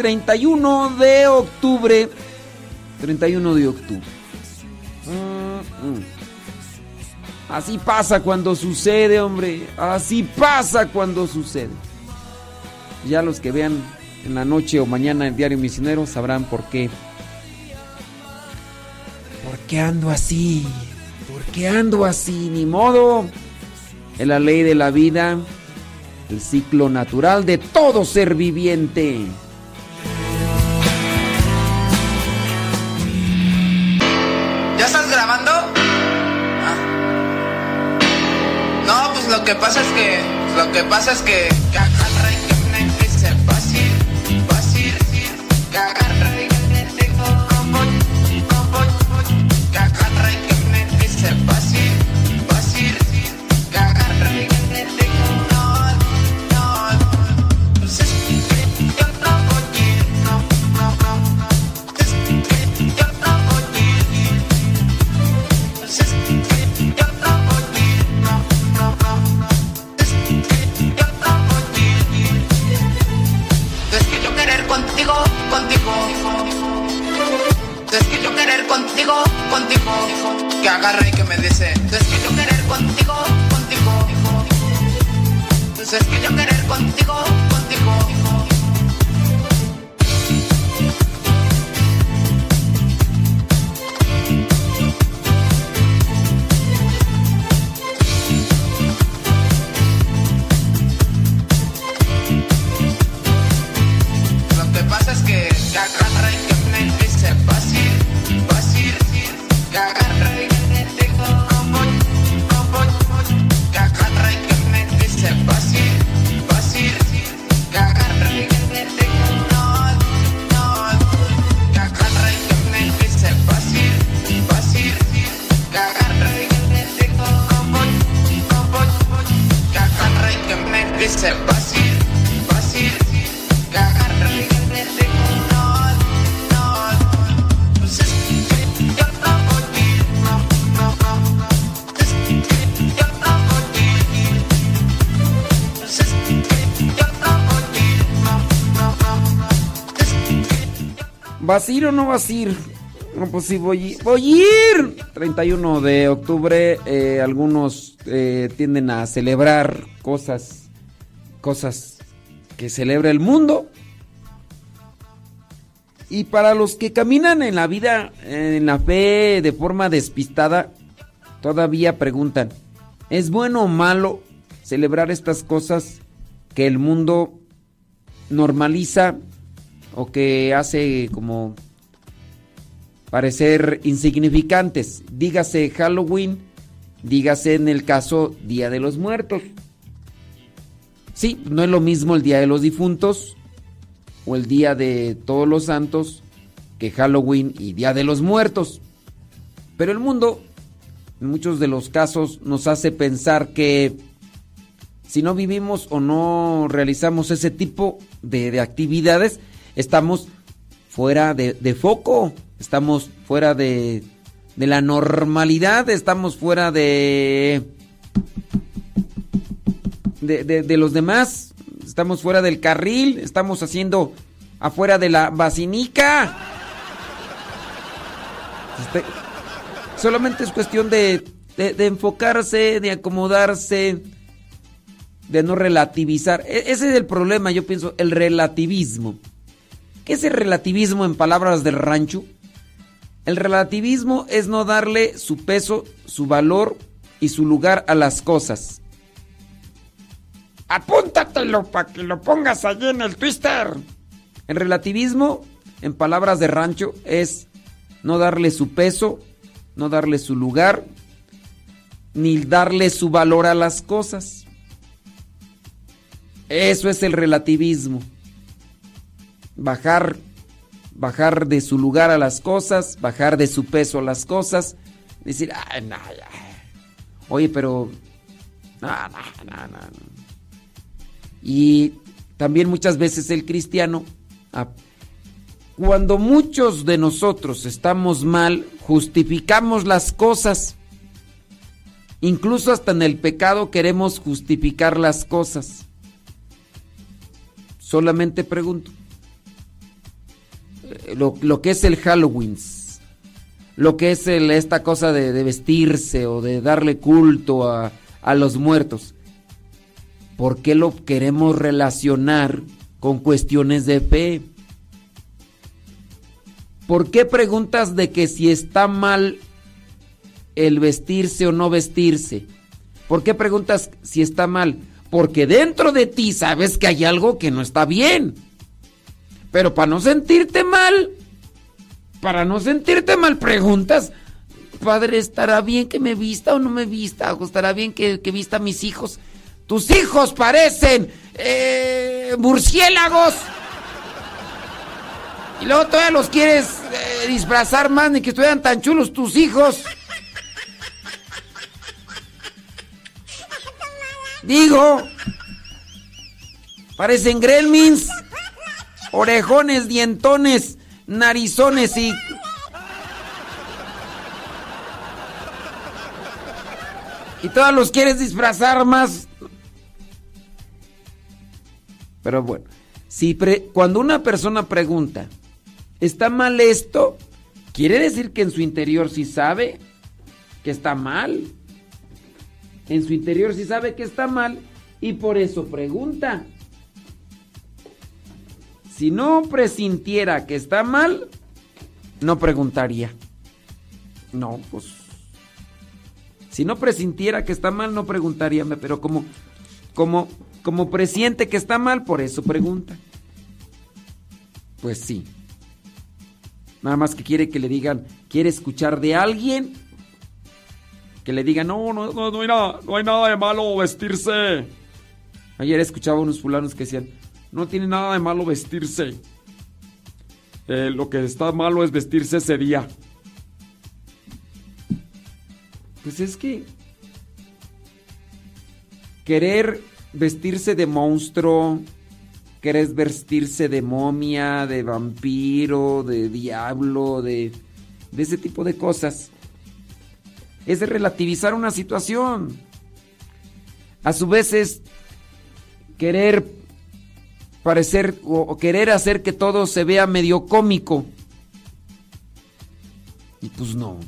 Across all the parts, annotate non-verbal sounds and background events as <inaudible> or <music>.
31 de octubre. 31 de octubre. Mm, mm. Así pasa cuando sucede, hombre. Así pasa cuando sucede. Ya los que vean en la noche o mañana el diario Misionero sabrán por qué. ¿Por qué ando así? ¿Por qué ando así? Ni modo. Es la ley de la vida, el ciclo natural de todo ser viviente. Que pasa es que. Lo que pasa es que ¿Vas a ir o no vas a ir? No, pues sí, voy, voy a ir. 31 de octubre, eh, algunos eh, tienden a celebrar cosas, cosas que celebra el mundo. Y para los que caminan en la vida, en la fe, de forma despistada, todavía preguntan, ¿es bueno o malo celebrar estas cosas que el mundo normaliza o que hace como parecer insignificantes? Dígase Halloween, dígase en el caso Día de los Muertos. Sí, no es lo mismo el Día de los Difuntos o el Día de Todos los Santos que Halloween y Día de los Muertos. Pero el mundo, en muchos de los casos, nos hace pensar que si no vivimos o no realizamos ese tipo de, de actividades, estamos fuera de, foco, estamos fuera de, de la normalidad, estamos fuera de, de, de, los demás, estamos fuera del carril, estamos haciendo afuera de la vacinica. Este, solamente es cuestión de, de, de enfocarse, de acomodarse, de no relativizar. E- ese es el problema, yo pienso, el relativismo. ¿Qué es el relativismo en palabras del rancho? El relativismo es no darle su peso, su valor y su lugar a las cosas. Apúntatelo para que lo pongas allí en el twister. El relativismo, en palabras de rancho, es no darle su peso, no darle su lugar, ni darle su valor a las cosas. Eso es el relativismo. Bajar, bajar de su lugar a las cosas, bajar de su peso a las cosas, decir, ay, no. Oye, pero, no, no, no, no, no. Y también muchas veces el cristiano, ah, cuando muchos de nosotros estamos mal, justificamos las cosas. Incluso hasta en el pecado queremos justificar las cosas. Solamente pregunto. Lo, lo que es el Halloween, lo que es esta cosa de, de vestirse o de darle culto a, a los muertos. ¿Por qué lo queremos relacionar con cuestiones de fe? ¿Por qué preguntas de que si está mal el vestirse o no vestirse? ¿Por qué preguntas si está mal? Porque dentro de ti sabes que hay algo que no está bien. Pero para no sentirte mal, para no sentirte mal, preguntas, padre, ¿estará bien que me vista o no me vista? ¿O estará bien que, que vista a mis hijos? Tus hijos parecen eh, murciélagos. Y luego todavía los quieres eh, disfrazar más ni que estuvieran tan chulos tus hijos. Digo, parecen gremlins, orejones, dientones, narizones y... Y todos los quieres disfrazar más. Pero bueno, si pre- cuando una persona pregunta, ¿está mal esto? Quiere decir que en su interior sí sabe que está mal. En su interior sí sabe que está mal y por eso pregunta. Si no presintiera que está mal, no preguntaría. No, pues. Si no presintiera que está mal, no preguntaría, pero como, como, como presiente que está mal, por eso pregunta. Pues sí. Nada más que quiere que le digan, quiere escuchar de alguien que le digan, no, no, no, no hay nada, no hay nada de malo vestirse. Ayer escuchaba unos fulanos que decían, no tiene nada de malo vestirse. Eh, lo que está malo es vestirse ese día. Pues es que querer vestirse de monstruo, querer vestirse de momia, de vampiro, de diablo, de, de ese tipo de cosas, es de relativizar una situación. A su vez es querer parecer o, querer hacer que todo se vea medio cómico. Y pues no,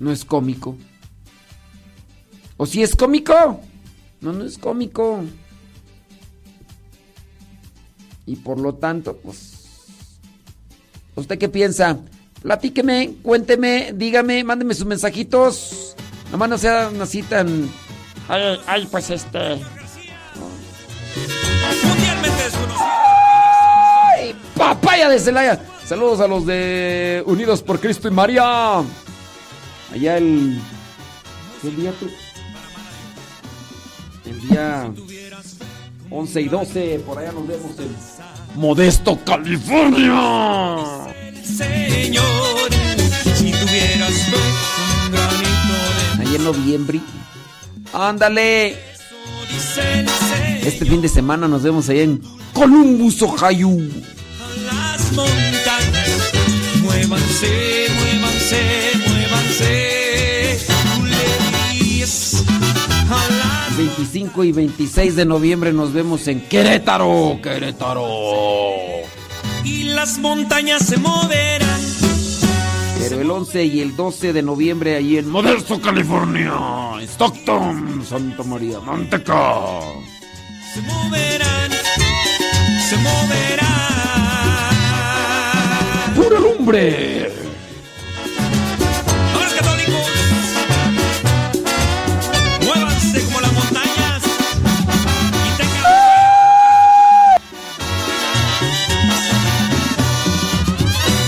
no es cómico. ¿O si es cómico? No, no es cómico. Y por lo tanto, pues... ¿Usted qué piensa? Platíqueme, cuénteme, dígame, mándeme sus mensajitos. Nomás no sean así tan... Ay, ay, pues este... papaya de Celaya! Saludos a los de Unidos por Cristo y María. Allá el... ¿Qué día tú? El día 11 y 12, por allá nos vemos en Modesto, California. Señor, si tuvieras un granito de Ahí en noviembre. Ándale. el. Este fin de semana nos vemos allá en Columbus, Ohio. Las montañas. Muévanse, muévanse, muévanse. Tú le dices a las 25 y 26 de noviembre nos vemos en Querétaro, Querétaro. y las montañas se moverán. Pero el 11 y el 12 de noviembre ahí en Modesto, California, Stockton, Santa María, Manteca. Se moverán, se moverán. ¡Pura lumbre! ¡Vámonos, católicos! Muévanse como las montañas y tengan.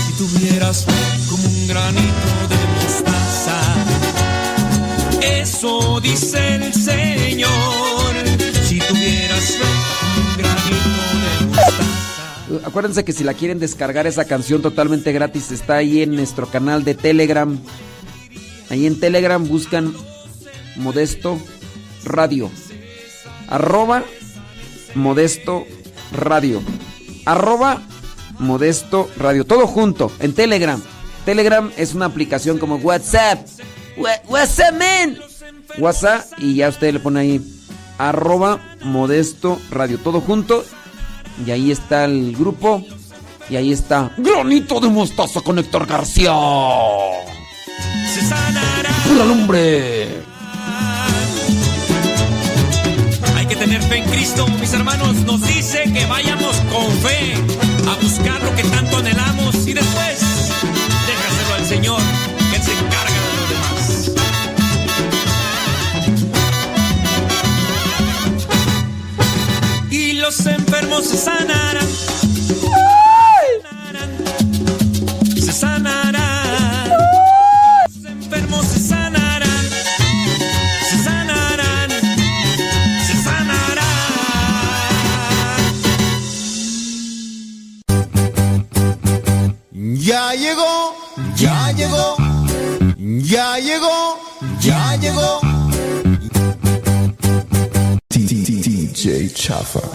Si tuvieras como un granito Acuérdense que si la quieren descargar esa canción totalmente gratis está ahí en nuestro canal de Telegram. Ahí en Telegram buscan Modesto Radio. Arroba Modesto Radio. Arroba Modesto Radio. Todo junto en Telegram. Telegram es una aplicación como WhatsApp. Wha- WhatsApp, man. WhatsApp y ya usted le pone ahí arroba Modesto Radio. Todo junto y ahí está el grupo. Y ahí está Granito de Mostaza con Héctor García. Se sanará. ¡Pura lumbre! Hay que tener fe en Cristo, mis hermanos. Nos dice que vayamos con fe a buscar lo que tanto anhelamos y después déjaselo al Señor, que Él se encarga de lo demás. Y los enfermos se sanarán. Se sanarán. Los enfermos se sanarán. Se sanarán. Se sanarán. Ya llegó, ya llegó, ya llegó, ya llegó. DJ Chafa.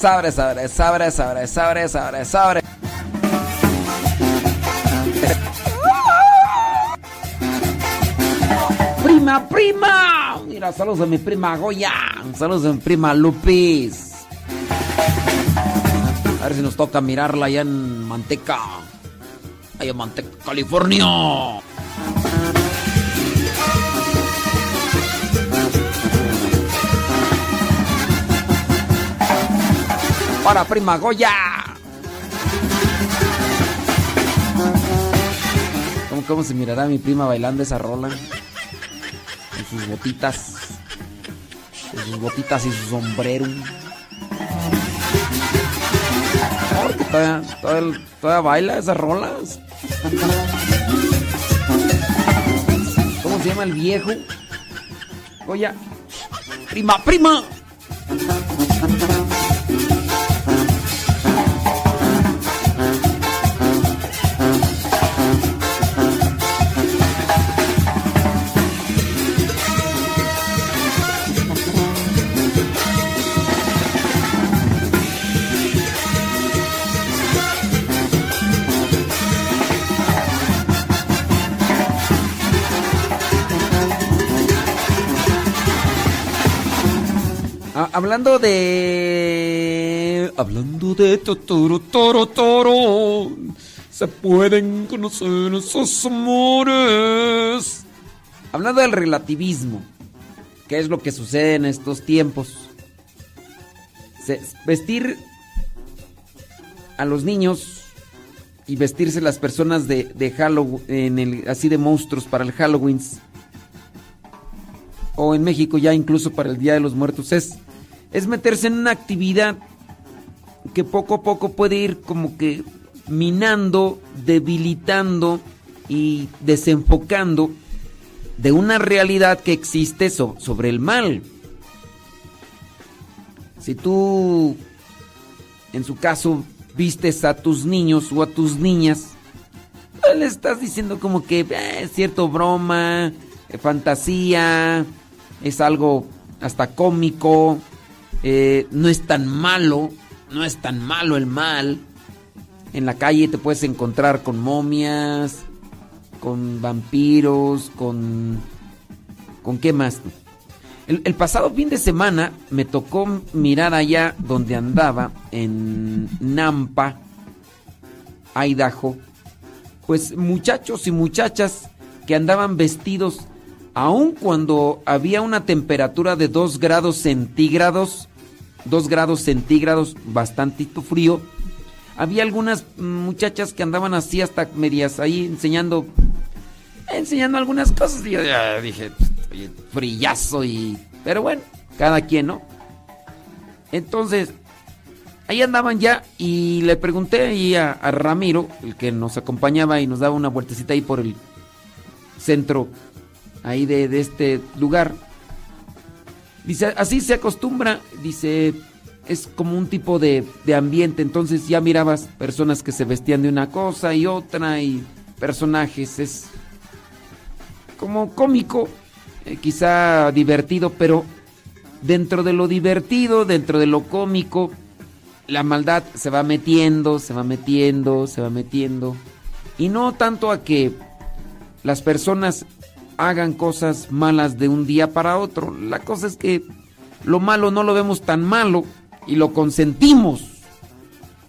sobres, sobres, sobres, sobres, sobres, sobres, sobres. Prima, prima. Mira, saludos a mi prima Goya. Saludos a mi prima Lupis. A ver si nos toca mirarla allá en Manteca. Allá en Manteca, California. Para prima Goya. ¿Cómo, ¿Cómo se mirará mi prima bailando esa rola? Con sus botitas. Con sus botitas y su sombrero. Todavía, todavía, todavía baila esas rolas. ¿Cómo se llama el viejo? Goya. Prima, prima. Hablando de. Hablando de Totoro Toro Toro. se pueden conocer esos amores. Hablando del relativismo, ¿qué es lo que sucede en estos tiempos? Vestir a los niños y vestirse las personas de, de Halloween, en el, así de monstruos para el Halloween, o en México ya incluso para el Día de los Muertos, es, es meterse en una actividad que poco a poco puede ir como que minando, debilitando y desenfocando de una realidad que existe so- sobre el mal. Si tú, en su caso, vistes a tus niños o a tus niñas, le estás diciendo como que eh, es cierto broma, fantasía, es algo hasta cómico, eh, no es tan malo, no es tan malo el mal. En la calle te puedes encontrar con momias, con vampiros, con... ¿Con qué más? El, el pasado fin de semana me tocó mirar allá donde andaba, en Nampa, Idaho, pues muchachos y muchachas que andaban vestidos, aun cuando había una temperatura de 2 grados centígrados, 2 grados centígrados, bastantito frío, había algunas muchachas que andaban así hasta medias ahí enseñando enseñando algunas cosas y yo dije, oye, frillazo y pero bueno, cada quien, ¿no? Entonces, ahí andaban ya y le pregunté ahí a, Ramiro, el que nos acompañaba y nos daba una vueltecita ahí por el centro ahí de este lugar. Dice, así se acostumbra, dice, es como un tipo de, de ambiente, entonces ya mirabas personas que se vestían de una cosa y otra y personajes, es como cómico, eh, quizá divertido, pero dentro de lo divertido, dentro de lo cómico, la maldad se va metiendo, se va metiendo, se va metiendo. Y no tanto a que las personas hagan cosas malas de un día para otro. La cosa es que lo malo no lo vemos tan malo y lo consentimos.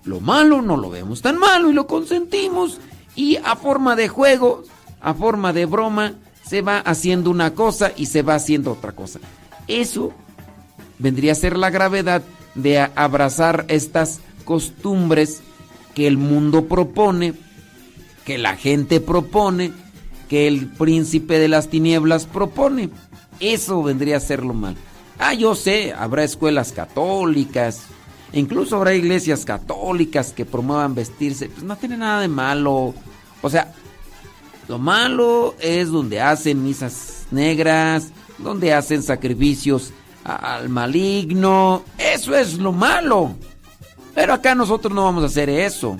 Lo malo no lo vemos tan malo y lo consentimos. Y a forma de juego, a forma de broma, se va haciendo una cosa y se va haciendo otra cosa. Eso vendría a ser la gravedad de abrazar estas costumbres que el mundo propone, que la gente propone, que el príncipe de las tinieblas propone. Eso vendría a ser lo mal. Ah, yo sé, habrá escuelas católicas, incluso habrá iglesias católicas que promuevan vestirse, pues no tiene nada de malo. O sea, lo malo es donde hacen misas negras, donde hacen sacrificios al maligno. Eso es lo malo. Pero acá nosotros no vamos a hacer eso.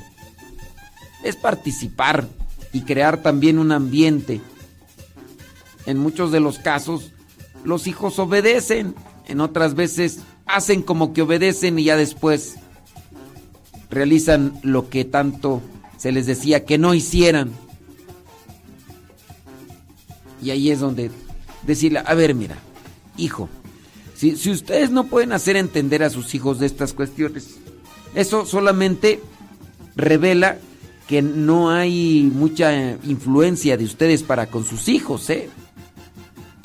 Es participar y crear también un ambiente. En muchos de los casos, los hijos obedecen. En otras veces hacen como que obedecen y ya después realizan lo que tanto se les decía que no hicieran. Y ahí es donde decirle, a ver, mira, hijo, si, si ustedes no pueden hacer entender a sus hijos de estas cuestiones, eso solamente revela que no hay mucha influencia de ustedes para con sus hijos, ¿eh?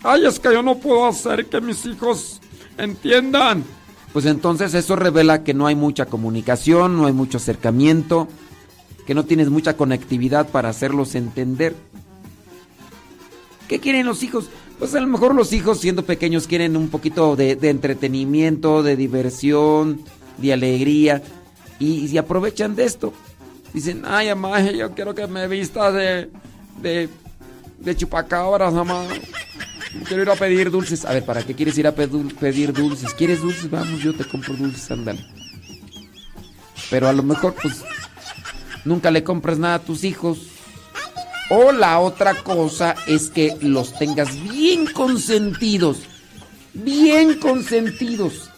Ay, es que yo no puedo hacer que mis hijos entiendan. Pues entonces eso revela que no hay mucha comunicación, no hay mucho acercamiento, que no tienes mucha conectividad para hacerlos entender. ¿Qué quieren los hijos? Pues a lo mejor los hijos siendo pequeños quieren un poquito de, de entretenimiento, de diversión, de alegría y, y aprovechan de esto. Dicen, ay, mamá, yo quiero que me vista de, de, de chupacabras, mamá. Quiero ir a pedir dulces. A ver, ¿para qué quieres ir a pedir dulces? ¿Quieres dulces? Vamos, yo te compro dulces, ándale. Pero a lo mejor, pues, nunca le compras nada a tus hijos. O la otra cosa es que los tengas bien consentidos. Bien consentidos.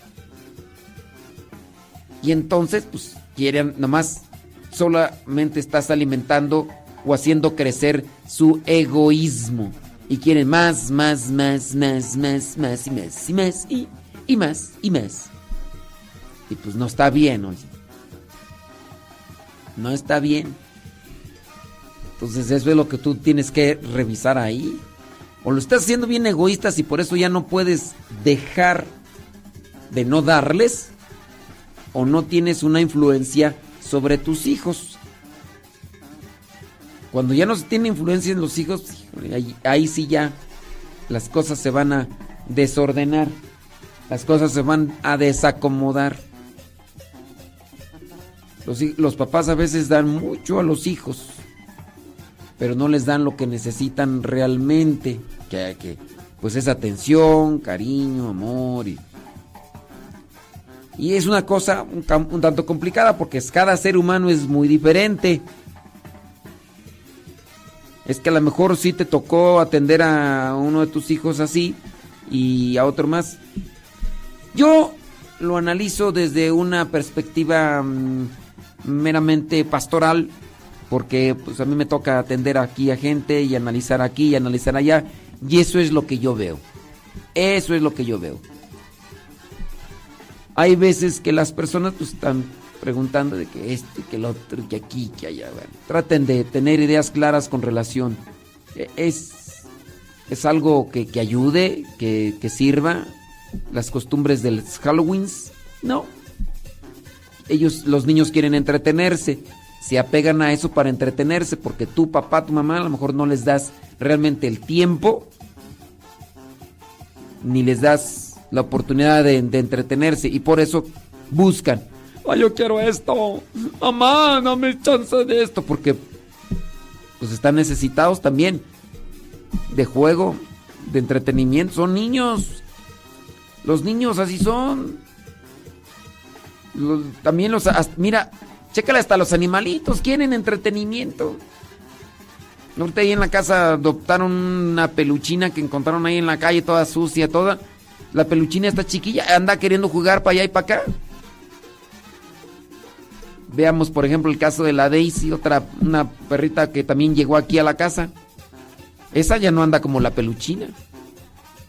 Y entonces, pues, quieren nomás, solamente estás alimentando o haciendo crecer su egoísmo. Y quieren más, más, más, más, más, más y más y más y, y más y más. Y pues no está bien, oye. No está bien. Entonces eso es lo que tú tienes que revisar ahí. O lo estás haciendo bien egoístas y por eso ya no puedes dejar de no darles. O no tienes una influencia sobre tus hijos. Cuando ya no se tiene influencia en los hijos, ahí, sí ya las cosas se van a desordenar. Las cosas se van a desacomodar. Los, los papás a veces dan mucho a los hijos, pero no les dan lo que necesitan realmente, que, que pues es atención, cariño, amor y y es una cosa un, tanto complicada porque cada ser humano es muy diferente. Es que a lo mejor sí te tocó atender a uno de tus hijos así y a otro más. Yo lo analizo desde una perspectiva mm, meramente pastoral, porque pues a mí me toca atender aquí a gente y analizar aquí y analizar allá, y eso es lo que yo veo. Eso es lo que yo veo. Hay veces que las personas pues, están preguntando de que este, que el otro, que aquí, que allá. Traten de tener ideas claras con relación. E- Es, es algo que, que ayude, que, que sirva. Las costumbres del Halloween, no. Ellos, los niños quieren entretenerse. Se apegan a eso para entretenerse porque tu papá, tu mamá, a lo mejor no les das realmente el tiempo ni les das la oportunidad de, de entretenerse y por eso buscan. Ay, yo quiero esto. Mamá, dame chance de esto. Porque pues están necesitados también de juego, de entretenimiento. Son niños. Los niños así son. También los... mira, chécale hasta los animalitos quieren entretenimiento. Ahorita ahí en la casa adoptaron una peluchina que encontraron ahí en la calle toda sucia, toda. La peluchina está chiquilla, anda queriendo jugar para allá y para acá. Veamos, por ejemplo, el caso de la Daisy, otra una perrita que también llegó aquí a la casa. Esa ya no anda como la peluchina.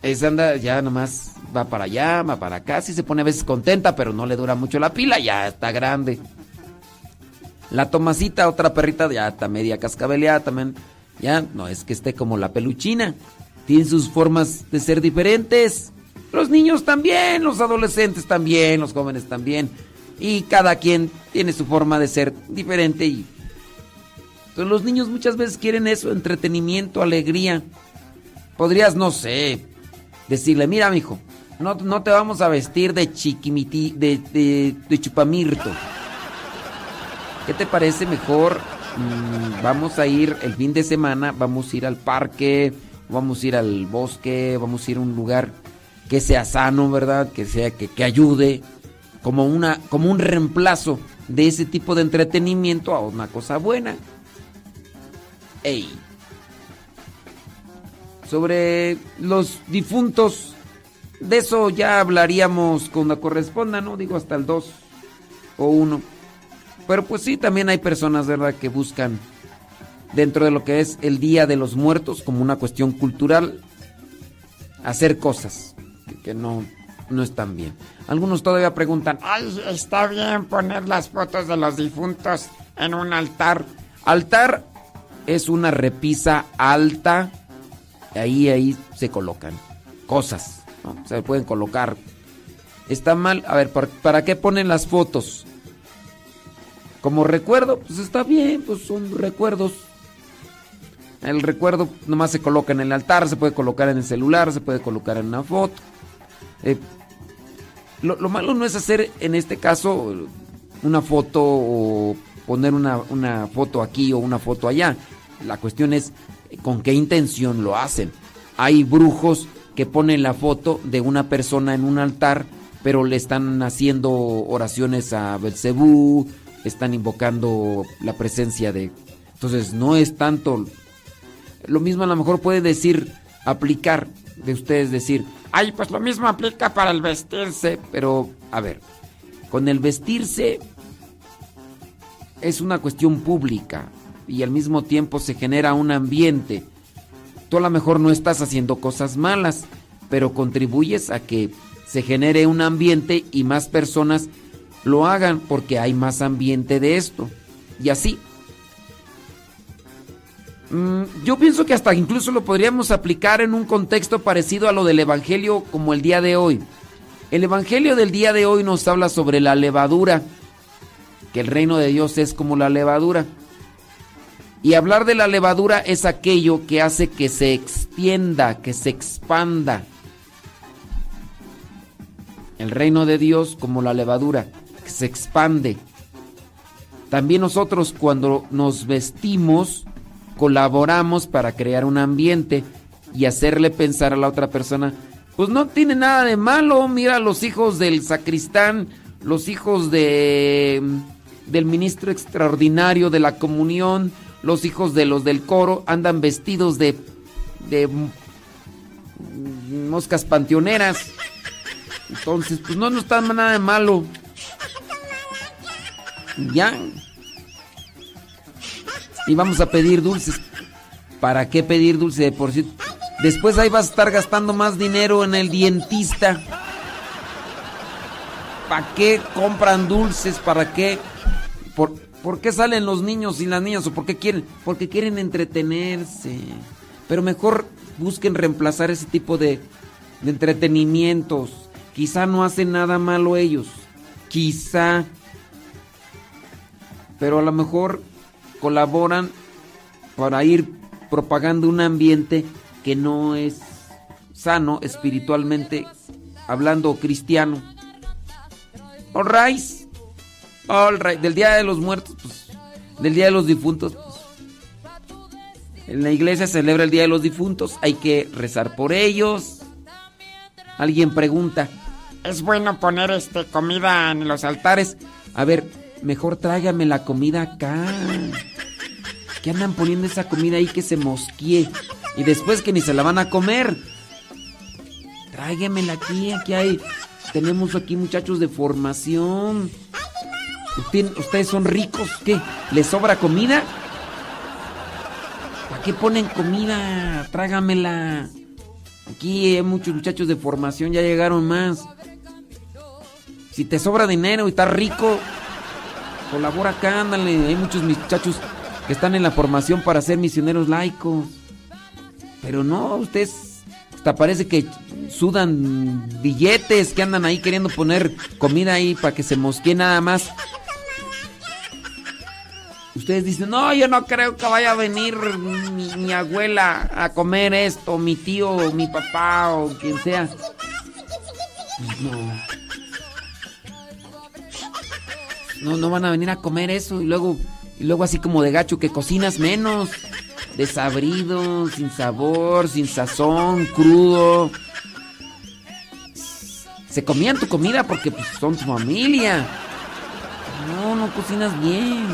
Esa anda ya nomás va para allá, va para acá, sí se pone a veces contenta, pero no le dura mucho la pila, ya está grande. La Tomasita, otra perrita, ya está media cascabeleada también. Ya no es que esté como la peluchina. Tienen sus formas de ser diferentes. Los niños también, los adolescentes también, los jóvenes también. Y cada quien tiene su forma de ser diferente. Y entonces los niños muchas veces quieren eso, entretenimiento, alegría. Podrías, no sé, decirle, mira, mijo, no, no te vamos a vestir de chiquimiti, de, de, de chupamirto. ¿Qué te parece mejor? mm, vamos a ir el fin de semana, vamos a ir al parque, vamos a ir al bosque, vamos a ir a un lugar que sea sano, ¿verdad? Que sea que, que ayude como una como un reemplazo de ese tipo de entretenimiento a una cosa buena. Ey. Sobre los difuntos, de eso ya hablaríamos cuando corresponda, ¿no? Digo hasta el 2 o 1. Pero pues sí, también hay personas, ¿verdad?, que buscan dentro de lo que es el Día de los Muertos como una cuestión cultural hacer cosas que, no, no están bien. Algunos todavía preguntan, Ay, está bien poner las fotos de los difuntos en un altar. altar es una repisa alta, ahí, ahí se colocan cosas. Se pueden colocar. Está mal, a ver, ¿para, para qué ponen las fotos? Como recuerdo, pues está bien, pues son recuerdos. El recuerdo nomás se coloca en el altar, se puede colocar en el celular, se puede colocar en una foto. Eh, lo, lo malo no es hacer en este caso una foto o poner una, una foto aquí o una foto allá. La cuestión es con qué intención lo hacen. Hay brujos que ponen la foto de una persona en un altar, pero le están haciendo oraciones a Belcebú, están invocando la presencia de. Entonces, no es tanto. Lo mismo a lo mejor puede decir, aplicar de ustedes decir, Ay, pues lo mismo aplica para el vestirse. pero, a ver, con el vestirse es una cuestión pública y al mismo tiempo se genera un ambiente. Tú a lo mejor no estás haciendo cosas malas, pero contribuyes a que se genere un ambiente y más personas lo hagan porque hay más ambiente de esto. Y así. Mm, yo pienso que hasta incluso lo podríamos aplicar en un contexto parecido a lo del Evangelio como el día de hoy. El Evangelio del día de hoy nos habla sobre la levadura, que el reino de Dios es como la levadura. Y hablar de la levadura es aquello que hace que se extienda, que se expanda. El reino de Dios como la levadura, que se expande. También nosotros cuando nos vestimos, colaboramos para crear un ambiente y hacerle pensar a la otra persona, pues no tiene nada de malo, mira los hijos del sacristán, los hijos de del ministro extraordinario de la comunión, los hijos de los del coro andan vestidos de de moscas panteoneras. Entonces, pues no, no está nada de malo. Ya. Y vamos a pedir dulces. ¿Para qué pedir dulce de por sí? Después ahí vas a estar gastando más dinero en el dentista. ¿Para qué compran dulces? ¿Para qué? ¿Por, ¿Por qué salen los niños y las niñas? ¿O por qué quieren? Porque quieren entretenerse. Pero mejor busquen reemplazar ese tipo de, de entretenimientos. Quizá no hacen nada malo ellos. Quizá. Pero a lo mejor colaboran para ir propagando un ambiente que no es sano espiritualmente hablando cristiano. All right. Del Día de los Muertos, pues, del Día de los Difuntos, pues, en la iglesia celebra el Día de los Difuntos, hay que rezar por ellos. Alguien pregunta, ¿es bueno poner este comida en los altares? A ver, mejor tráigame la comida acá. ¿Qué andan poniendo esa comida ahí que se mosquee? Y después que ni se la van a comer. Tráigamela aquí, aquí hay. Tenemos aquí muchachos de formación. Usted- Ustedes son ricos, ¿qué? ¿Les sobra comida? ¿Para qué ponen comida? Trágamela. Aquí hay muchos muchachos de formación, ya llegaron más. Si te sobra dinero y estás rico, colabora acá, ándale. Hay muchos muchachos que están en la formación para ser misioneros laicos. Pero no, ustedes hasta parece que sudan billetes, que andan ahí queriendo poner comida ahí para que se mosquee nada más. Ustedes dicen, no, yo no creo que vaya a venir mi, mi abuela a comer esto, mi tío, mi papá o quien sea. Pues no. No, no van a venir a comer eso y luego, y luego así como de gacho que cocinas menos. Desabrido, sin sabor, sin sazón, crudo. Se comían tu comida porque pues, son tu familia. No, no cocinas bien.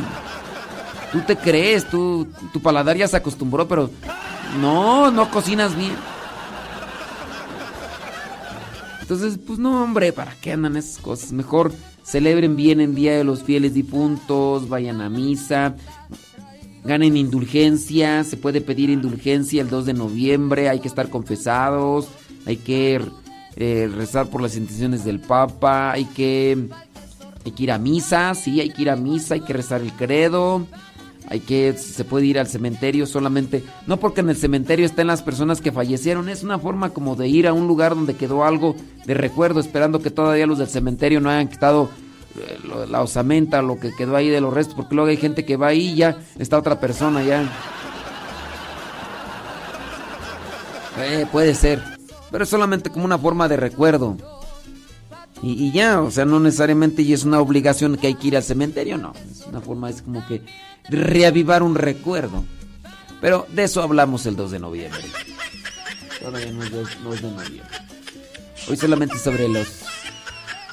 Tú te crees, tú, tu paladar ya se acostumbró, pero no, no cocinas bien. Entonces, pues no, hombre, ¿para qué andan esas cosas? Mejor celebren bien el Día de los Fieles Difuntos, vayan a misa, ganen indulgencia, se puede pedir indulgencia el 2 de noviembre, hay que estar confesados, hay que eh, rezar por las intenciones del Papa, hay que, hay que ir a misa, sí, hay que ir a misa, hay que rezar el credo, hay que, se puede ir al cementerio solamente, no porque en el cementerio estén las personas que fallecieron, es una forma como de ir a un lugar donde quedó algo de recuerdo, esperando que todavía los del cementerio no hayan quitado eh, la osamenta, lo que quedó ahí de los restos, porque luego hay gente que va ahí y ya está otra persona ya. Eh, puede ser, pero es solamente como una forma de recuerdo. Y, y ya, o sea, no necesariamente y es una obligación que hay que ir al cementerio, no. Es una forma, es como que reavivar un recuerdo. Pero de eso hablamos el 2 de noviembre. Todavía no es 2, no es de noviembre. Hoy solamente sobre los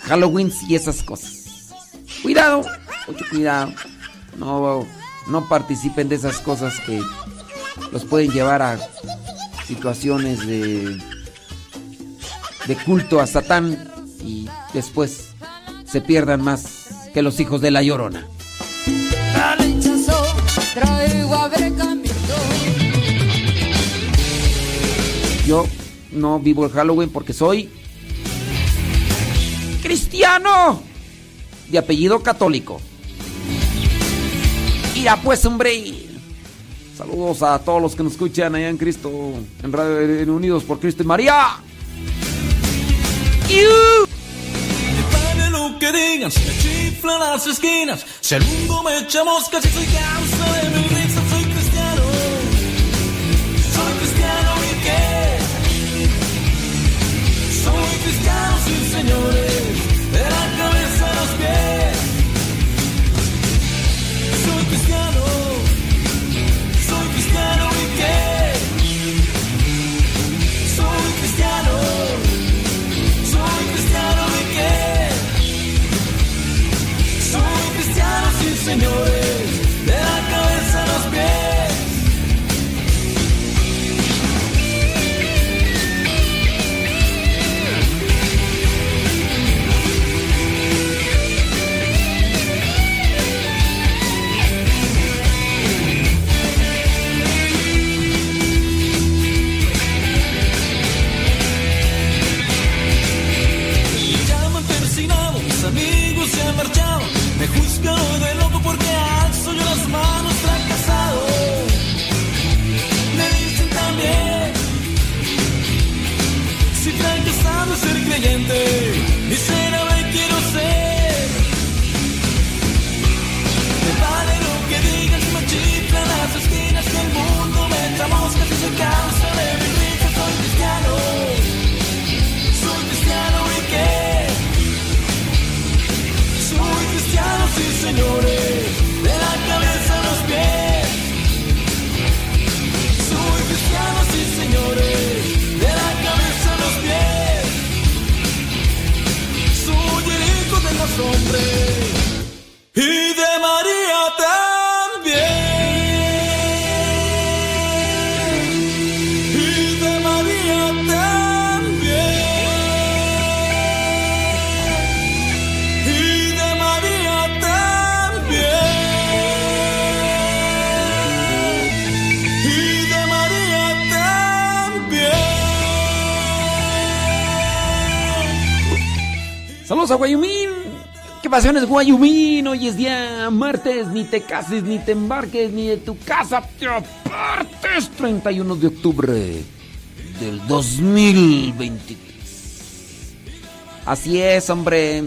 Halloween y esas cosas. Cuidado, mucho cuidado. No, no participen de esas cosas que los pueden llevar a situaciones de, de culto a Satán y después se pierdan más que los hijos de la llorona. Yo no vivo el Halloween porque soy cristiano de apellido católico. Mira pues, hombre, Saludos a todos los que nos escuchan allá en Cristo, en Radio en Unidos por Cristo y María. ¡Iu! Que digan, si me chiflan las esquinas, si el mundo me echa moscas y soy causa de mi risa, soy cristiano. Soy cristiano y qué? Soy cristiano, sí señores, de la cabeza a los pies. Cristiano, sí señores, a Guayumín. ¿Qué pasiones, Guayumín? Hoy es día martes. Ni te cases, ni te embarques, ni de tu casa te apartes. 31 de octubre del 2023. Así es, hombre.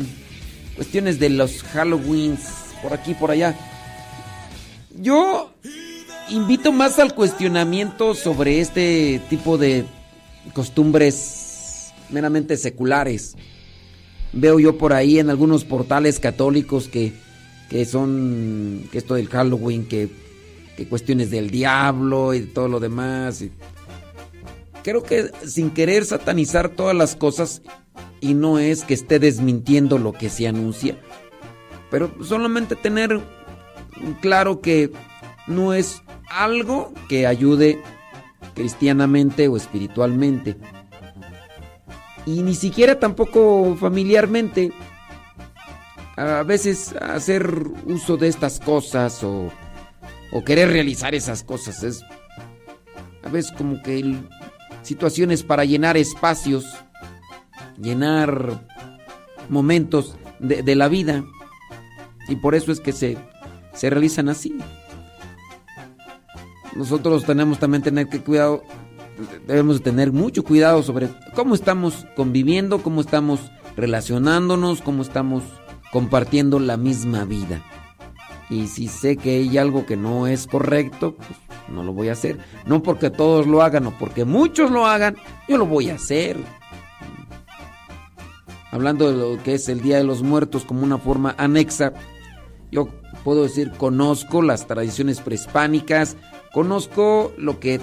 Cuestiones de los Halloweens. Por aquí, por allá. Yo invito más al cuestionamiento sobre este tipo de costumbres meramente seculares. Veo yo por ahí en algunos portales católicos que, que son, que esto del Halloween, que, que cuestiones del diablo y todo lo demás. creo que sin querer satanizar todas las cosas, y no es que esté desmintiendo lo que se anuncia, pero solamente tener claro que no es algo que ayude cristianamente o espiritualmente y ni siquiera tampoco familiarmente. A veces hacer uso de estas cosas o, o querer realizar esas cosas es a veces como que el- situaciones para llenar espacios, llenar momentos de, de la vida y por eso es que se, se realizan así. Nosotros tenemos también tener que cuidado, debemos de tener mucho cuidado sobre cómo estamos conviviendo, cómo estamos relacionándonos, cómo estamos compartiendo la misma vida. Y si sé que hay algo que no es correcto, pues no lo voy a hacer. No porque todos lo hagan o porque muchos lo hagan, yo lo voy a hacer. Hablando de lo que es el Día de los Muertos como una forma anexa, yo puedo decir, conozco las tradiciones prehispánicas, conozco lo que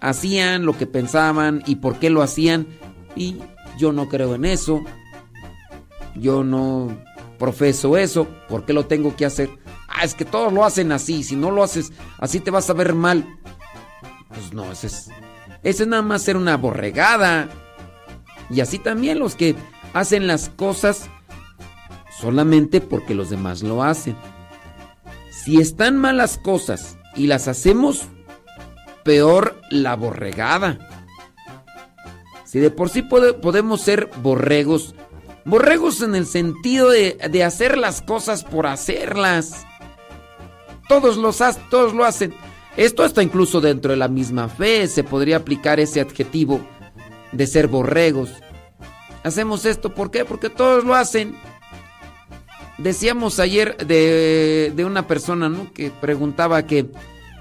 hacían, lo que pensaban y por qué lo hacían, y yo no creo en eso. Yo no profeso eso, ¿por qué lo tengo que hacer? Ah, es que todos lo hacen así, si no lo haces así te vas a ver mal. Pues no, ese es, ese es nada más ser una borregada. Y así también los que hacen las cosas solamente porque los demás lo hacen. Si están malas cosas y las hacemos, peor la borregada. Si de por sí pode- podemos ser borregos, borregos en el sentido de, de hacer las cosas por hacerlas. Todos, los, todos lo hacen. Esto está incluso dentro de la misma fe, se podría aplicar ese adjetivo de ser borregos. Hacemos esto, ¿por qué? Porque todos lo hacen. Decíamos ayer de, de una persona ¿no? que preguntaba que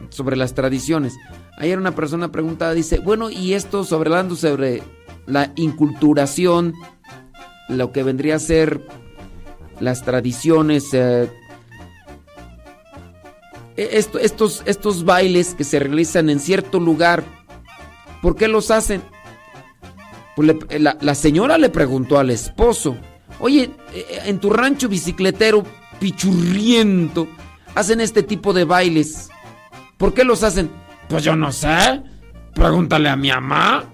sobre las tradiciones. Ayer una persona preguntaba, dice, bueno, y esto sobre hablando sobre la inculturación, lo que vendría a ser las tradiciones, eh, esto- estos, estos bailes que se realizan en cierto lugar, ¿por qué los hacen? Pues le- la, la señora le preguntó al esposo, oye, eh, en tu rancho bicicletero pichurriento, hacen este tipo de bailes. ¿Por qué los hacen? Pues yo no sé. Pregúntale a mi mamá.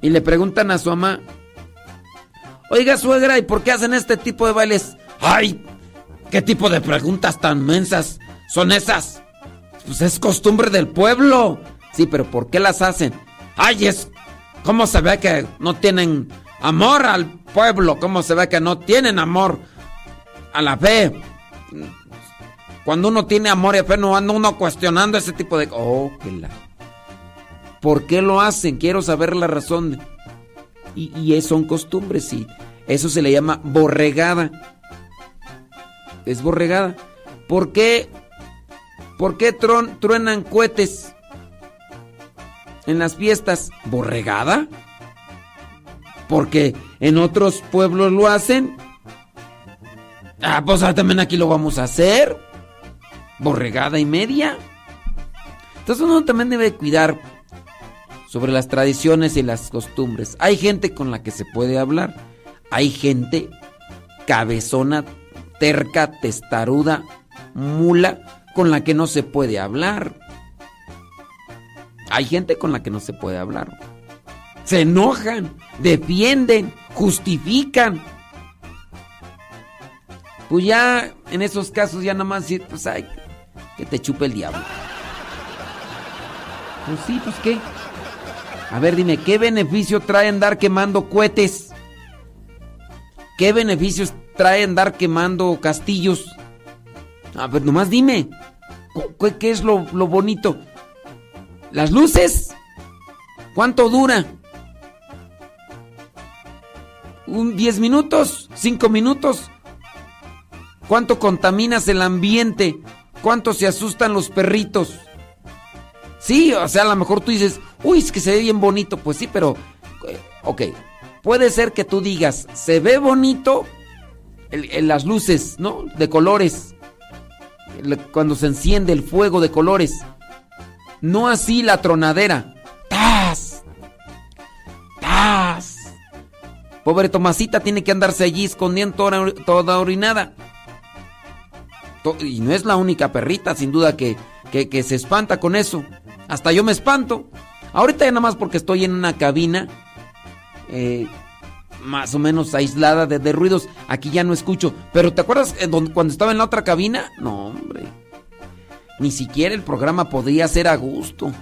Y le preguntan a su mamá, oiga suegra, ¿y por qué hacen este tipo de bailes? ¡Ay! ¿Qué tipo de preguntas tan mensas son esas? Pues es costumbre del pueblo. Sí, pero ¿por qué las hacen? ¡Ay, es! ¿Cómo se ve que no tienen amor al pueblo? ¿Cómo se ve que no tienen amor a la fe? Cuando uno tiene amor y fe no anda uno cuestionando ese tipo de... Oh, que la... ¿Por qué lo hacen? Quiero saber la razón. Y, y son costumbres, y eso se le llama borregada. Es borregada. ¿Por qué? ¿Por qué tron- truenan cohetes en las fiestas? ¿Borregada? Porque en otros pueblos lo hacen. Ah, pues también aquí lo vamos a hacer. Borregada y media. Entonces uno también debe cuidar sobre las tradiciones y las costumbres. Hay gente con la que se puede hablar. Hay gente cabezona, terca, testaruda, mula, con la que no se puede hablar. Hay gente con la que no se puede hablar. Se enojan, defienden, justifican. Pues ya en esos casos ya nada más pues ay, que te chupe el diablo. Pues sí, pues qué. A ver, dime, ¿qué beneficio trae andar quemando cohetes? ¿Qué beneficios trae andar quemando castillos? A ver, nomás dime. cu- ¿Qué, qué es lo, lo bonito? ¿Las luces? ¿Cuánto dura? ¿Un 10 minutos? ¿5 minutos? ¿Cuánto contaminas el ambiente? ¿Cuánto se asustan los perritos? Sí, o sea, a lo mejor tú dices, uy, es que se ve bien bonito. Pues sí, pero, eh, ok, puede ser que tú digas, se ve bonito el- las luces, ¿no? De colores. Cuando se enciende el fuego de colores. No así la tronadera. ¡Tas! ¡Tas! Pobre Tomasita tiene que andarse allí escondiendo toda orinada. Y no es la única perrita, sin duda, que, que, se espanta con eso. Hasta yo me espanto. Ahorita ya nada más porque estoy en una cabina eh, más o menos aislada de, de ruidos. Aquí ya no escucho. Pero ¿te acuerdas eh, cuando estaba en la otra cabina? No, hombre. Ni siquiera el programa podría ser a gusto.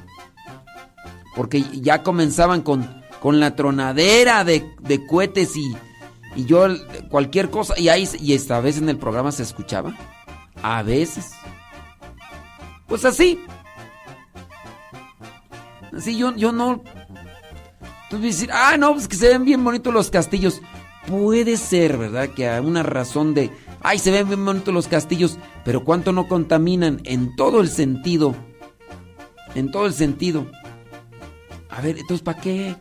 Porque ya comenzaban con, con la tronadera de, de cohetes y, y yo cualquier cosa. Y ahí y esta vez en el programa se escuchaba. A veces. Pues así. Así yo, yo no. Tú decir, ah, no, pues que se ven bien bonitos los castillos. Puede ser, ¿verdad? Que a una razón de, ay, se ven bien bonitos los castillos, pero ¿cuánto no contaminan en todo el sentido? En todo el sentido. A ver, entonces, ¿para qué?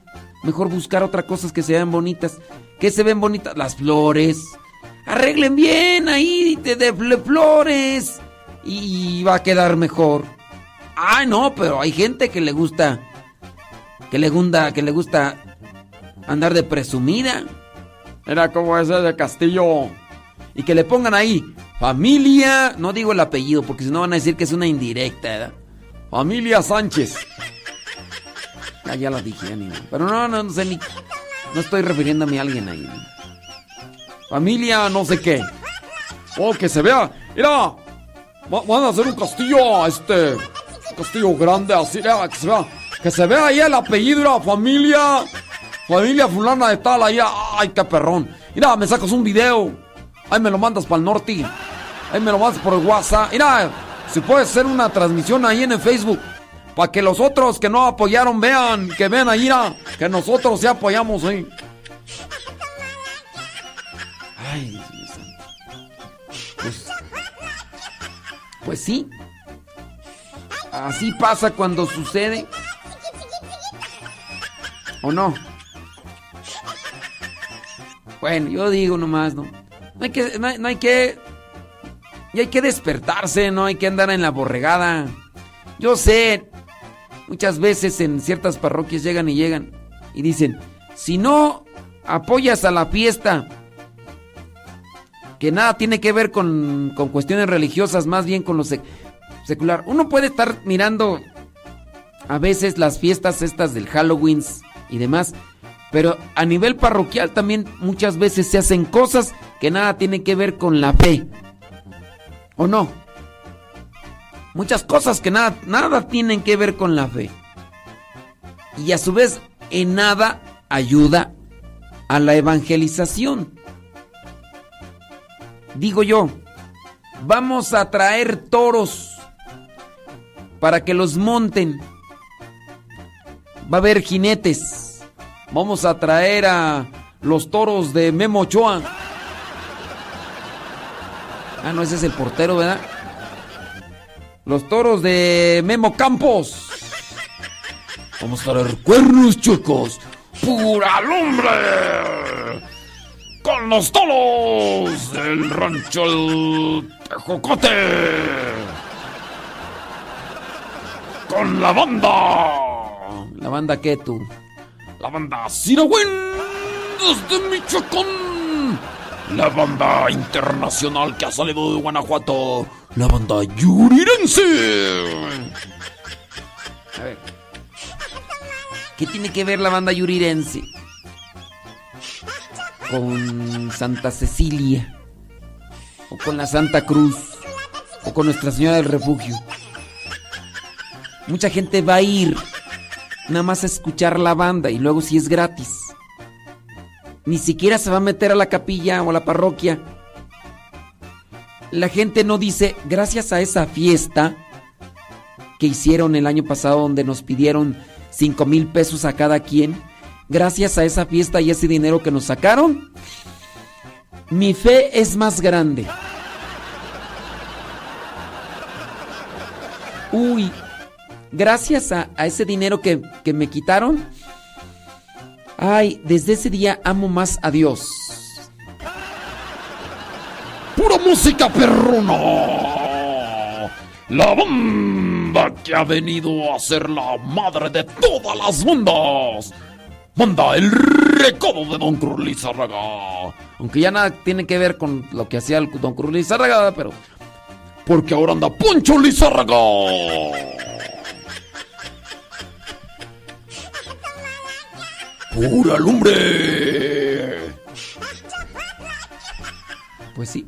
Mejor buscar otras cosas que se vean bonitas. ¿Qué se ven bonitas? Las flores. Arreglen bien ahí de, de flores. Y va a quedar mejor. Ay, no, pero hay gente que le gusta. Que le gusta, que le gusta andar de presumida. Era como ese de Castillo. Y que le pongan ahí, familia. No digo el apellido, porque si no van a decir que es una indirecta, ¿verdad? Familia Sánchez. Ah, <laughs> ya la dije. Pero no, no, no sé ni. No estoy refiriéndome a alguien ahí. Familia no sé qué. Oh, que se vea. Mira. va- Van a hacer un castillo, este. un castillo grande, así, mira, que se vea. Que se vea ahí el apellido, mira, familia. Familia fulana de tal, ahí. Ay, qué perrón. Mira, me sacas un video. Ahí me lo mandas para el norte. Ahí me lo mandas por WhatsApp. Mira, si puede hacer una transmisión ahí en el Facebook. Para que los otros que no apoyaron vean, que vean ahí, ah, que nosotros sí apoyamos ahí. Pues, pues sí. Así pasa cuando sucede. ¿O no? Bueno, yo digo nomás, ¿no? No hay que, no no hay que, y hay que despertarse, no hay que andar en la borregada. Yo sé, muchas veces en ciertas parroquias llegan y llegan y dicen, si no apoyas a la fiesta, que nada tiene que ver con, con cuestiones religiosas, más bien con lo sec- secular. Uno puede estar mirando a veces las fiestas estas del Halloween y demás, pero a nivel parroquial también muchas veces se hacen cosas que nada tienen que ver con la fe. ¿O no? Muchas cosas que nada, nada tienen que ver con la fe. Y a su vez, en nada ayuda a la evangelización. Digo yo, vamos a traer toros para que los monten. Va a haber jinetes. Vamos a traer a los toros de Memo Ochoa. Ah, no, ese es el portero, ¿verdad? Los toros de Memo Campos. Vamos a traer cuernos chicos. ¡Pura lumbre! Con los toros del rancho El Tejocote. Con la banda. ¿La banda qué tú? La banda Siragüen desde Michoacán. La banda internacional que ha salido de Guanajuato. La banda Yurirense. A ver. ¿Qué tiene que ver la banda Yurirense? Con Santa Cecilia. O con la Santa Cruz. O con Nuestra Señora del Refugio. Mucha gente va a ir nada más a escuchar la banda y luego si es gratis. Ni siquiera se va a meter a la capilla o a la parroquia. La gente no dice, gracias a esa fiesta que hicieron el año pasado donde nos pidieron 5 mil pesos a cada quien, gracias a esa fiesta y ese dinero que nos sacaron, mi fe es más grande. Uy, gracias a, a ese dinero que, que me quitaron, ay, desde ese día amo más a Dios. Pura música perrona. La banda que ha venido a ser la madre de todas las bandas. Manda el recodo de Don Cruz Lizárraga. Aunque ya nada tiene que ver con lo que hacía el Don Cruz Lizárraga, pero Porque ahora anda Poncho Lizárraga. Pura lumbre. pues sí.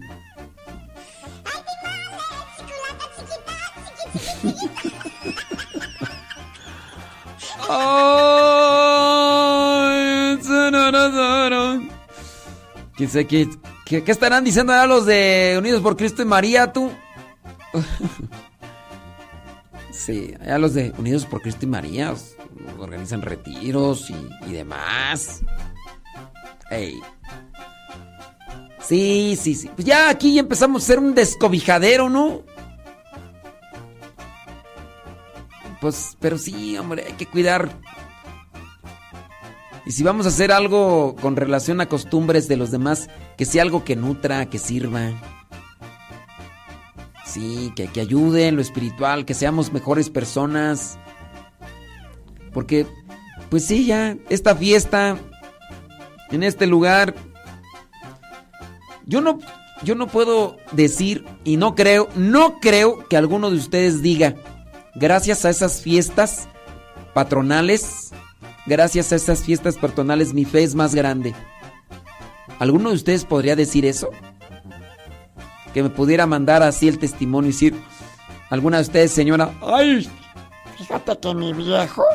¿Quién sabe qué, qué, qué estarán diciendo ahora los de Unidos por Cristo y María, tú? <laughs> Sí, allá los de Unidos por Cristo y María organizan retiros y, y demás. Ey. Sí, sí, sí. Pues ya aquí empezamos a ser un descobijadero, ¿no? Pues, pero sí, hombre, hay que cuidar. Y si vamos a hacer algo con relación a costumbres de los demás, que sea algo que nutra, que sirva. Sí, que, que ayude en lo espiritual, que seamos mejores personas. Porque, pues sí, ya, esta fiesta, en este lugar, yo no, yo no puedo decir y no creo, no creo que alguno de ustedes diga, gracias a esas fiestas patronales, gracias a esas fiestas patronales mi fe es más grande. ¿Alguno de ustedes podría decir eso? Que me pudiera mandar así el testimonio y decir, ¿alguna de ustedes, señora? Ay, fíjate que mi viejo,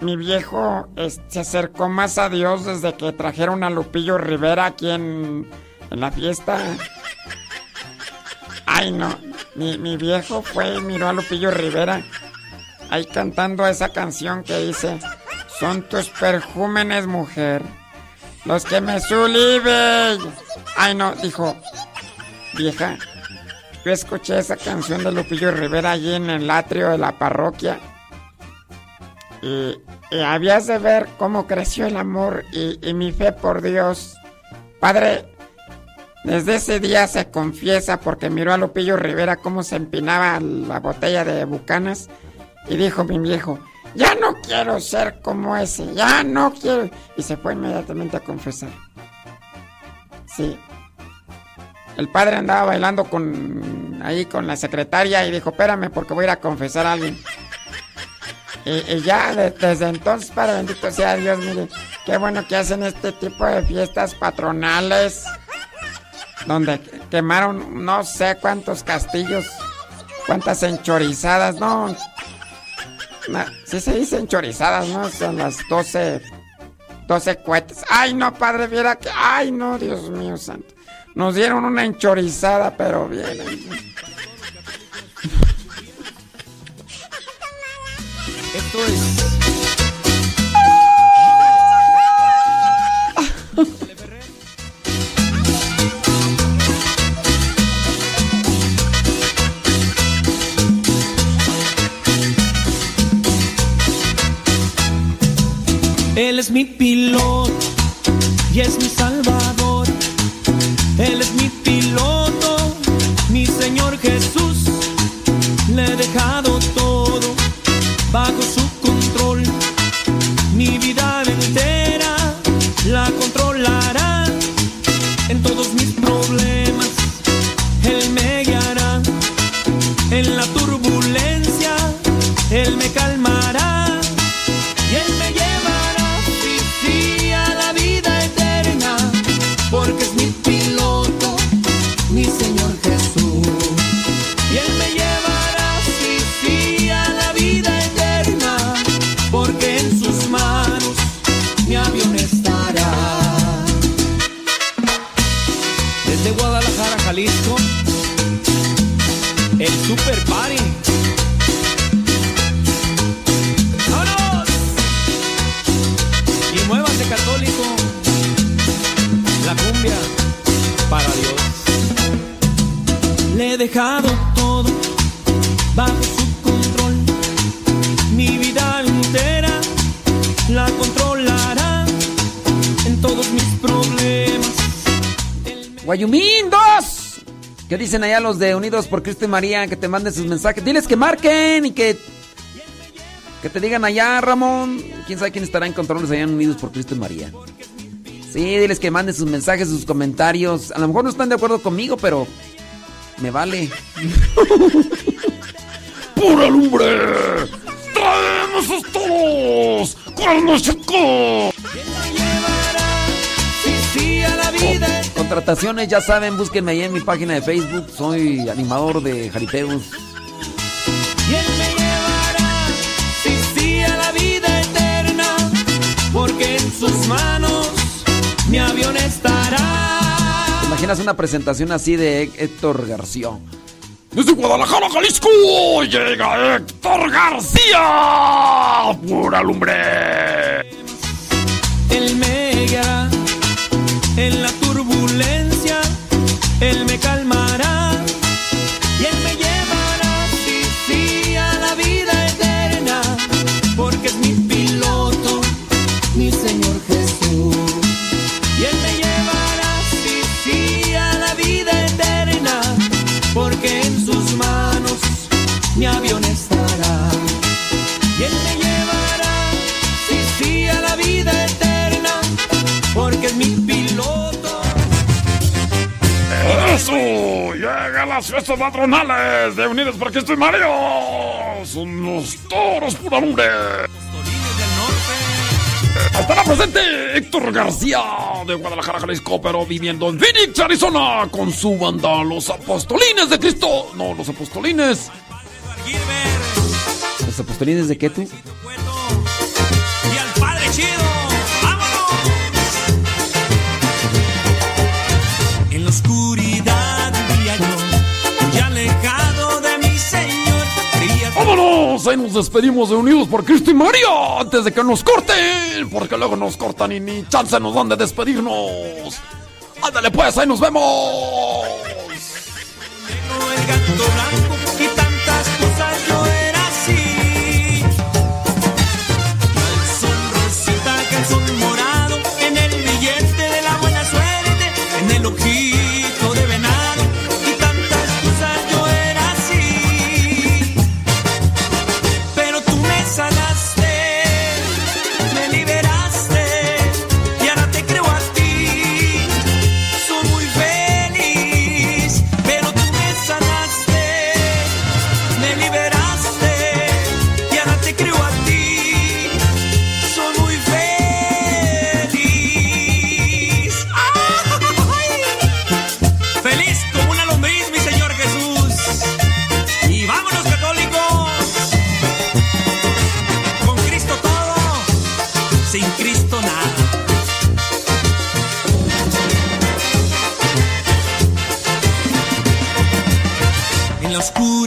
mi viejo es- se acercó más a Dios desde que trajeron a Lupillo Rivera aquí en, en la fiesta. Ay, no, mi, viejo fue y miró a Lupillo Rivera ahí cantando esa canción que dice, son tus perjúmenes, mujer, los que me suliben. Ay, no, dijo, vieja, yo escuché esa canción de Lupillo Rivera allí en el atrio de la parroquia. Y, y habías de ver cómo creció el amor y, y mi fe por Dios. Padre, desde ese día se confiesa porque miró a Lupillo Rivera cómo se empinaba la botella de bucanas y dijo mi viejo, ya no quiero ser como ese, ya no quiero. Y se fue inmediatamente a confesar. Sí. El padre andaba bailando con ahí con la secretaria y dijo, espérame porque voy a ir a confesar a alguien. Y, ya de- desde entonces, Padre bendito sea Dios, mire, qué bueno que hacen este tipo de fiestas patronales donde quemaron no sé cuántos castillos, cuántas enchorizadas, no. Sí se dicen chorizadas, ¿no? Son las 12, 12 cohetes. Ay, no, padre, viera que... Ay, no, Dios mío santo. Nos dieron una enchorizada, pero bien. Esto es. <laughs> Él es mi piloto y es mi salvador. Él es mi piloto, mi Señor Jesús. Dejado todo bajo su control. Mi vida entera la controlará en todos mis problemas. Guayumindos. ¿Qué dicen allá los de Unidos por Cristo y María? Que te manden sus mensajes. Diles que marquen y que. Que te digan allá, Ramón. Quién sabe quién estará en controles allá en Unidos por Cristo y María. Sí, diles que manden sus mensajes, sus comentarios. A lo mejor no están de acuerdo conmigo, pero. Me vale. ¡Pura lumbre! ¡Traemos todos! ¡Cuernos chicos! Sí, sí, a la vida Contrataciones, ya saben, búsquenme ahí en mi página de Facebook. Soy animador de Jaripeos. Y Él me llevará, sí, sí, a la vida eterna, porque en sus manos mi avión estará. ¿Te imaginas una presentación así de Héctor García? Desde Guadalajara, Jalisco, llega Héctor García. ¡Pura lumbre! Él me guiará en la turbulencia, Él me calmará ¡Eso! Llegan las fiestas patronales de Unidos por Cristo y Mario. Son los toros pura lumbre. Estará presente Héctor García de Guadalajara, Jalisco, pero viviendo en Phoenix, Arizona, con su banda Los Apostolines de Cristo. No, los Apostolines. ¿Los apostolines de qué tú? Y al Padre Chido. Ahí nos despedimos de Unidos por Cristo y María antes de que nos corten, porque luego nos cortan y ni chance nos dan de despedirnos. Ándale pues, ahí nos vemos. school.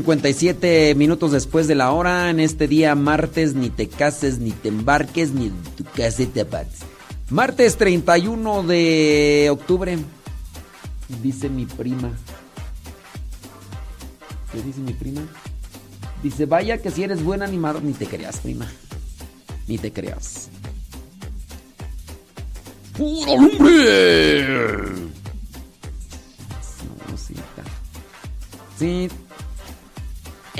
57 minutos después de la hora. En este día, martes, ni te cases, ni te embarques, ni tu casa te apagues. Martes 31 de octubre. Dice mi prima. ¿Qué dice mi prima? Dice, vaya que si eres buen animador, ni te creas, prima. Ni te creas. ¡Pura lumbre! Sí.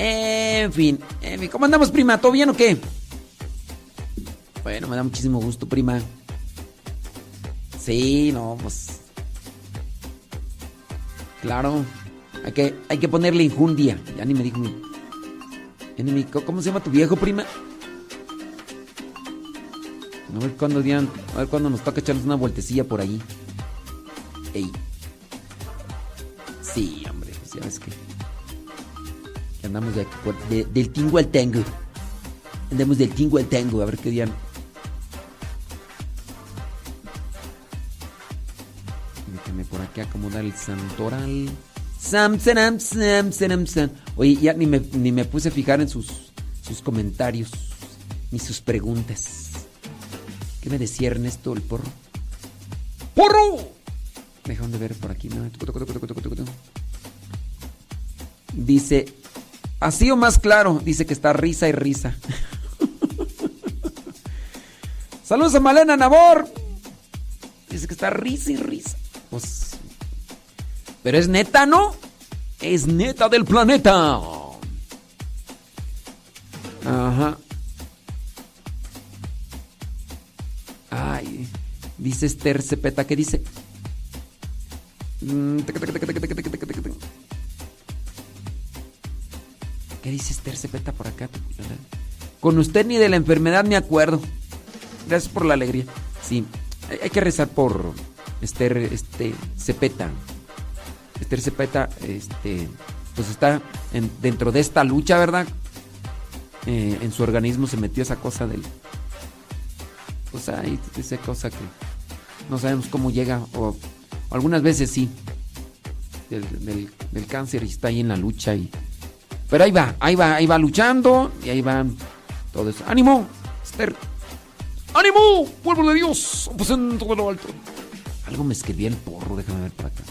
En fin, en. ¿Cómo andamos, prima? ¿Todo bien o qué? Bueno, me da muchísimo gusto, prima. Sí, no, pues. Claro. Hay que, hay que ponerle injundia. Ya ni me dijo mi. ya ni ¿Cómo se llama tu viejo, prima? A ver cuándo, Dian- a ver cuándo nos toca echarnos una vueltecilla por ahí. Ey. Sí, hombre, pues ya ves que. Andamos de, de- del tingo al tango. Andamos del tingo al tango, a ver qué día. Déjame por aquí acomodar el santoral. Sam, saram, sam, saram, sam. Oye, ya ni me, ni me puse a fijar en sus, sus comentarios, ni sus preguntas. ¿Qué me decía Ernesto el porro? ¡Porro! Dejaron de ver por aquí. Dice, así o más claro, dice que está risa y risa. Saludos a Malena Nabor. Dice que está risa y risa. Pues, pero es neta, ¿no? Es neta del planeta. Ajá. Ay, dice Esther Cepeta, ¿qué dice? ¿Qué dice Esther Cepeta por acá? Con usted ni de la enfermedad me acuerdo. Gracias por la alegría. Sí, hay, que rezar por Esther este, Cepeta. Esther Cepeta, este, pues está en- dentro de esta lucha, ¿verdad? Eh, en su organismo se metió esa cosa del. Pues ahí, esa cosa que no sabemos cómo llega, o algunas veces sí, del- del cáncer y está ahí en la lucha. Y, pero ahí va, ahí va, ahí va luchando y ahí van todo eso. ¡Ánimo! Esther, ¡Ánimo! ¡Pueblo de Dios! Lo alto. Algo me escribía el porro, déjame ver por acá.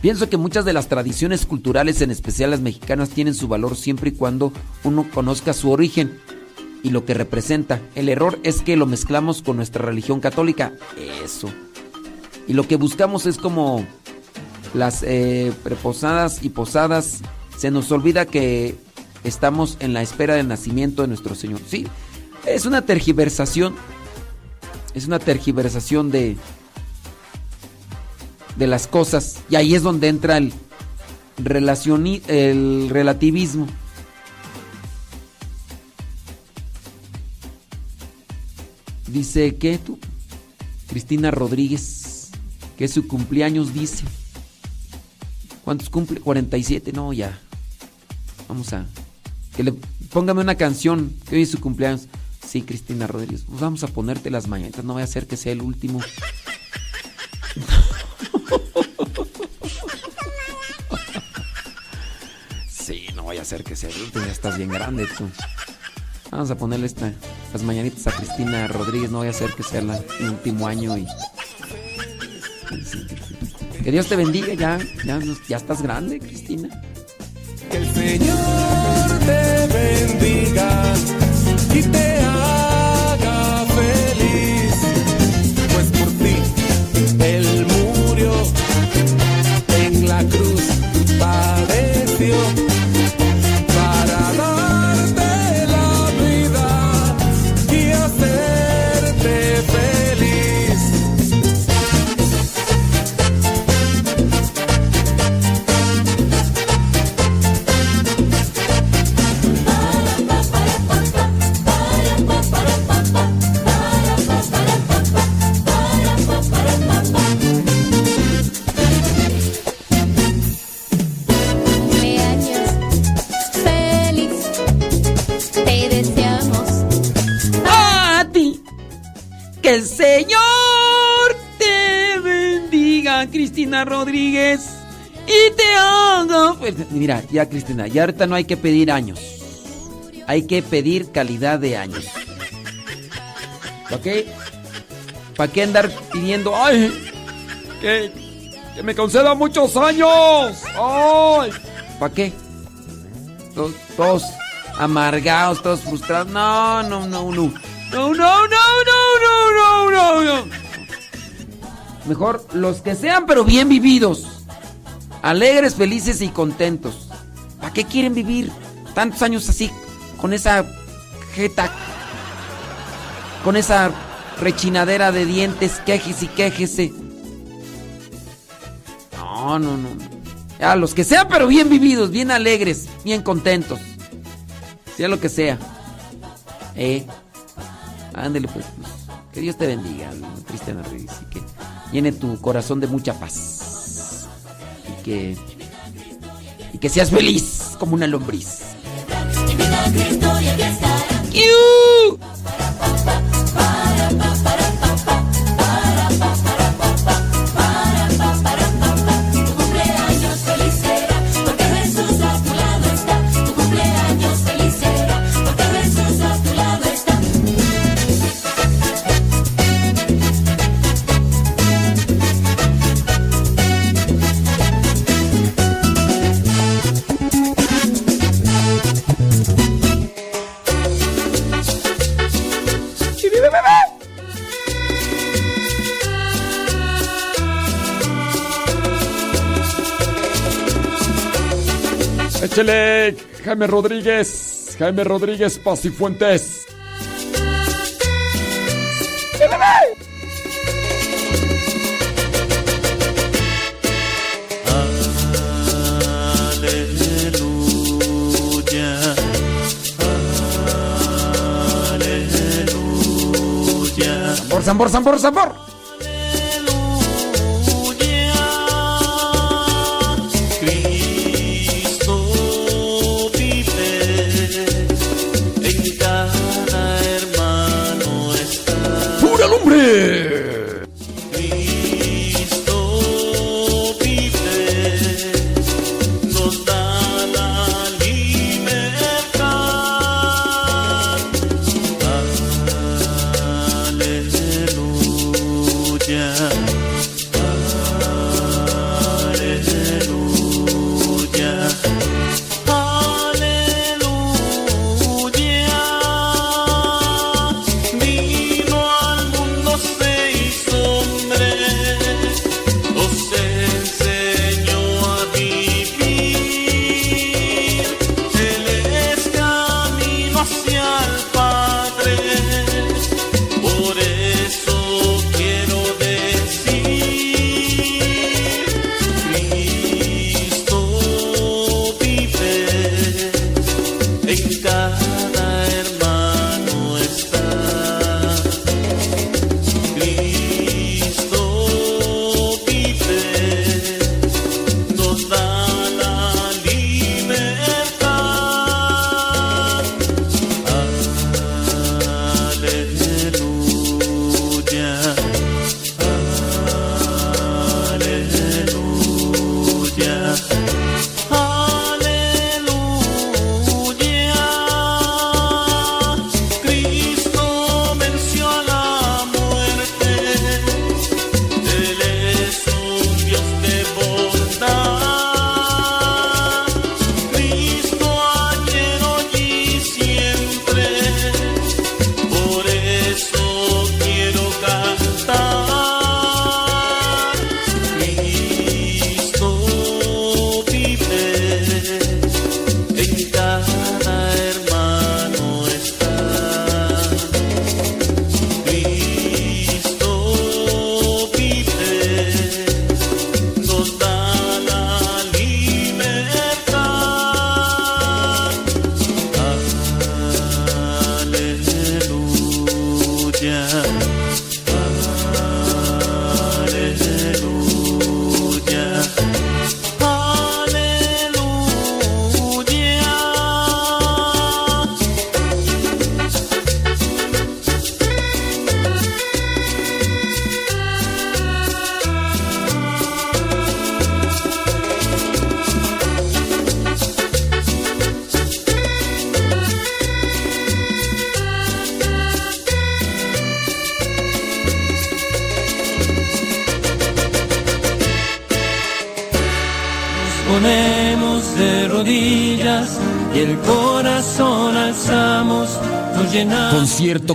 Pienso que muchas de las tradiciones culturales, en especial las mexicanas, tienen su valor siempre y cuando uno conozca su origen y lo que representa. El error es que lo mezclamos con nuestra religión católica. Eso. Y lo que buscamos es como las eh, preposadas y posadas. Se nos olvida que estamos en la espera del nacimiento de nuestro Señor. Sí, es una tergiversación. Es una tergiversación de, de las cosas. Y ahí es donde entra el, el relativismo. Dice que tú, Cristina Rodríguez, que su cumpleaños dice. ¿Cuántos cumple? 47, no, ya. Vamos a. Que le póngame una canción que hoy es su cumpleaños. Sí, Cristina Rodríguez. Pues vamos a ponerte las mañanitas. No voy a hacer que sea el último. Sí, no voy a hacer que sea el último. Ya estás bien grande tú. Vamos a ponerle esta, las mañanitas a Cristina Rodríguez. No voy a hacer que sea la- el último año y. Que Dios te bendiga, ya, ya, ya estás grande, Cristina. Que el Señor te bendiga y te Rodríguez, y te fel- Mira, ya Cristina, ya ahorita no hay que pedir años. Hay que pedir calidad de años. ¿Ok? ¿Para qué andar pidiendo? ¡Ay! Que, que me conceda muchos años. ¡Ay! ¿Para qué? Todos, todos amargados, todos frustrados. No, no, no, no. No, no, no, no, no, no, no, no. Mejor los que sean, pero bien vividos. Alegres, felices y contentos. ¿Para qué quieren vivir tantos años así? Con esa jeta. Con esa rechinadera de dientes. Quejese y quejese. No, no, no. Ya, los que sean, pero bien vividos, bien alegres, bien contentos. Sea lo que sea. Eh. Ándele, pues, Que Dios te bendiga, Cristiana Reyes. Y que llene tu corazón de mucha paz. Y que. Y que seas feliz como una lombriz. Échele, Jaime Rodríguez. Jaime Rodríguez Pasifuentes. Aleluya, aleluya. Zambor, zambor, zambor, zambor.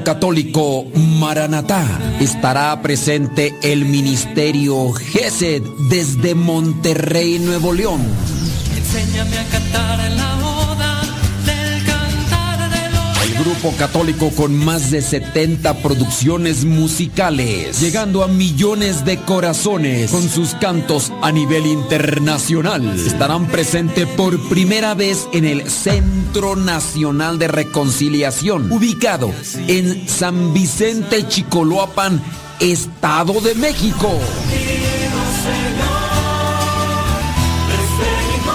Católico Maranatá. Estará presente el Ministerio GESED desde Monterrey, Nuevo León. Enséñame a cantar la oda del cantar de los El grupo católico con más de 70 producciones musicales, llegando a millones de corazones con sus cantos a nivel internacional. Estarán presentes por primera vez en el Centro Nacional de Reconciliación, ubicado en San Vicente Chicoloapan, Estado de México.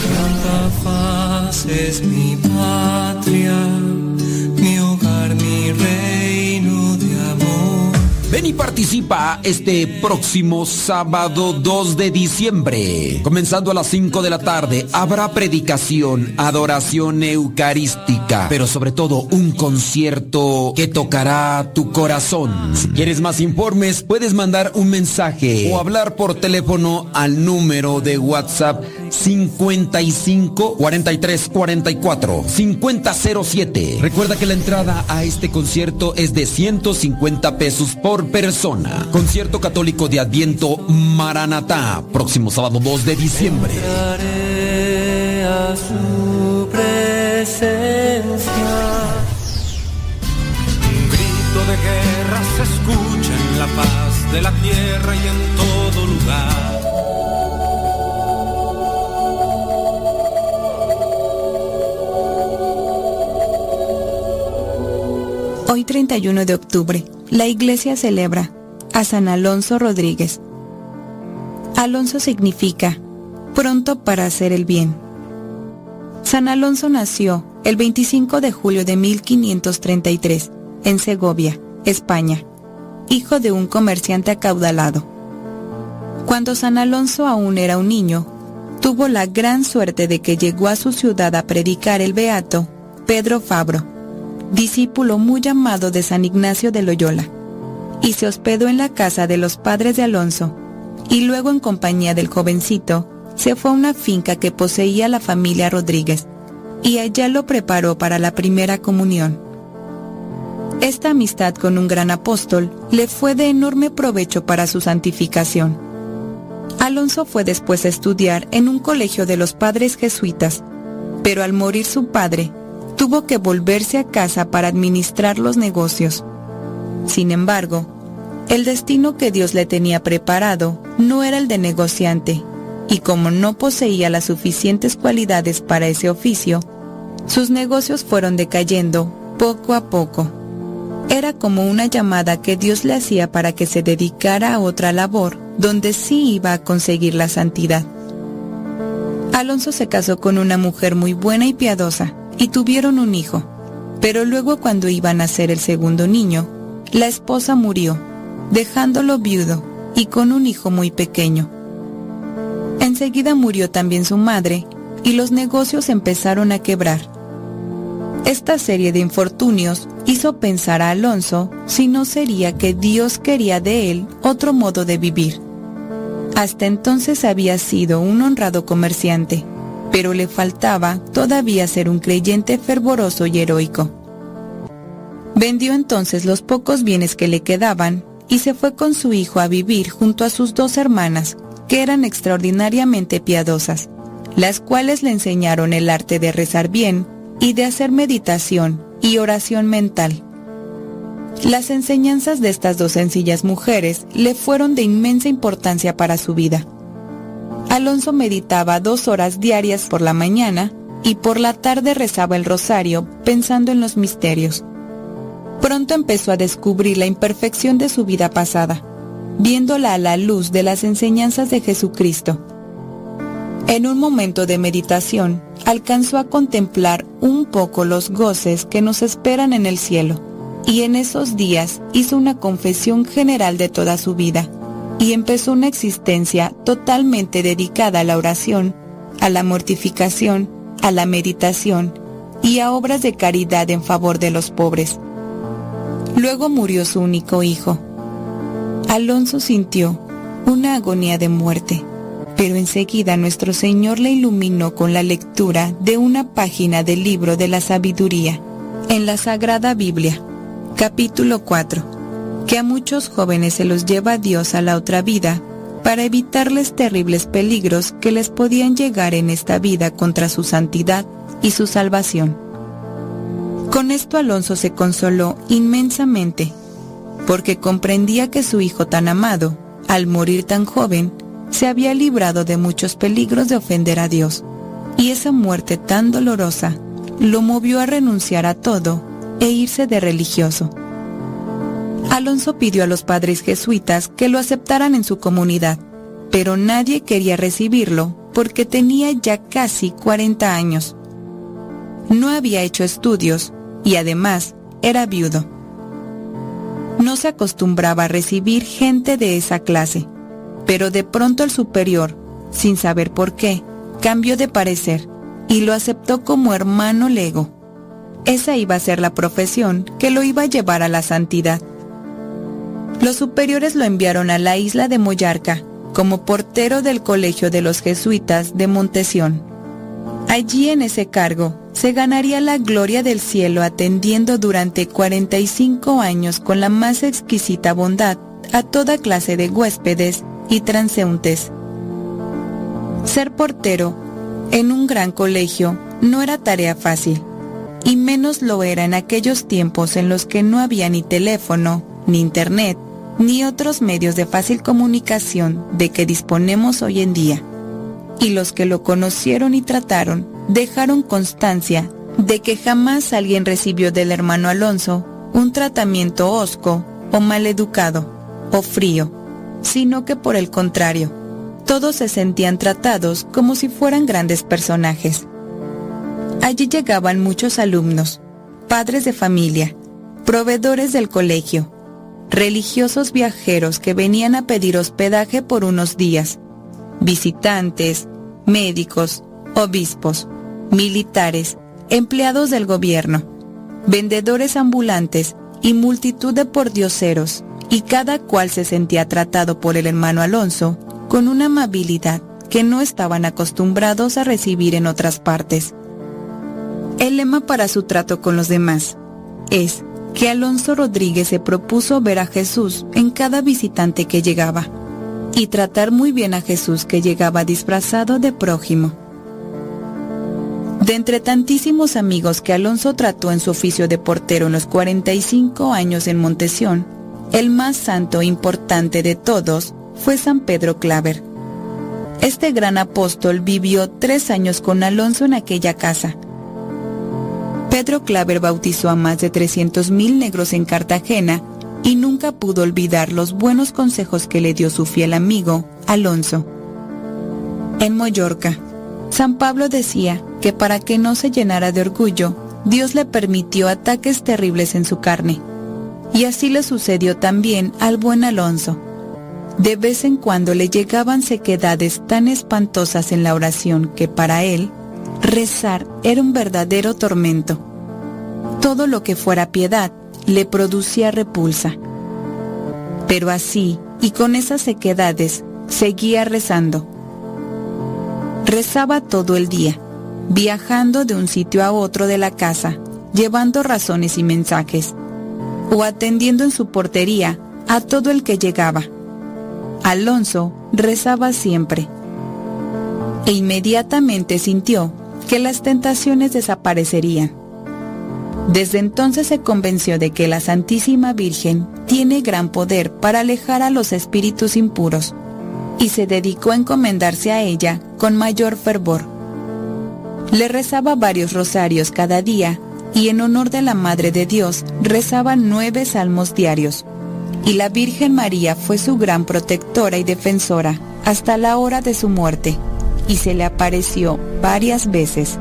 Santa Faz es mi patria, Ven y participa este próximo sábado 2 de diciembre. Comenzando a las 5 de la tarde, habrá predicación, adoración eucarística, pero sobre todo un concierto que tocará tu corazón. Si quieres más informes, puedes mandar un mensaje o hablar por teléfono al número de WhatsApp 55 43 44 5007. Recuerda que la entrada a este concierto es de 150 pesos por persona. Concierto católico de Adviento Maranatá, próximo sábado 2 de diciembre. A su presencia. Un grito de guerra se escucha en la paz de la tierra y en todo lugar. Hoy 31 de octubre, la iglesia celebra a San Alonso Rodríguez. Alonso significa pronto para hacer el bien. San Alonso nació el 25 de julio de 1533 en Segovia, España, hijo de un comerciante acaudalado. Cuando San Alonso aún era un niño, tuvo la gran suerte de que llegó a su ciudad a predicar el beato Pedro Fabro, discípulo muy amado de San Ignacio de Loyola, y se hospedó en la casa de los padres de Alonso, y luego en compañía del jovencito, se fue a una finca que poseía la familia Rodríguez, y allá lo preparó para la primera comunión. Esta amistad con un gran apóstol le fue de enorme provecho para su santificación. Alonso fue después a estudiar en un colegio de los padres jesuitas, pero al morir su padre, tuvo que volverse a casa para administrar los negocios. Sin embargo, el destino que Dios le tenía preparado no era el de negociante, y como no poseía las suficientes cualidades para ese oficio, sus negocios fueron decayendo poco a poco. Era como una llamada que Dios le hacía para que se dedicara a otra labor donde sí iba a conseguir la santidad. Alonso se casó con una mujer muy buena y piadosa y tuvieron un hijo, pero luego cuando iba a nacer el segundo niño, la esposa murió, dejándolo viudo y con un hijo muy pequeño. Enseguida murió también su madre y los negocios empezaron a quebrar. Esta serie de infortunios hizo pensar a Alonso si no sería que Dios quería de él otro modo de vivir. Hasta entonces había sido un honrado comerciante, pero le faltaba todavía ser un creyente fervoroso y heroico. Vendió entonces los pocos bienes que le quedaban y se fue con su hijo a vivir junto a sus dos hermanas, que eran extraordinariamente piadosas, las cuales le enseñaron el arte de rezar bien y de hacer meditación y oración mental. Las enseñanzas de estas dos sencillas mujeres le fueron de inmensa importancia para su vida. Alonso meditaba dos horas diarias por la mañana y por la tarde rezaba el rosario pensando en los misterios. Pronto empezó a descubrir la imperfección de su vida pasada, viéndola a la luz de las enseñanzas de Jesucristo. En un momento de meditación, alcanzó a contemplar un poco los goces que nos esperan en el cielo, y en esos días hizo una confesión general de toda su vida, y empezó una existencia totalmente dedicada a la oración, a la mortificación, a la meditación y a obras de caridad en favor de los pobres. Luego murió su único hijo. Alonso sintió una agonía de muerte, pero enseguida nuestro Señor le iluminó con la lectura de una página del libro de la sabiduría en la Sagrada Biblia, capítulo 4, que a muchos jóvenes se los lleva Dios a la otra vida para evitarles terribles peligros que les podían llegar en esta vida contra su santidad y su salvación. Con esto Alonso se consoló inmensamente, porque comprendía que su hijo tan amado, al morir tan joven, se había librado de muchos peligros de ofender a Dios, y esa muerte tan dolorosa lo movió a renunciar a todo e irse de religioso. Alonso pidió a los padres jesuitas que lo aceptaran en su comunidad, pero nadie quería recibirlo porque tenía ya casi 40 años. No había hecho estudios y además era viudo. No se acostumbraba a recibir gente de esa clase, pero de pronto el superior, sin saber por qué, cambió de parecer y lo aceptó como hermano lego. Esa iba a ser la profesión que lo iba a llevar a la santidad. Los superiores lo enviaron a la isla de Moyarca como portero del Colegio de los Jesuitas de Montesión. Allí en ese cargo se ganaría la gloria del cielo atendiendo durante 45 años con la más exquisita bondad a toda clase de huéspedes y transeúntes. Ser portero en un gran colegio no era tarea fácil, y menos lo era en aquellos tiempos en los que no había ni teléfono, ni internet, ni otros medios de fácil comunicación de que disponemos hoy en día. Y los que lo conocieron y trataron dejaron constancia de que jamás alguien recibió del hermano Alonso un tratamiento hosco o maleducado o frío, sino que por el contrario, todos se sentían tratados como si fueran grandes personajes. Allí llegaban muchos alumnos, padres de familia, proveedores del colegio, religiosos viajeros que venían a pedir hospedaje por unos días, visitantes, médicos, obispos, militares, empleados del gobierno, vendedores ambulantes y multitud de pordioseros, y cada cual se sentía tratado por el hermano Alonso con una amabilidad que no estaban acostumbrados a recibir en otras partes. El lema para su trato con los demás es que Alonso Rodríguez se propuso ver a Jesús en cada visitante que llegaba y tratar muy bien a Jesús que llegaba disfrazado de prójimo. De entre tantísimos amigos que Alonso trató en su oficio de portero en los 45 años en Montesión, el más santo e importante de todos fue San Pedro Claver. Este gran apóstol vivió tres años con Alonso en aquella casa. Pedro Claver bautizó a más de 300.000 negros en Cartagena y nunca pudo olvidar los buenos consejos que le dio su fiel amigo, Alonso. En Mallorca, San Pablo decía que para que no se llenara de orgullo, Dios le permitió ataques terribles en su carne. Y así le sucedió también al buen Alonso. De vez en cuando le llegaban sequedades tan espantosas en la oración que para él, rezar era un verdadero tormento. Todo lo que fuera piedad le producía repulsa. Pero así, y con esas sequedades, seguía rezando. Rezaba todo el día, viajando de un sitio a otro de la casa, llevando razones y mensajes, o atendiendo en su portería a todo el que llegaba. Alonso rezaba siempre, e inmediatamente sintió que las tentaciones desaparecerían. Desde entonces se convenció de que la Santísima Virgen tiene gran poder para alejar a los espíritus impuros y se dedicó a encomendarse a ella con mayor fervor. Le rezaba varios rosarios cada día y en honor de la Madre de Dios rezaba nueve salmos diarios. Y la Virgen María fue su gran protectora y defensora hasta la hora de su muerte y se le apareció varias veces,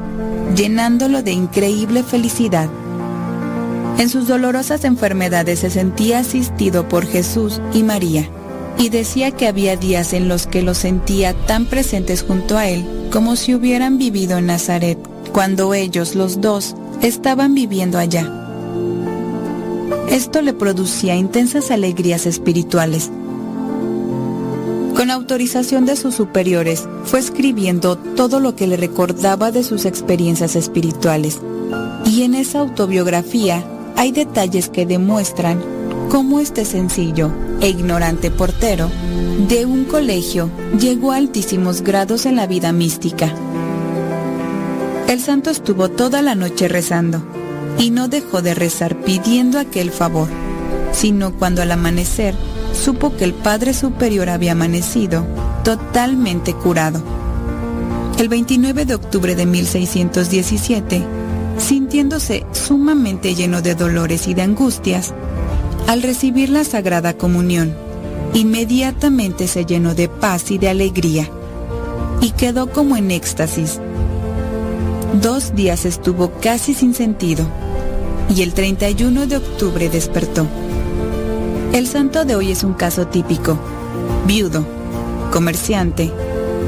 llenándolo de increíble felicidad. En sus dolorosas enfermedades se sentía asistido por Jesús y María, y decía que había días en los que los sentía tan presentes junto a él como si hubieran vivido en Nazaret, cuando ellos los dos estaban viviendo allá. Esto le producía intensas alegrías espirituales. Con autorización de sus superiores, fue escribiendo todo lo que le recordaba de sus experiencias espirituales. Y en esa autobiografía hay detalles que demuestran cómo este sencillo e ignorante portero de un colegio llegó a altísimos grados en la vida mística. El santo estuvo toda la noche rezando y no dejó de rezar pidiendo aquel favor, sino cuando al amanecer supo que el Padre Superior había amanecido totalmente curado. El 29 de octubre de 1617, sintiéndose sumamente lleno de dolores y de angustias, al recibir la Sagrada Comunión, inmediatamente se llenó de paz y de alegría, y quedó como en éxtasis. Dos días estuvo casi sin sentido, y el 31 de octubre despertó. El santo de hoy es un caso típico. Viudo, comerciante,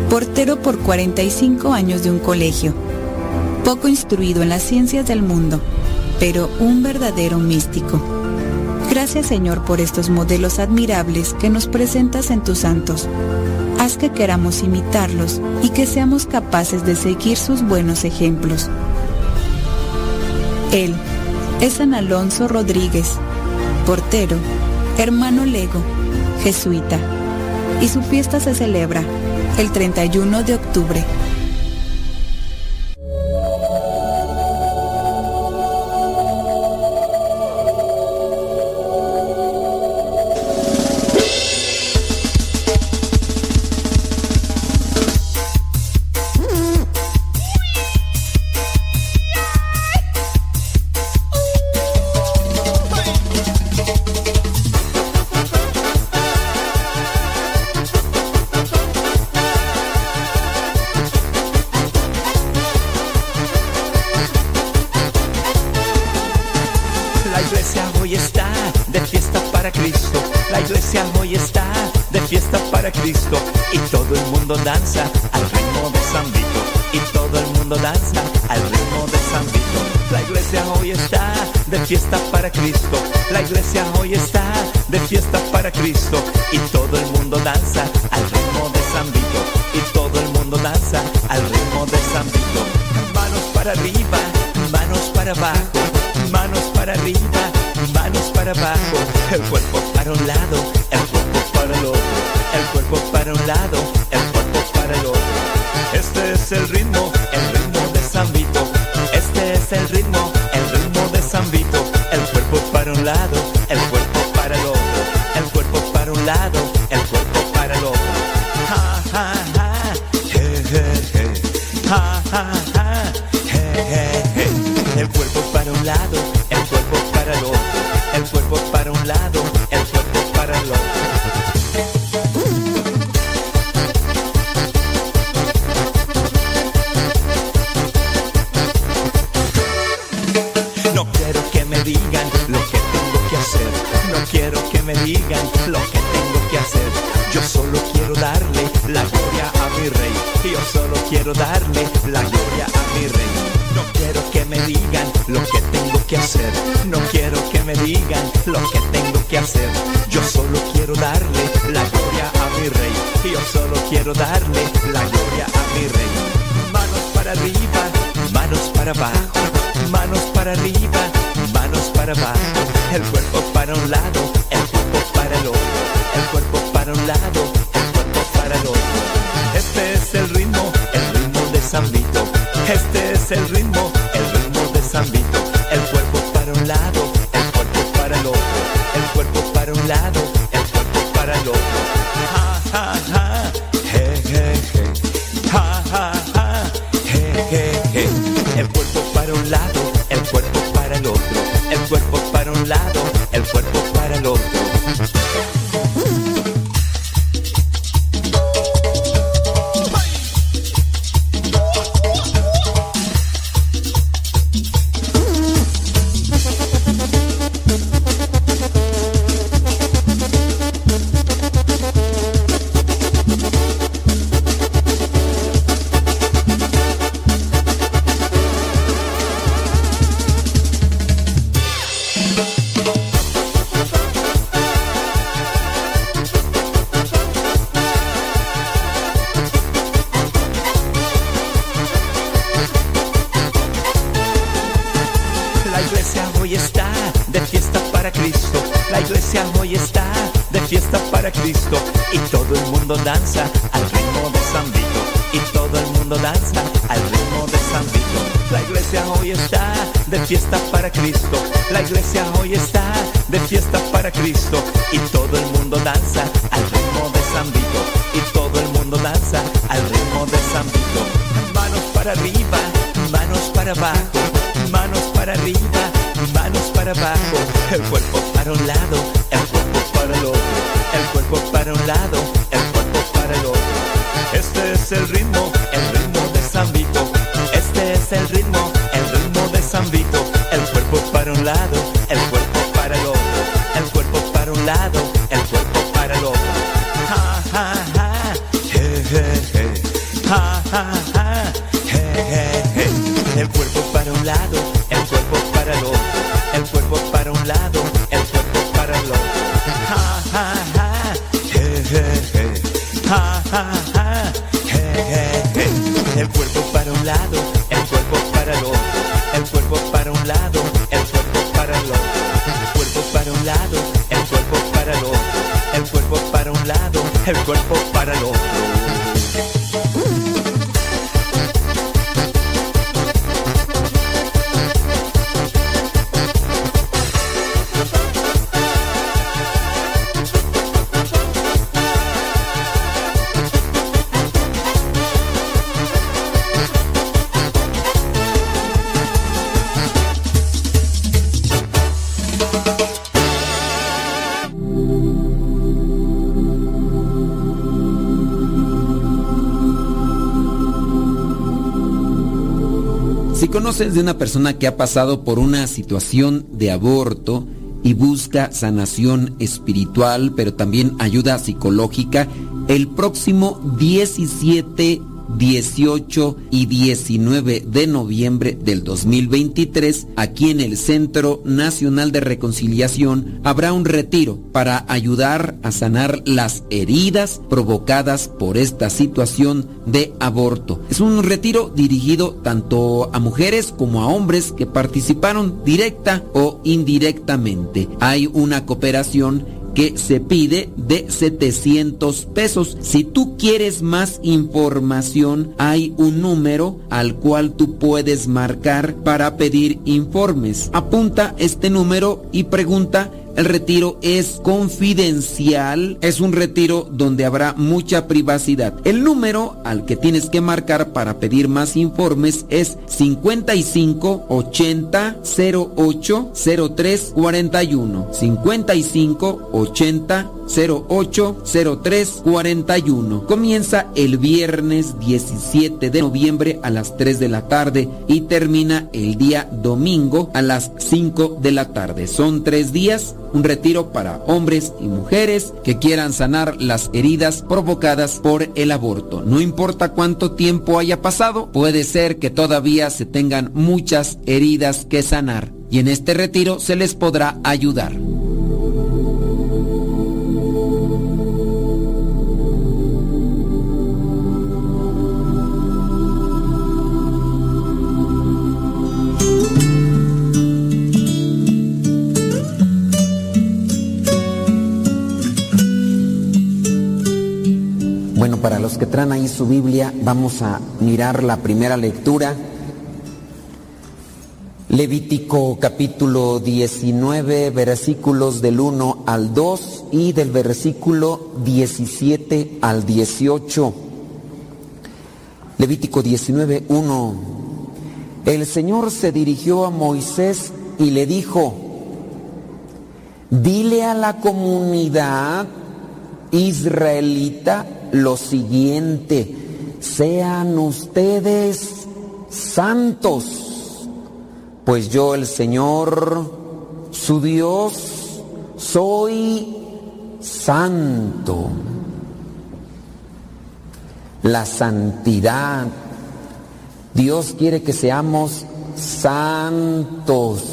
portero por 45 años de un colegio, poco instruido en las ciencias del mundo, pero un verdadero místico. Gracias Señor por estos modelos admirables que nos presentas en tus santos. Haz que queramos imitarlos y que seamos capaces de seguir sus buenos ejemplos. Él es San Alonso Rodríguez, portero hermano Lego, jesuita, y su fiesta se celebra el 31 de octubre. Conoces de una persona que ha pasado por una situación de aborto y busca sanación espiritual, pero también ayuda psicológica, el próximo 17, 18 y 19 de noviembre del 2023, aquí en el Centro Nacional de Reconciliación, habrá un retiro para ayudar a sanar las heridas provocadas por esta situación de aborto. Es un retiro dirigido tanto a mujeres como a hombres que participaron directa o indirectamente. Hay una cooperación que se pide de 700 pesos. Si tú quieres más información, hay un número al cual tú puedes marcar para pedir informes. Apunta este número y pregunta el retiro es confidencial, es un retiro donde habrá mucha privacidad. El número al que tienes que marcar para pedir más informes es 55 80 08 03 41. 55 80 08 03 41. Comienza el viernes 17 de noviembre a las 3 de la tarde y termina el día domingo a las 5 de la tarde. Son tres días un retiro para hombres y mujeres que quieran sanar las heridas provocadas por el aborto. No importa cuánto tiempo haya pasado, puede ser que todavía se tengan muchas heridas que sanar y en este retiro se les podrá ayudar. Que traen ahí su Biblia, vamos a mirar la primera lectura. Levítico capítulo 19, versículos del 1 al 2 y del versículo 17 al 18. Levítico 19, 1. El Señor se dirigió a Moisés y le dijo, dile a la comunidad israelita lo siguiente, sean ustedes santos, pues yo el Señor, su Dios, soy santo. La santidad. Dios quiere que seamos santos.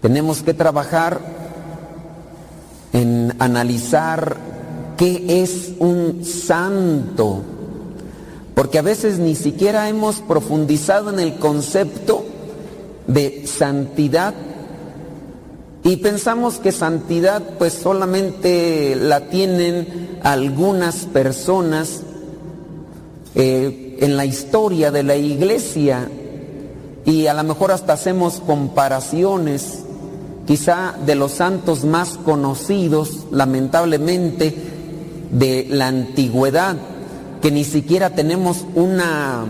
Tenemos que trabajar en analizar qué es un santo, porque a veces ni siquiera hemos profundizado en el concepto de santidad. Y pensamos que santidad pues solamente la tienen algunas personas eh, en la historia de la iglesia. Y a lo mejor hasta hacemos comparaciones quizá de los santos más conocidos, lamentablemente, de la antigüedad, que ni siquiera tenemos una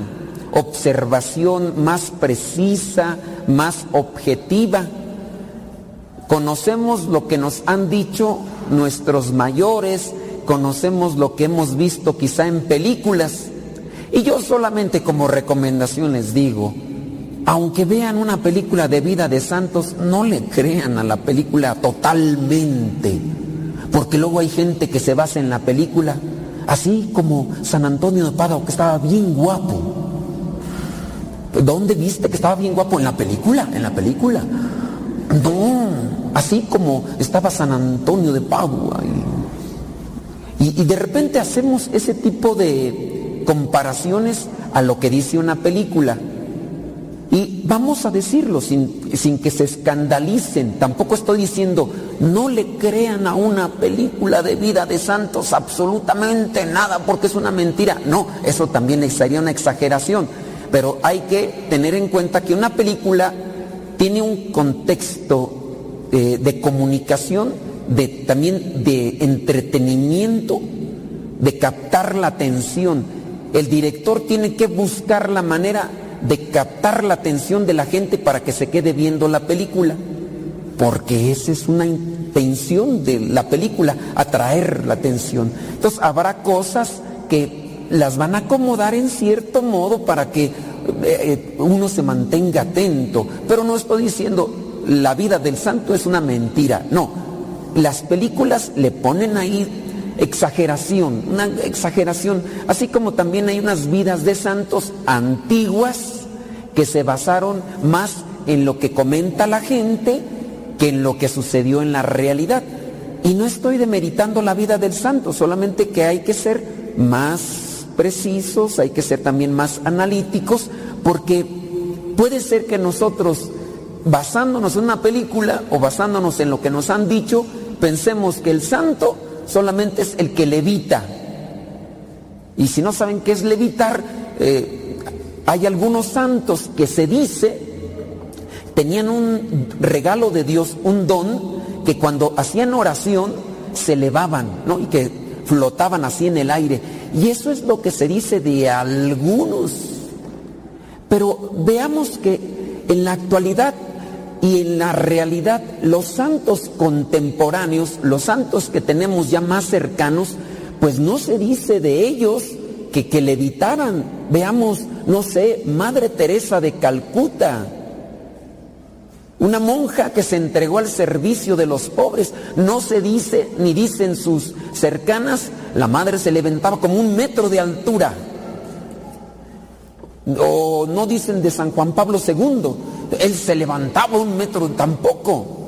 observación más precisa, más objetiva. Conocemos lo que nos han dicho nuestros mayores, conocemos lo que hemos visto quizá en películas. Y yo solamente como recomendación les digo, aunque vean una película de vida de santos, no le crean a la película totalmente, porque luego hay gente que se basa en la película, así como San Antonio de Padua, que estaba bien guapo. ¿Dónde viste que estaba bien guapo? En la película, en la película. No, así como estaba San Antonio de Padua. Y, Y, y de repente hacemos ese tipo de comparaciones a lo que dice una película. Y vamos a decirlo sin, sin que se escandalicen. Tampoco estoy diciendo, no le crean a una película de vida de santos absolutamente nada porque es una mentira. No, eso también sería una exageración. Pero hay que tener en cuenta que una película tiene un contexto eh, de comunicación, de, también de entretenimiento, de captar la atención. El director tiene que buscar la manera de captar la atención de la gente para que se quede viendo la película. Porque esa es una intención de la película, atraer la atención. Entonces habrá cosas que las van a acomodar en cierto modo para que eh, uno se mantenga atento. Pero no estoy diciendo la vida del santo es una mentira. No, las películas le ponen ahí exageración, una exageración, así como también hay unas vidas de santos antiguas que se basaron más en lo que comenta la gente que en lo que sucedió en la realidad. Y no estoy demeritando la vida del santo, solamente que hay que ser más precisos, hay que ser también más analíticos, porque puede ser que nosotros, basándonos en una película o basándonos en lo que nos han dicho, pensemos que el santo solamente es el que levita. Y si no saben qué es levitar, eh, hay algunos santos que se dice tenían un regalo de Dios, un don, que cuando hacían oración se elevaban, ¿no? Y que flotaban así en el aire. Y eso es lo que se dice de algunos. Pero veamos que en la actualidad y en la realidad los santos contemporáneos, los santos que tenemos ya más cercanos, pues no se dice de ellos que, que levitaran. Veamos, no sé, Madre Teresa de Calcuta, una monja que se entregó al servicio de los pobres. No se dice, ni dicen sus cercanas, la madre se levantaba como un metro de altura. O no dicen de San Juan Pablo II, él se levantaba un metro tampoco.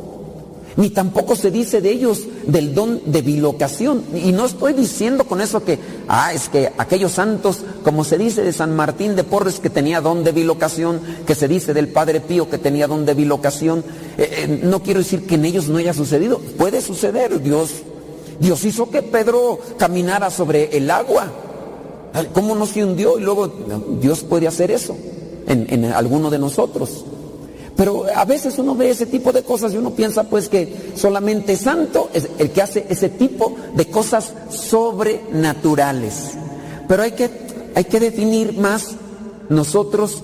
Ni tampoco se dice de ellos del don de bilocación. Y no estoy diciendo con eso que, ah, es que aquellos santos, como se dice de San Martín de Porres que tenía don de bilocación, que se dice del Padre Pío que tenía don de bilocación, eh, eh, no quiero decir que en ellos no haya sucedido. Puede suceder, Dios. Dios hizo que Pedro caminara sobre el agua. ¿Cómo no se hundió? Y luego Dios puede hacer eso en, en alguno de nosotros. Pero a veces uno ve ese tipo de cosas y uno piensa pues que solamente santo es el que hace ese tipo de cosas sobrenaturales. Pero hay que, hay que definir más nosotros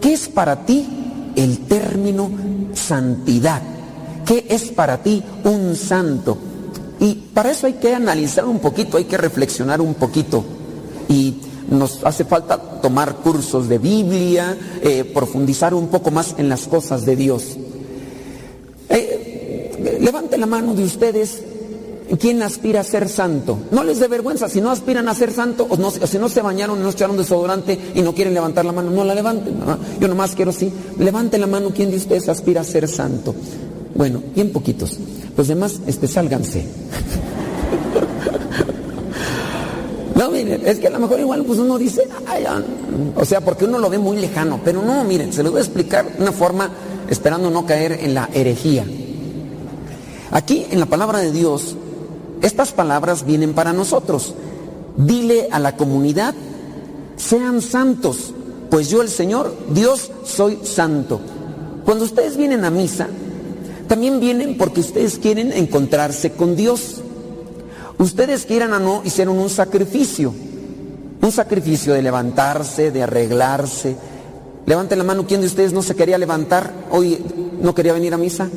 qué es para ti el término santidad. ¿Qué es para ti un santo? Y para eso hay que analizar un poquito, hay que reflexionar un poquito. Y nos hace falta tomar cursos de Biblia, eh, profundizar un poco más en las cosas de Dios. Eh, levante la mano de ustedes. ¿Quién aspira a ser santo? No les dé vergüenza. Si no aspiran a ser santo, o, si no se bañaron, no echaron desodorante y no quieren levantar la mano, no la levanten. ¿no? Yo nomás quiero sí. Levante la mano. ¿Quién de ustedes aspira a ser santo? Bueno, bien poquitos. Los demás, este, sálganse. No, miren, es que a lo mejor igual pues uno dice, "Ay, ah", o sea, porque uno lo ve muy lejano, pero no, miren, se lo voy a explicar de una forma esperando no caer en la herejía. Aquí en la palabra de Dios, estas palabras vienen para nosotros. Dile a la comunidad, sean santos, pues yo el Señor, Dios, soy santo. Cuando ustedes vienen a misa, también vienen porque ustedes quieren encontrarse con Dios. Ustedes quieran o no, hicieron un sacrificio. Un sacrificio de levantarse, de arreglarse. Levanten la mano, ¿quién de ustedes no se quería levantar? Hoy no quería venir a misa.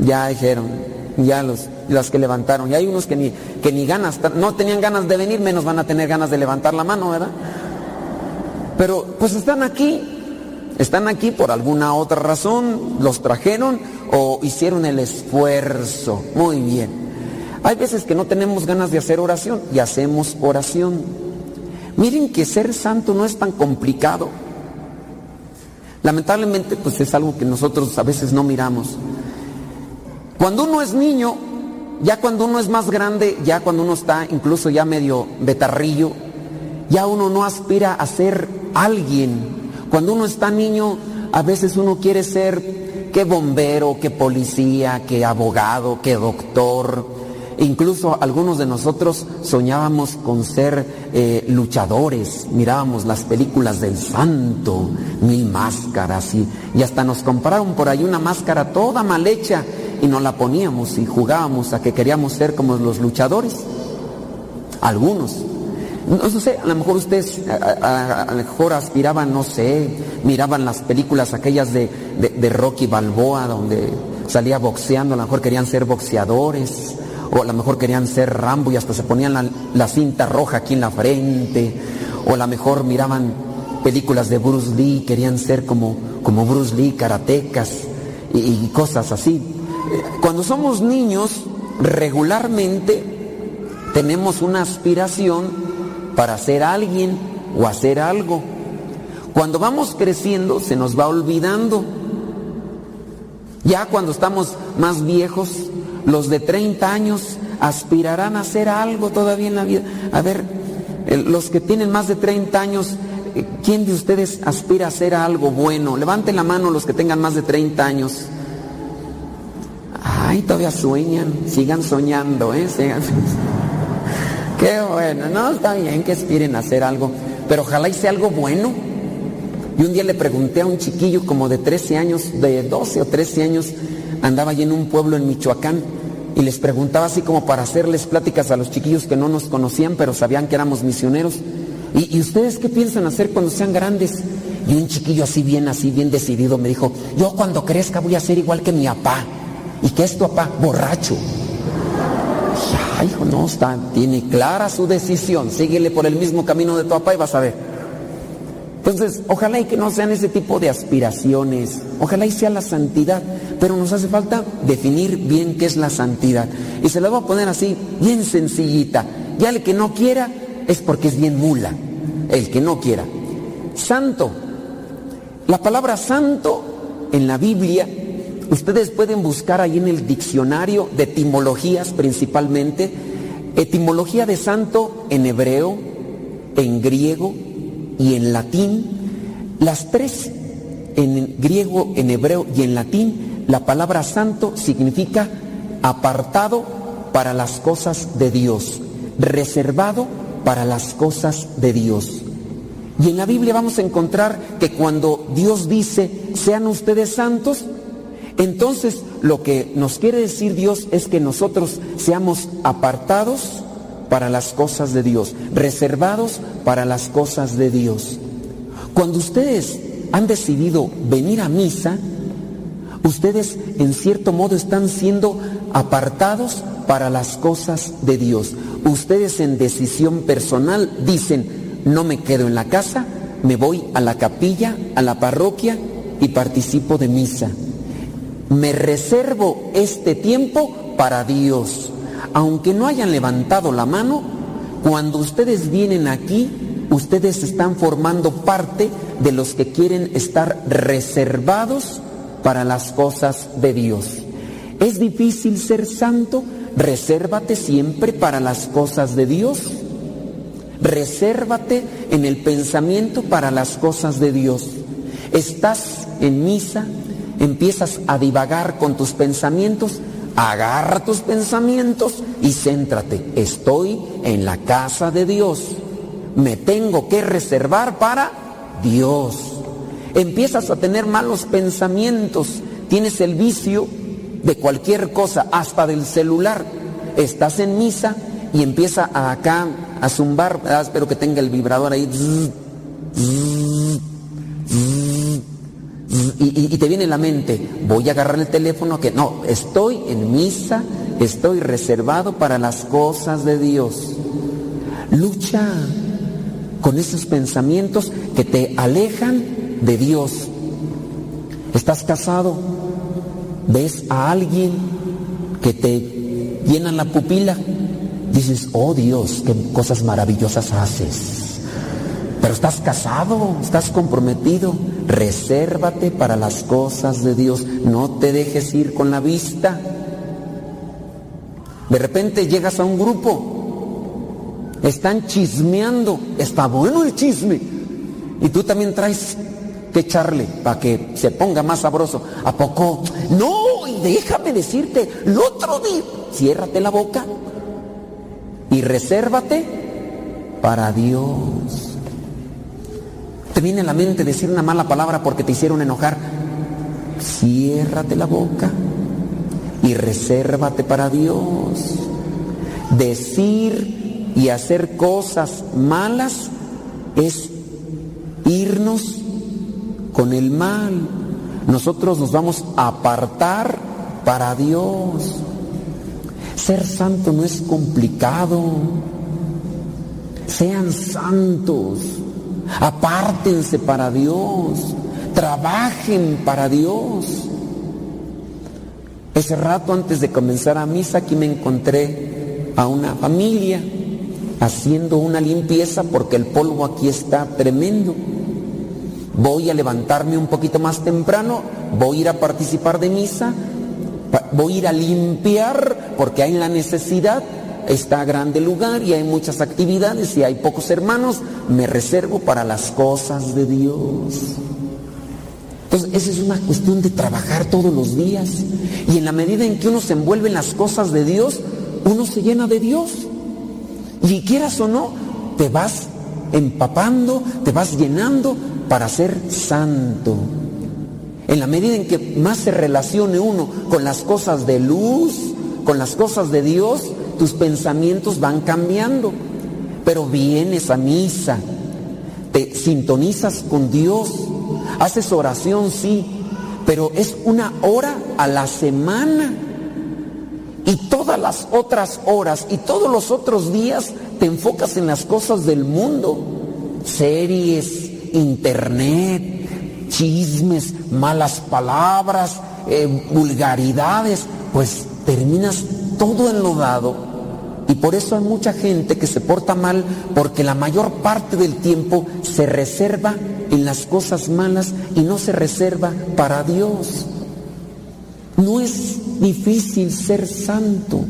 Ya dijeron, ya los, las que levantaron. Y hay unos que ni, que ni ganas, no tenían ganas de venir, menos van a tener ganas de levantar la mano, ¿verdad? Pero pues están aquí, están aquí por alguna otra razón, los trajeron o hicieron el esfuerzo. Muy bien. Hay veces que no tenemos ganas de hacer oración y hacemos oración. Miren que ser santo no es tan complicado. Lamentablemente, pues es algo que nosotros a veces no miramos. Cuando uno es niño, ya cuando uno es más grande, ya cuando uno está incluso ya medio betarrillo, ya uno no aspira a ser alguien. Cuando uno está niño, a veces uno quiere ser que bombero, que policía, que abogado, que doctor. Incluso algunos de nosotros soñábamos con ser eh, luchadores, mirábamos las películas del santo, mil máscaras y, y hasta nos compraron por ahí una máscara toda mal hecha y nos la poníamos y jugábamos a que queríamos ser como los luchadores. Algunos. No sé, a lo mejor ustedes mejor aspiraban, no sé, miraban las películas aquellas de, de, de Rocky Balboa donde salía boxeando, a lo mejor querían ser boxeadores, o a lo mejor querían ser Rambo y hasta se ponían la, cinta roja aquí en la frente, o a lo mejor miraban películas de Bruce Lee, querían ser como, como Bruce Lee, karatecas y cosas así. Cuando somos niños, regularmente tenemos una aspiración para ser alguien o hacer algo. Cuando vamos creciendo se nos va olvidando. Ya cuando estamos más viejos, los de 30 años aspirarán a hacer algo todavía en la vida. A ver, los que tienen más de 30 años, eh, ¿quién de ustedes aspira a hacer algo bueno? Levanten la mano los que tengan más de 30 años. Ay, todavía sueñan, sigan soñando, ¿eh? <laughs> Qué bueno, no, está bien que aspiren a hacer algo, pero ojalá sea algo bueno. Y un día le pregunté a un chiquillo como de 13 años, de 12 o 13 años, andaba allí en un pueblo en Michoacán y les preguntaba así como para hacerles pláticas a los chiquillos que no nos conocían, pero sabían que éramos misioneros. ¿Y, y ustedes qué piensan hacer cuando sean grandes? Y un chiquillo así bien, así bien decidido me dijo, yo cuando crezca voy a ser igual que mi papá. ¿Y qué es tu papá? Borracho. Dije, Ay, hijo, no, está, tiene clara su decisión. Síguele por el mismo camino de tu papá y vas a ver. Entonces, ojalá y que no sean ese tipo de aspiraciones, ojalá y sea la santidad, pero nos hace falta definir bien qué es la santidad. Y se la voy a poner así, bien sencillita. Ya el que no quiera es porque es bien mula, el que no quiera. Santo. La palabra santo en la Biblia, ustedes pueden buscar ahí en el diccionario de etimologías principalmente, etimología de santo en hebreo, en griego y en latín. Las tres, en griego, en hebreo y en latín, la palabra santo significa apartado para las cosas de Dios, reservado para las cosas de Dios. Y en la Biblia vamos a encontrar que cuando Dios dice, sean ustedes santos, entonces lo que nos quiere decir Dios es que nosotros seamos apartados para las cosas de Dios, reservados para las cosas de Dios. Cuando ustedes han decidido venir a misa, ustedes en cierto modo están siendo apartados para las cosas de Dios. Ustedes en decisión personal dicen, no me quedo en la casa, me voy a la capilla, a la parroquia y participo de misa. Me reservo este tiempo para Dios. Aunque no hayan levantado la mano, cuando ustedes vienen aquí, ustedes están formando parte de los que quieren estar reservados para las cosas de Dios. ¿Es difícil ser santo? Resérvate siempre para las cosas de Dios. Resérvate en el pensamiento para las cosas de Dios. Estás en misa, empiezas a divagar con tus pensamientos, agarra tus pensamientos y céntrate. Estoy en la casa de Dios. Me tengo que reservar para Dios. Empiezas a tener malos pensamientos, tienes el vicio de cualquier cosa, hasta del celular. Estás en misa y empieza a acá a zumbar, ah, espero que tenga el vibrador ahí. Y, te viene en la mente, voy a agarrar el teléfono que no, estoy en misa, estoy reservado para las cosas de Dios. Lucha con esos pensamientos que te alejan de Dios. Estás casado, ves a alguien que te llena la pupila, dices, oh Dios, qué cosas maravillosas haces. Pero estás casado, estás comprometido, resérvate para las cosas de Dios, no te dejes ir con la vista. De repente llegas a un grupo, están chismeando, está bueno el chisme. Y tú también traes que echarle para que se ponga más sabroso. ¿A poco? No, y déjame decirte, el otro día, ciérrate la boca y resérvate para Dios. Te viene a la mente decir una mala palabra porque te hicieron enojar. Ciérrate la boca y resérvate para Dios. Decir y hacer cosas malas es irnos con el mal. Nosotros nos vamos a apartar para Dios. Ser santo no es complicado. Sean santos. Apártense para Dios. Trabajen para Dios. Ese rato antes de comenzar a misa aquí me encontré a una familia haciendo una limpieza porque el polvo aquí está tremendo. Voy a levantarme un poquito más temprano, voy a ir a participar de misa, voy a ir a limpiar porque hay la necesidad, está grande lugar y hay muchas actividades y hay pocos hermanos, me reservo para las cosas de Dios. Entonces, esa es una cuestión de trabajar todos los días. Y en la medida en que uno se envuelve en las cosas de Dios, uno se llena de Dios. Y quieras o no, te vas empapando, te vas llenando para ser santo. En la medida en que más se relacione uno con las cosas de luz, con las cosas de Dios, tus pensamientos van cambiando. Pero vienes a misa, te sintonizas con Dios, haces oración, sí, pero es una hora a la semana. Y todas las otras horas y todos los otros días te enfocas en las cosas del mundo. Series, internet, chismes, malas palabras, eh, vulgaridades. Pues terminas todo enlodado. Y por eso hay mucha gente que se porta mal porque la mayor parte del tiempo se reserva en las cosas malas y no se reserva para Dios. No es difícil ser santo.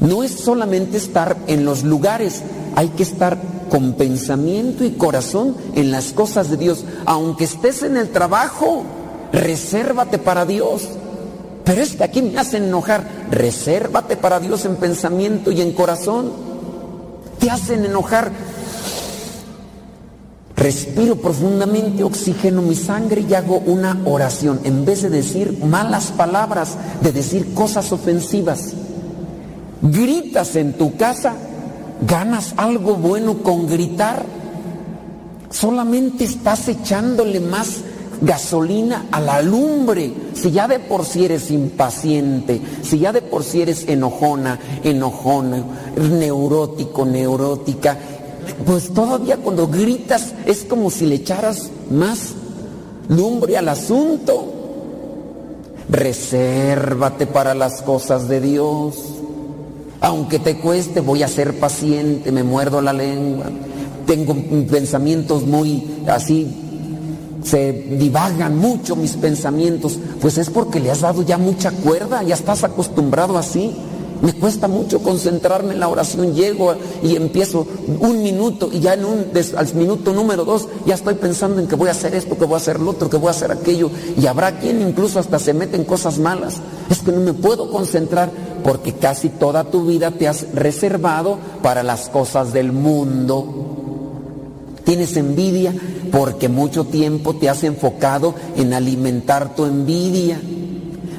No es solamente estar en los lugares, hay que estar con pensamiento y corazón en las cosas de Dios. Aunque estés en el trabajo, resérvate para Dios. Pero es que aquí me hacen enojar. Resérvate para Dios en pensamiento y en corazón. Te hacen enojar. Respiro profundamente, oxigeno mi sangre y hago una oración. En vez de decir malas palabras, de decir cosas ofensivas. Gritas en tu casa, ganas algo bueno con gritar. Solamente estás echándole más gasolina a la lumbre. Si ya de por sí eres impaciente, si ya de por sí eres enojona, enojona, neurótico, neurótica, pues todavía cuando gritas es como si le echaras más lumbre al asunto. Resérvate para las cosas de Dios. Aunque te cueste, voy a ser paciente, me muerdo la lengua. Tengo pensamientos muy así se divagan mucho mis pensamientos, pues es porque le has dado ya mucha cuerda, ya estás acostumbrado así. Me cuesta mucho concentrarme en la oración, llego y empiezo un minuto y ya en un, al minuto número dos ya estoy pensando en que voy a hacer esto, que voy a hacer lo otro, que voy a hacer aquello. Y habrá quien incluso hasta se mete en cosas malas. Es que no me puedo concentrar porque casi toda tu vida te has reservado para las cosas del mundo. Tienes envidia porque mucho tiempo te has enfocado en alimentar tu envidia.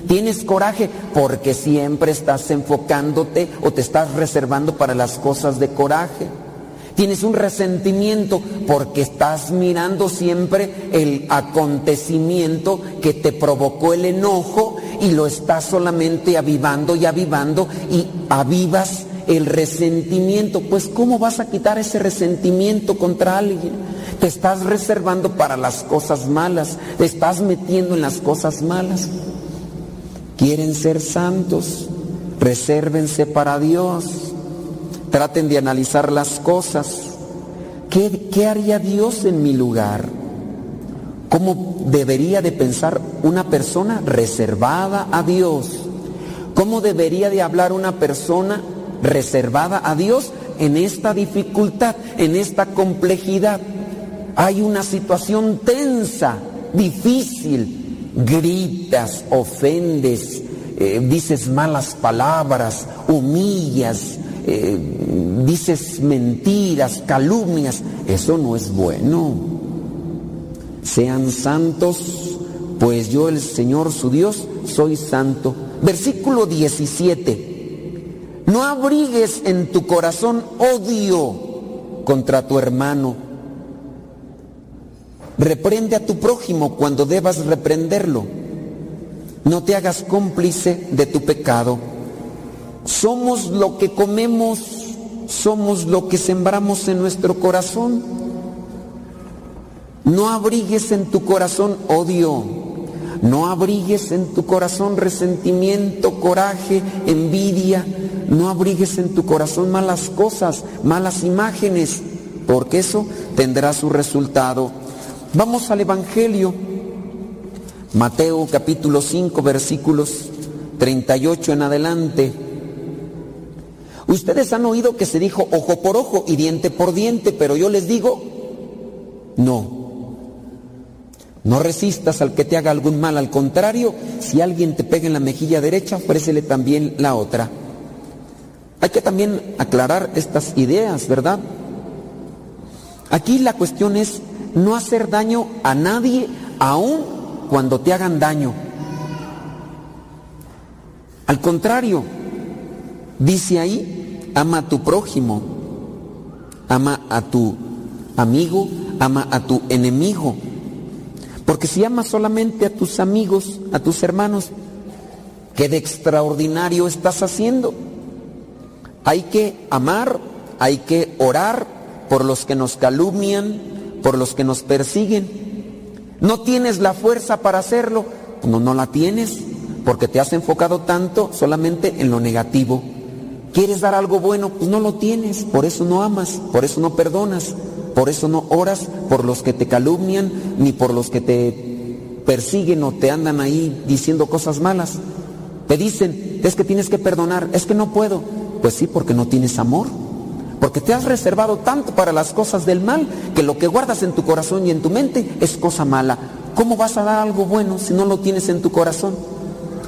Tienes coraje porque siempre estás enfocándote o te estás reservando para las cosas de coraje. Tienes un resentimiento porque estás mirando siempre el acontecimiento que te provocó el enojo y lo estás solamente avivando y avivando y avivas el resentimiento. Pues ¿cómo vas a quitar ese resentimiento contra alguien? Te estás reservando para las cosas malas, te estás metiendo en las cosas malas. Quieren ser santos, resérvense para Dios, traten de analizar las cosas. ¿Qué, qué haría Dios en mi lugar? ¿Cómo debería de pensar una persona reservada a Dios? ¿Cómo debería de hablar una persona reservada a Dios en esta dificultad, en esta complejidad? Hay una situación tensa, difícil, gritas, ofendes, eh, dices malas palabras, humillas, eh, dices mentiras, calumnias. Eso no es bueno. Sean santos, pues yo el Señor su Dios soy santo. Versículo 17. No abrigues en tu corazón odio contra tu hermano. Reprende a tu prójimo cuando debas reprenderlo. No te hagas cómplice de tu pecado. Somos lo que comemos, somos lo que sembramos en nuestro corazón. No abrigues en tu corazón odio, no abrigues en tu corazón resentimiento, coraje, envidia, no abrigues en tu corazón malas cosas, malas imágenes, porque eso tendrá su resultado. Vamos al Evangelio, Mateo capítulo 5 versículos 38 en adelante. Ustedes han oído que se dijo ojo por ojo y diente por diente, pero yo les digo, no. No resistas al que te haga algún mal, al contrario, si alguien te pega en la mejilla derecha, ofrécele también la otra. Hay que también aclarar estas ideas, ¿verdad? Aquí la cuestión es no hacer daño a nadie, aun cuando te hagan daño. Al contrario, dice ahí, ama a tu prójimo, ama a tu amigo, ama a tu enemigo. Porque si amas solamente a tus amigos, a tus hermanos, ¿qué de extraordinario estás haciendo? Hay que amar, hay que orar por los que nos calumnian, por los que nos persiguen. ¿No tienes la fuerza para hacerlo? No, no la tienes, porque te has enfocado tanto solamente en lo negativo. ¿Quieres dar algo bueno? Pues no lo tienes, por eso no amas, por eso no perdonas, por eso no oras por los que te calumnian, ni por los que te persiguen o te andan ahí diciendo cosas malas. Te dicen, es que tienes que perdonar, es que no puedo. Pues sí, porque no tienes amor. Porque te has reservado tanto para las cosas del mal que lo que guardas en tu corazón y en tu mente es cosa mala. ¿Cómo vas a dar algo bueno si no lo tienes en tu corazón?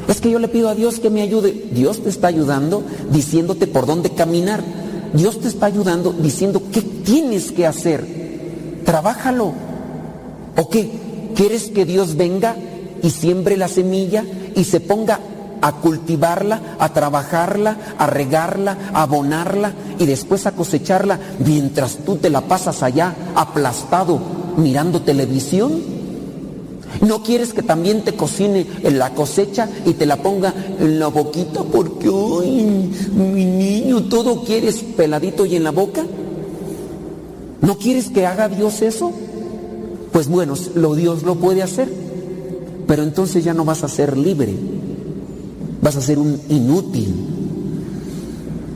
Es que yo le pido a Dios que me ayude. Dios te está ayudando diciéndote por dónde caminar. Dios te está ayudando diciendo qué tienes que hacer. Trabájalo. ¿O qué? ¿Quieres que Dios venga y siembre la semilla y se ponga a cultivarla, a trabajarla, a regarla, a abonarla y después a cosecharla mientras tú te la pasas allá aplastado mirando televisión? ¿No quieres que también te cocine en la cosecha y te la ponga en la boquita porque, ay, mi niño, todo quieres peladito y en la boca? ¿No quieres que haga Dios eso? Pues bueno, lo Dios lo puede hacer, pero entonces ya no vas a ser libre, vas a ser un inútil,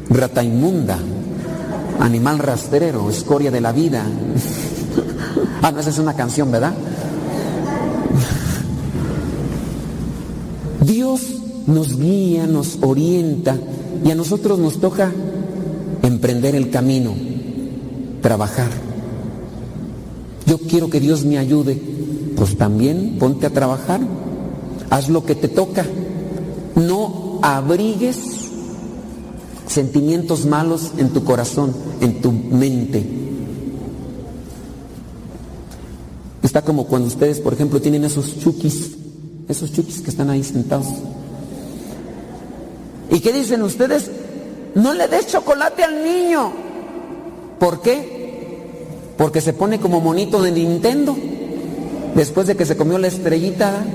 rata inmunda, animal rastrero, escoria de la vida. <laughs> ah, no, esa es una canción, ¿verdad? Dios nos guía, nos orienta y a nosotros nos toca emprender el camino, trabajar. Yo quiero que Dios me ayude, pues también ponte a trabajar, haz lo que te toca, no abrigues sentimientos malos en tu corazón, en tu mente. Está como cuando ustedes, por ejemplo, tienen esos chukis, esos chukis que están ahí sentados. ¿Y qué dicen ustedes? No le des chocolate al niño. ¿Por qué? Porque se pone como monito de Nintendo. Después de que se comió la estrellita.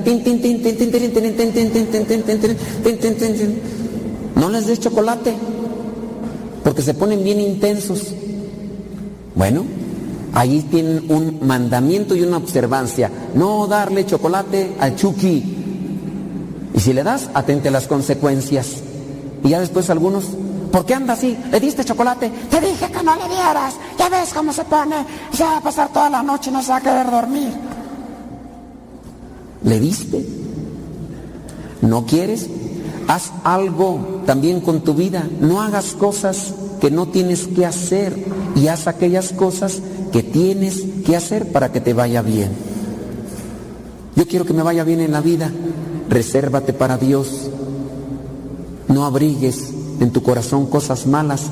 No les des chocolate. Porque se ponen bien intensos. Bueno, Ahí tienen un mandamiento y una observancia. No darle chocolate al Chucky. Y si le das, atente a las consecuencias. Y ya después algunos, ¿por qué anda así? ¿Le diste chocolate? Te dije que no le dieras. Ya ves cómo se pone. Se va a pasar toda la noche y no se va a querer dormir. ¿Le diste? ¿No quieres? haz algo también con tu vida. No hagas cosas que no tienes que hacer y haz aquellas cosas que tienes que hacer para que te vaya bien. Yo quiero que me vaya bien en la vida. Resérvate para Dios. No abrigues en tu corazón cosas malas,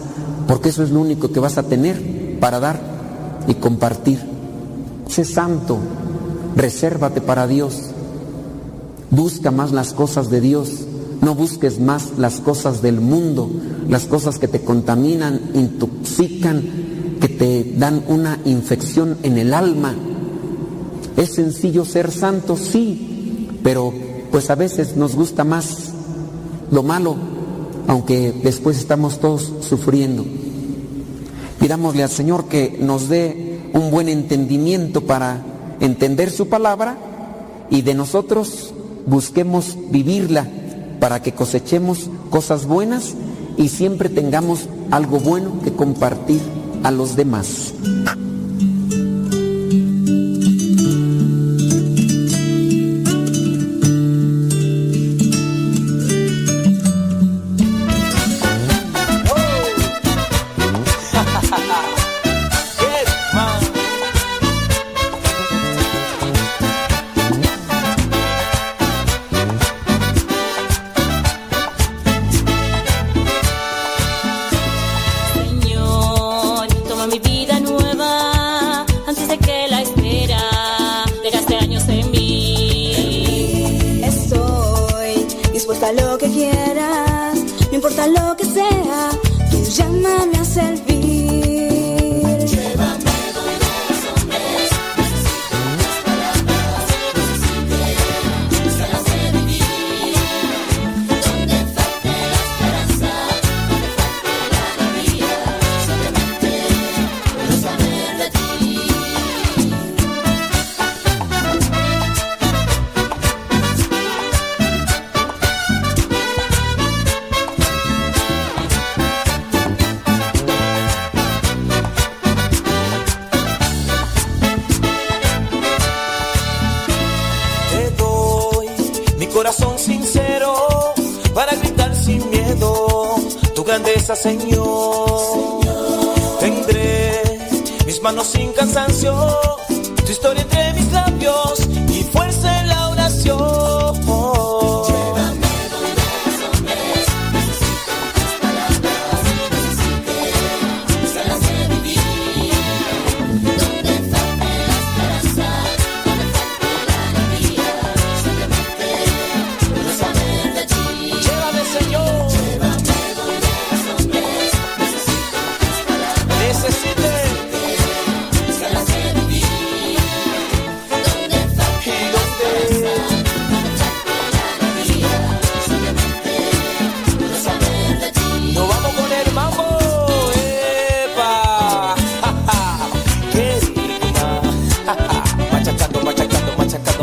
porque eso es lo único que vas a tener para dar y compartir. Sé santo, resérvate para Dios. Busca más las cosas de Dios. No busques más las cosas del mundo, las cosas que te contaminan, intoxican, que te dan una infección en el alma. Es sencillo ser santo, sí, pero pues a veces nos gusta más lo malo, aunque después estamos todos sufriendo. Pidámosle al Señor que nos dé un buen entendimiento para entender su palabra y de nosotros busquemos vivirla para que cosechemos cosas buenas y siempre tengamos algo bueno que compartir a los demás.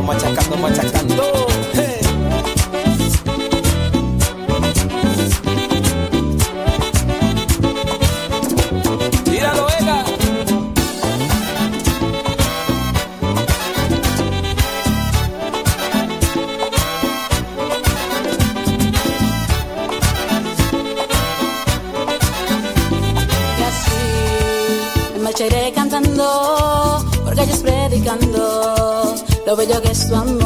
Machacando, machacando, lo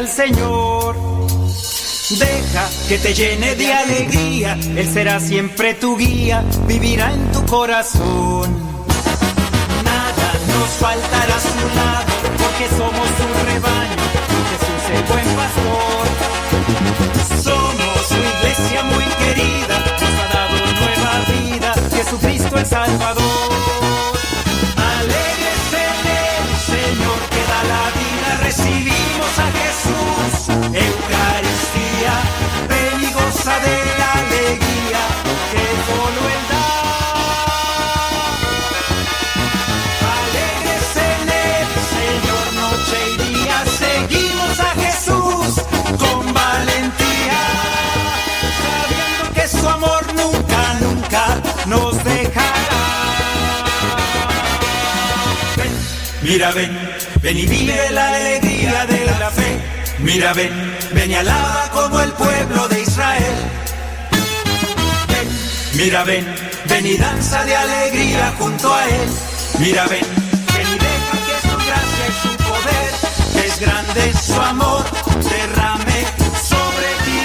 al Señor. Deja que te llene de alegría, Él será siempre tu guía, vivirá en tu corazón. Nada nos faltará a su lado, porque somos un rebaño, Jesús el buen pastor. Somos su iglesia muy querida, nos ha dado nueva vida, Jesucristo el Salvador. Alegres de él, Señor, que da la vida recibida. Mira, ven, ven y vive la alegría de la fe. Mira, ven, ven y alaba como el pueblo de Israel. Ven, mira, ven, ven y danza de alegría junto a él. Mira, ven, ven y deja que su gracia y su poder es grande su amor, derrame sobre ti.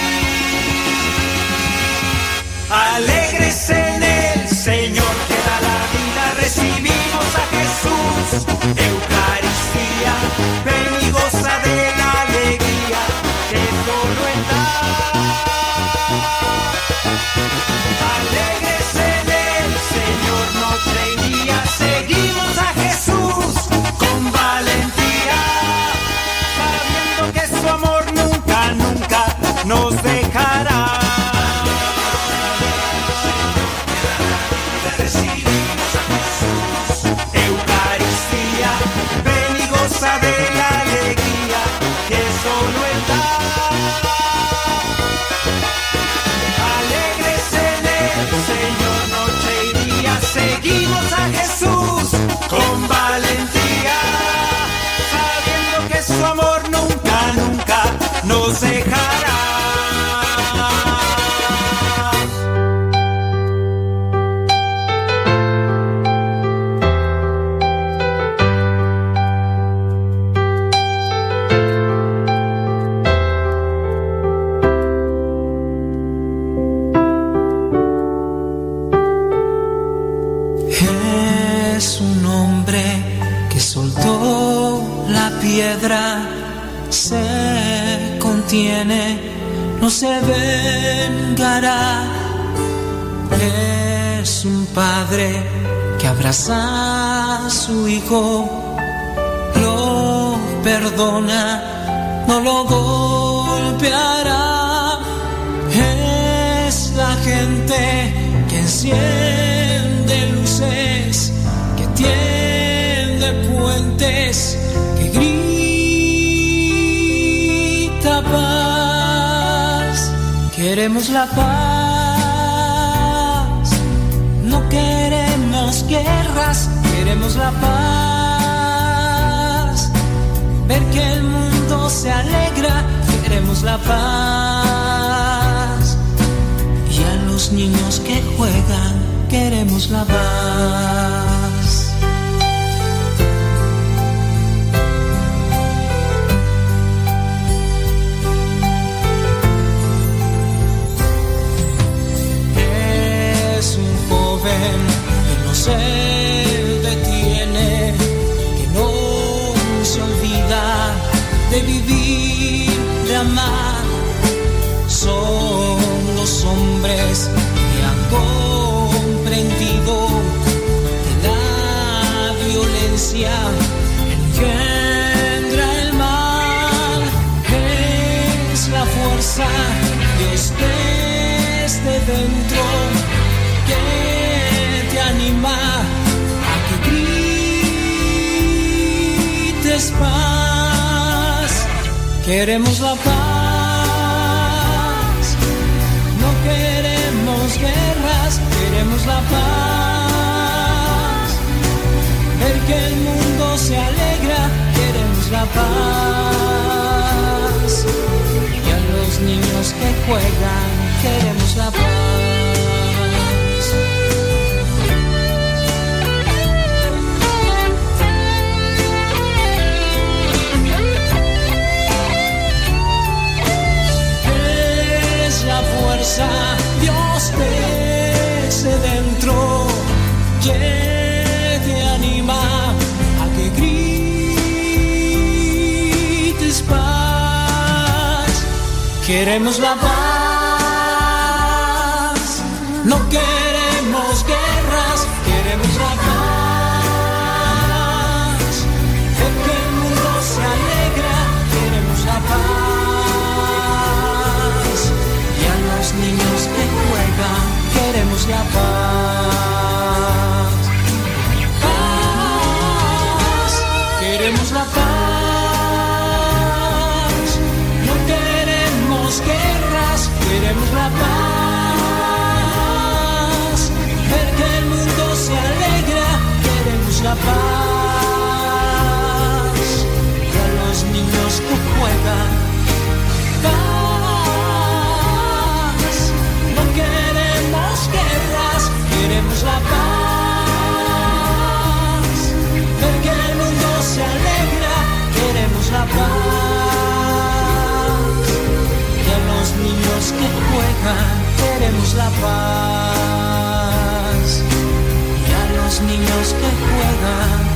la.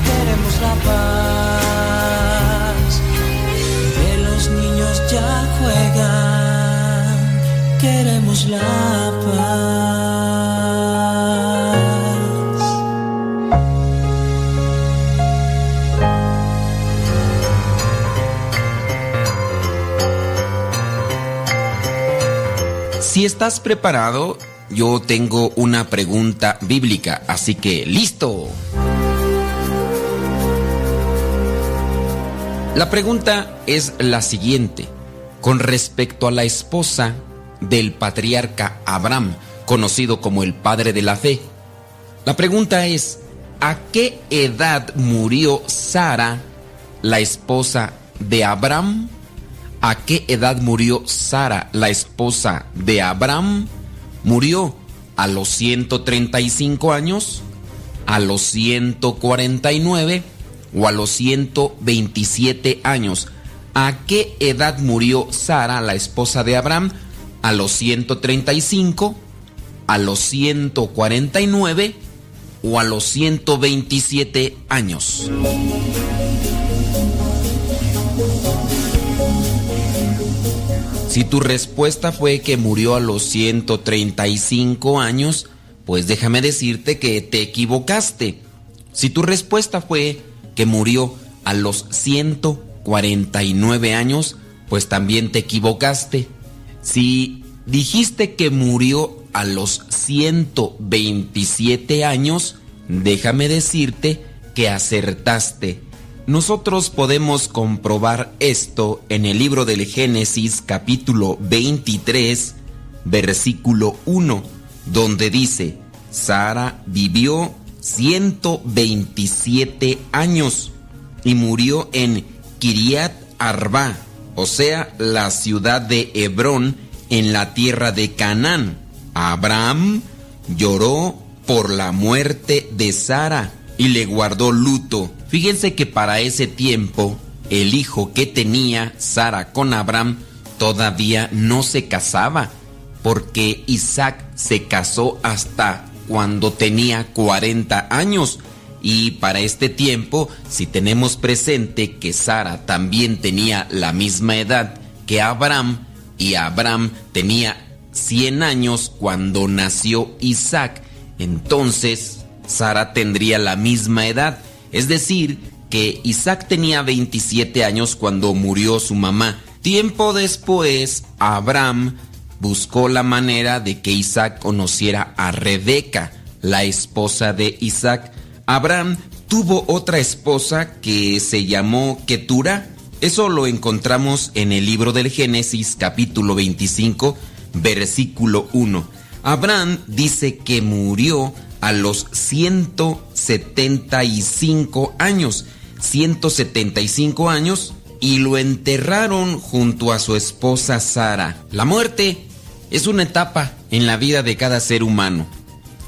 queremos la paz. Que los niños ya juegan, queremos la paz. Si estás preparado, yo tengo una pregunta bíblica, así que listo. La pregunta es la siguiente, con respecto a la esposa del patriarca Abraham, conocido como el padre de la fe. La pregunta es, ¿a qué edad murió Sara, la esposa de Abraham? ¿A qué edad murió Sara, la esposa de Abraham? Murió a los 135 años, a los 149 ¿O a los 127 años? ¿A qué edad murió Sara, la esposa de Abraham? ¿A los 135? ¿A los 149? ¿O a los 127 años? Si tu respuesta fue que murió a los 135 años, pues déjame decirte que te equivocaste. Si tu respuesta fue que murió a los 149 años, pues también te equivocaste. Si dijiste que murió a los 127 años, déjame decirte que acertaste. Nosotros podemos comprobar esto en el libro del Génesis capítulo 23, versículo 1, donde dice, Sara vivió 127 años y murió en Kiriat Arba, o sea, la ciudad de Hebrón en la tierra de Canaán. Abraham lloró por la muerte de Sara y le guardó luto. Fíjense que para ese tiempo el hijo que tenía Sara con Abraham todavía no se casaba, porque Isaac se casó hasta cuando tenía 40 años. Y para este tiempo, si tenemos presente que Sara también tenía la misma edad que Abraham, y Abraham tenía 100 años cuando nació Isaac, entonces Sara tendría la misma edad. Es decir, que Isaac tenía 27 años cuando murió su mamá. Tiempo después, Abraham buscó la manera de que Isaac conociera a Rebeca, la esposa de Isaac. Abraham tuvo otra esposa que se llamó Ketura. Eso lo encontramos en el libro del Génesis capítulo 25, versículo 1. Abraham dice que murió a los 175 años. 175 años y lo enterraron junto a su esposa Sara. La muerte es una etapa en la vida de cada ser humano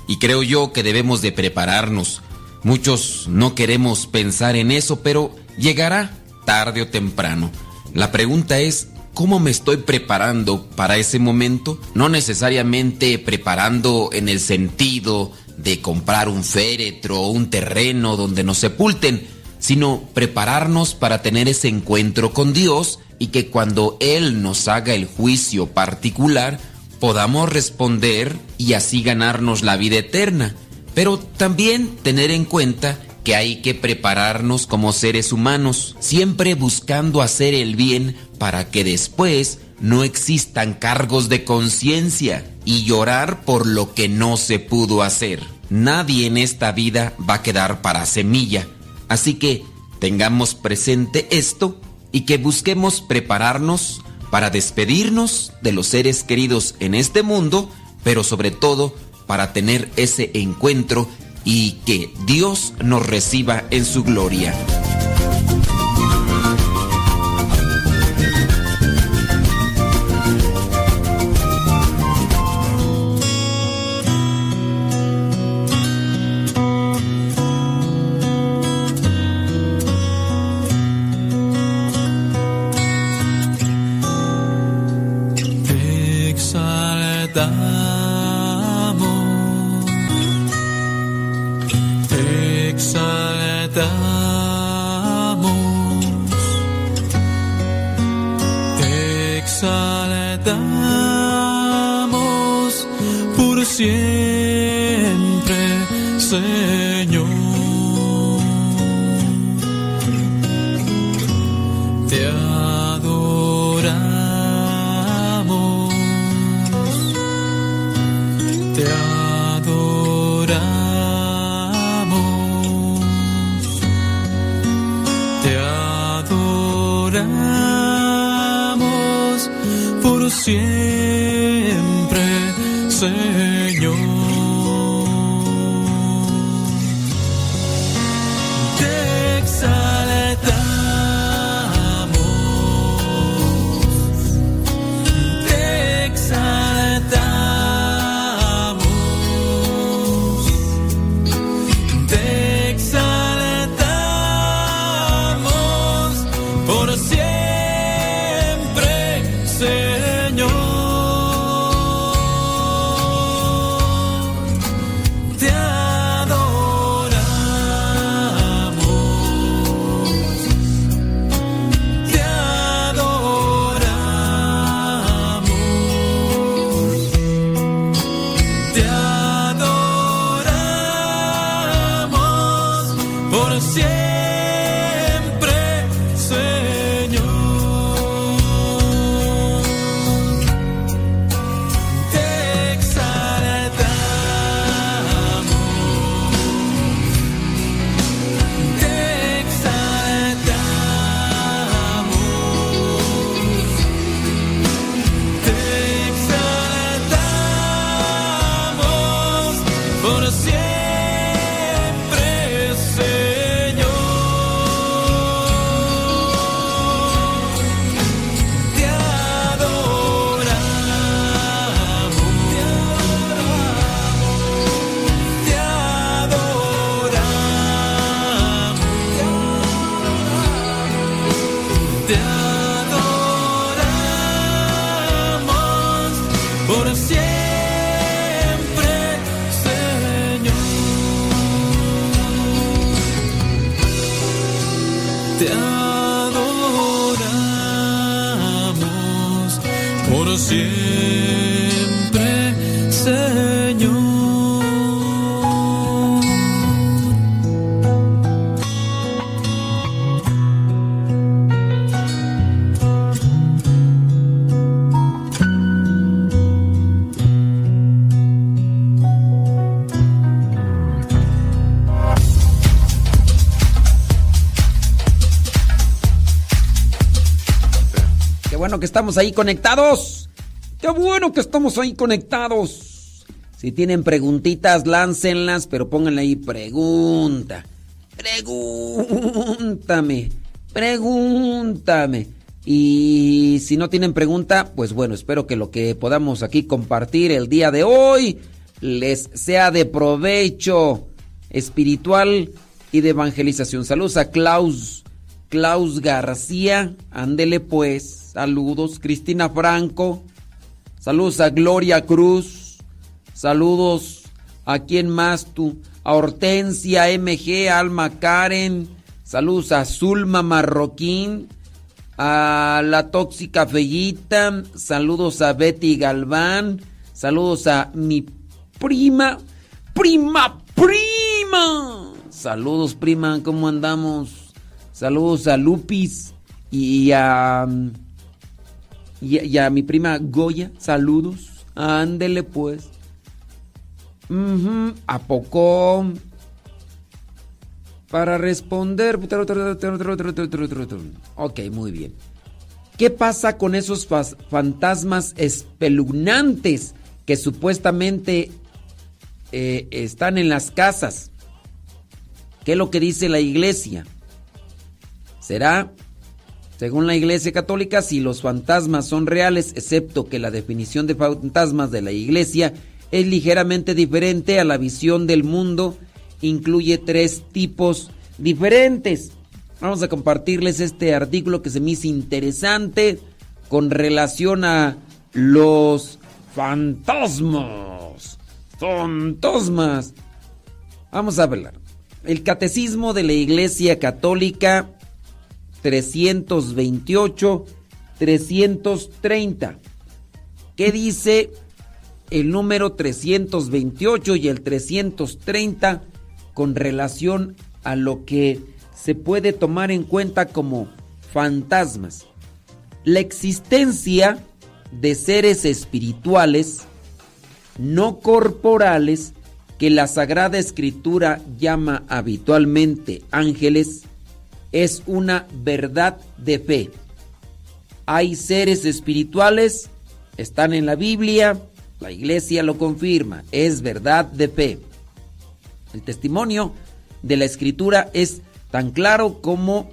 y creo yo que debemos de prepararnos. Muchos no queremos pensar en eso, pero llegará tarde o temprano. La pregunta es, ¿cómo me estoy preparando para ese momento? No necesariamente preparando en el sentido de comprar un féretro o un terreno donde nos sepulten, sino prepararnos para tener ese encuentro con Dios y que cuando Él nos haga el juicio particular, podamos responder y así ganarnos la vida eterna. Pero también tener en cuenta que hay que prepararnos como seres humanos, siempre buscando hacer el bien para que después no existan cargos de conciencia y llorar por lo que no se pudo hacer. Nadie en esta vida va a quedar para semilla. Así que tengamos presente esto y que busquemos prepararnos para despedirnos de los seres queridos en este mundo, pero sobre todo para tener ese encuentro y que Dios nos reciba en su gloria. Señor. Estamos ahí conectados. Qué bueno que estamos ahí conectados. Si tienen preguntitas, láncenlas, pero pónganle ahí pregunta. Pregúntame. Pregúntame. Y si no tienen pregunta, pues bueno, espero que lo que podamos aquí compartir el día de hoy les sea de provecho espiritual y de evangelización. Saludos a Klaus, Klaus García, ándele pues. Saludos, Cristina Franco. Saludos a Gloria Cruz. Saludos a quién más tú. A Hortensia MG, Alma Karen. Saludos a Zulma Marroquín. A la tóxica Fellita. Saludos a Betty Galván. Saludos a mi prima. Prima, prima. Saludos, prima. ¿Cómo andamos? Saludos a Lupis y a. Y a, mi prima Goya. Saludos. Ándele pues. ¿A poco? Para responder. Ok, muy bien. ¿Qué pasa con esos fantasmas espeluznantes que supuestamente eh, están en las casas? ¿Qué es lo que dice la iglesia? ¿Será, según la iglesia católica, si los fantasmas son reales, excepto que la definición de fantasmas de la iglesia es ligeramente diferente a la visión del mundo, incluye tres tipos diferentes. Vamos a compartirles este artículo que se me hizo interesante con relación a los fantasmas. Fantasmas. Vamos a hablar. El Catecismo de la Iglesia Católica 328 330. ¿Qué dice el número 328 y el 330 con relación a lo que se puede tomar en cuenta como fantasmas? La existencia de seres espirituales no corporales que la Sagrada Escritura llama habitualmente ángeles es una verdad de fe. Hay seres espirituales, están en la Biblia, la iglesia lo confirma, es verdad de fe. El testimonio de la Escritura es tan claro como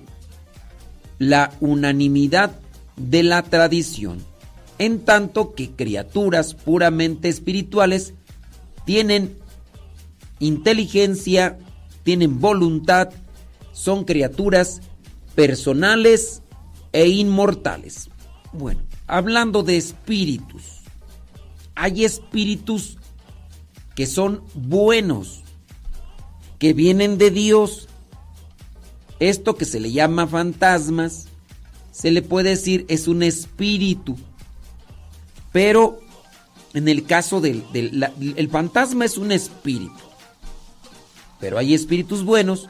la unanimidad de la tradición, en tanto que criaturas puramente espirituales tienen inteligencia, tienen voluntad, son criaturas personales e inmortales. Bueno, hablando de espíritus, hay espíritus que son buenos, que vienen de Dios. Esto que se le llama fantasmas, se le puede decir es un espíritu. Pero en el caso del, el fantasma es un espíritu. Pero hay espíritus buenos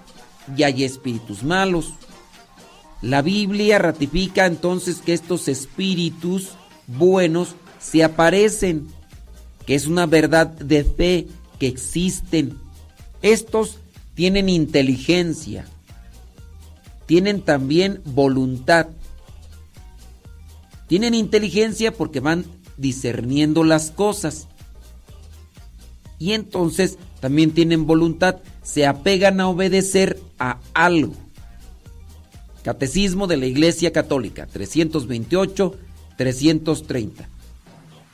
y hay espíritus malos. La Biblia ratifica entonces que estos espíritus buenos se aparecen, que es una verdad de fe, que existen. Estos tienen inteligencia, tienen también voluntad. Tienen inteligencia porque van discerniendo las cosas. Y entonces también tienen voluntad, se apegan a obedecer a algo. Catecismo de la Iglesia Católica, 328-330.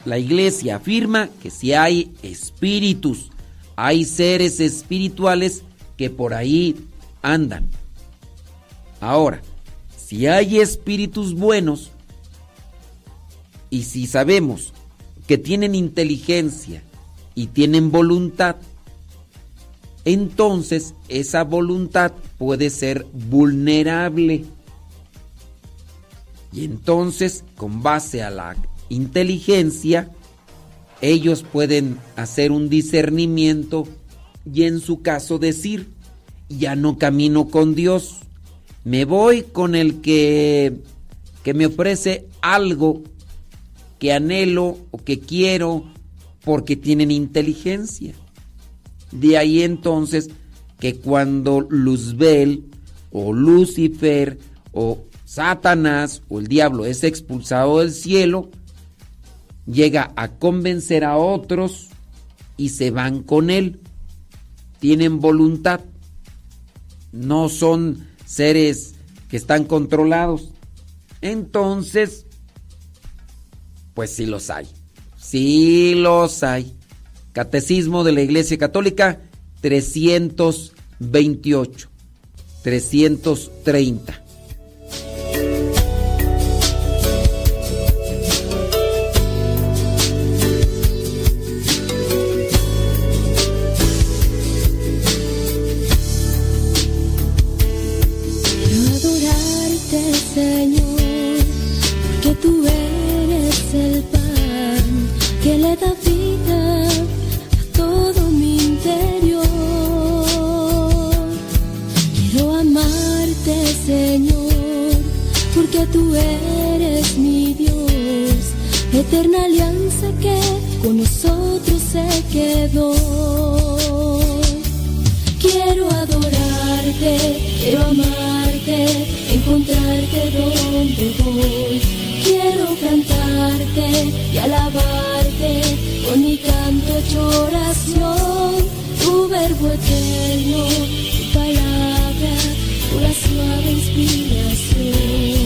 La Iglesia afirma que si hay espíritus, hay seres espirituales que por ahí andan. Ahora, si hay espíritus buenos y si sabemos que tienen inteligencia y tienen voluntad, entonces esa voluntad puede ser vulnerable. Y entonces, con base a la inteligencia, ellos pueden hacer un discernimiento y en su caso decir, ya no camino con Dios, me voy con el que, que me ofrece algo que anhelo o que quiero porque tienen inteligencia. De ahí entonces que cuando Luzbel o Lucifer o Satanás o el diablo es expulsado del cielo, llega a convencer a otros y se van con él. Tienen voluntad. No son seres que están controlados. Entonces, pues sí los hay. Sí los hay. Catecismo de la Iglesia Católica 328. 330. Tú eres mi Dios, eterna alianza que con nosotros se quedó. Quiero adorarte, quiero amarte, encontrarte donde voy. Quiero cantarte y alabarte con mi canto hecho oración. Tu verbo eterno, tu palabra, pura suave inspiración.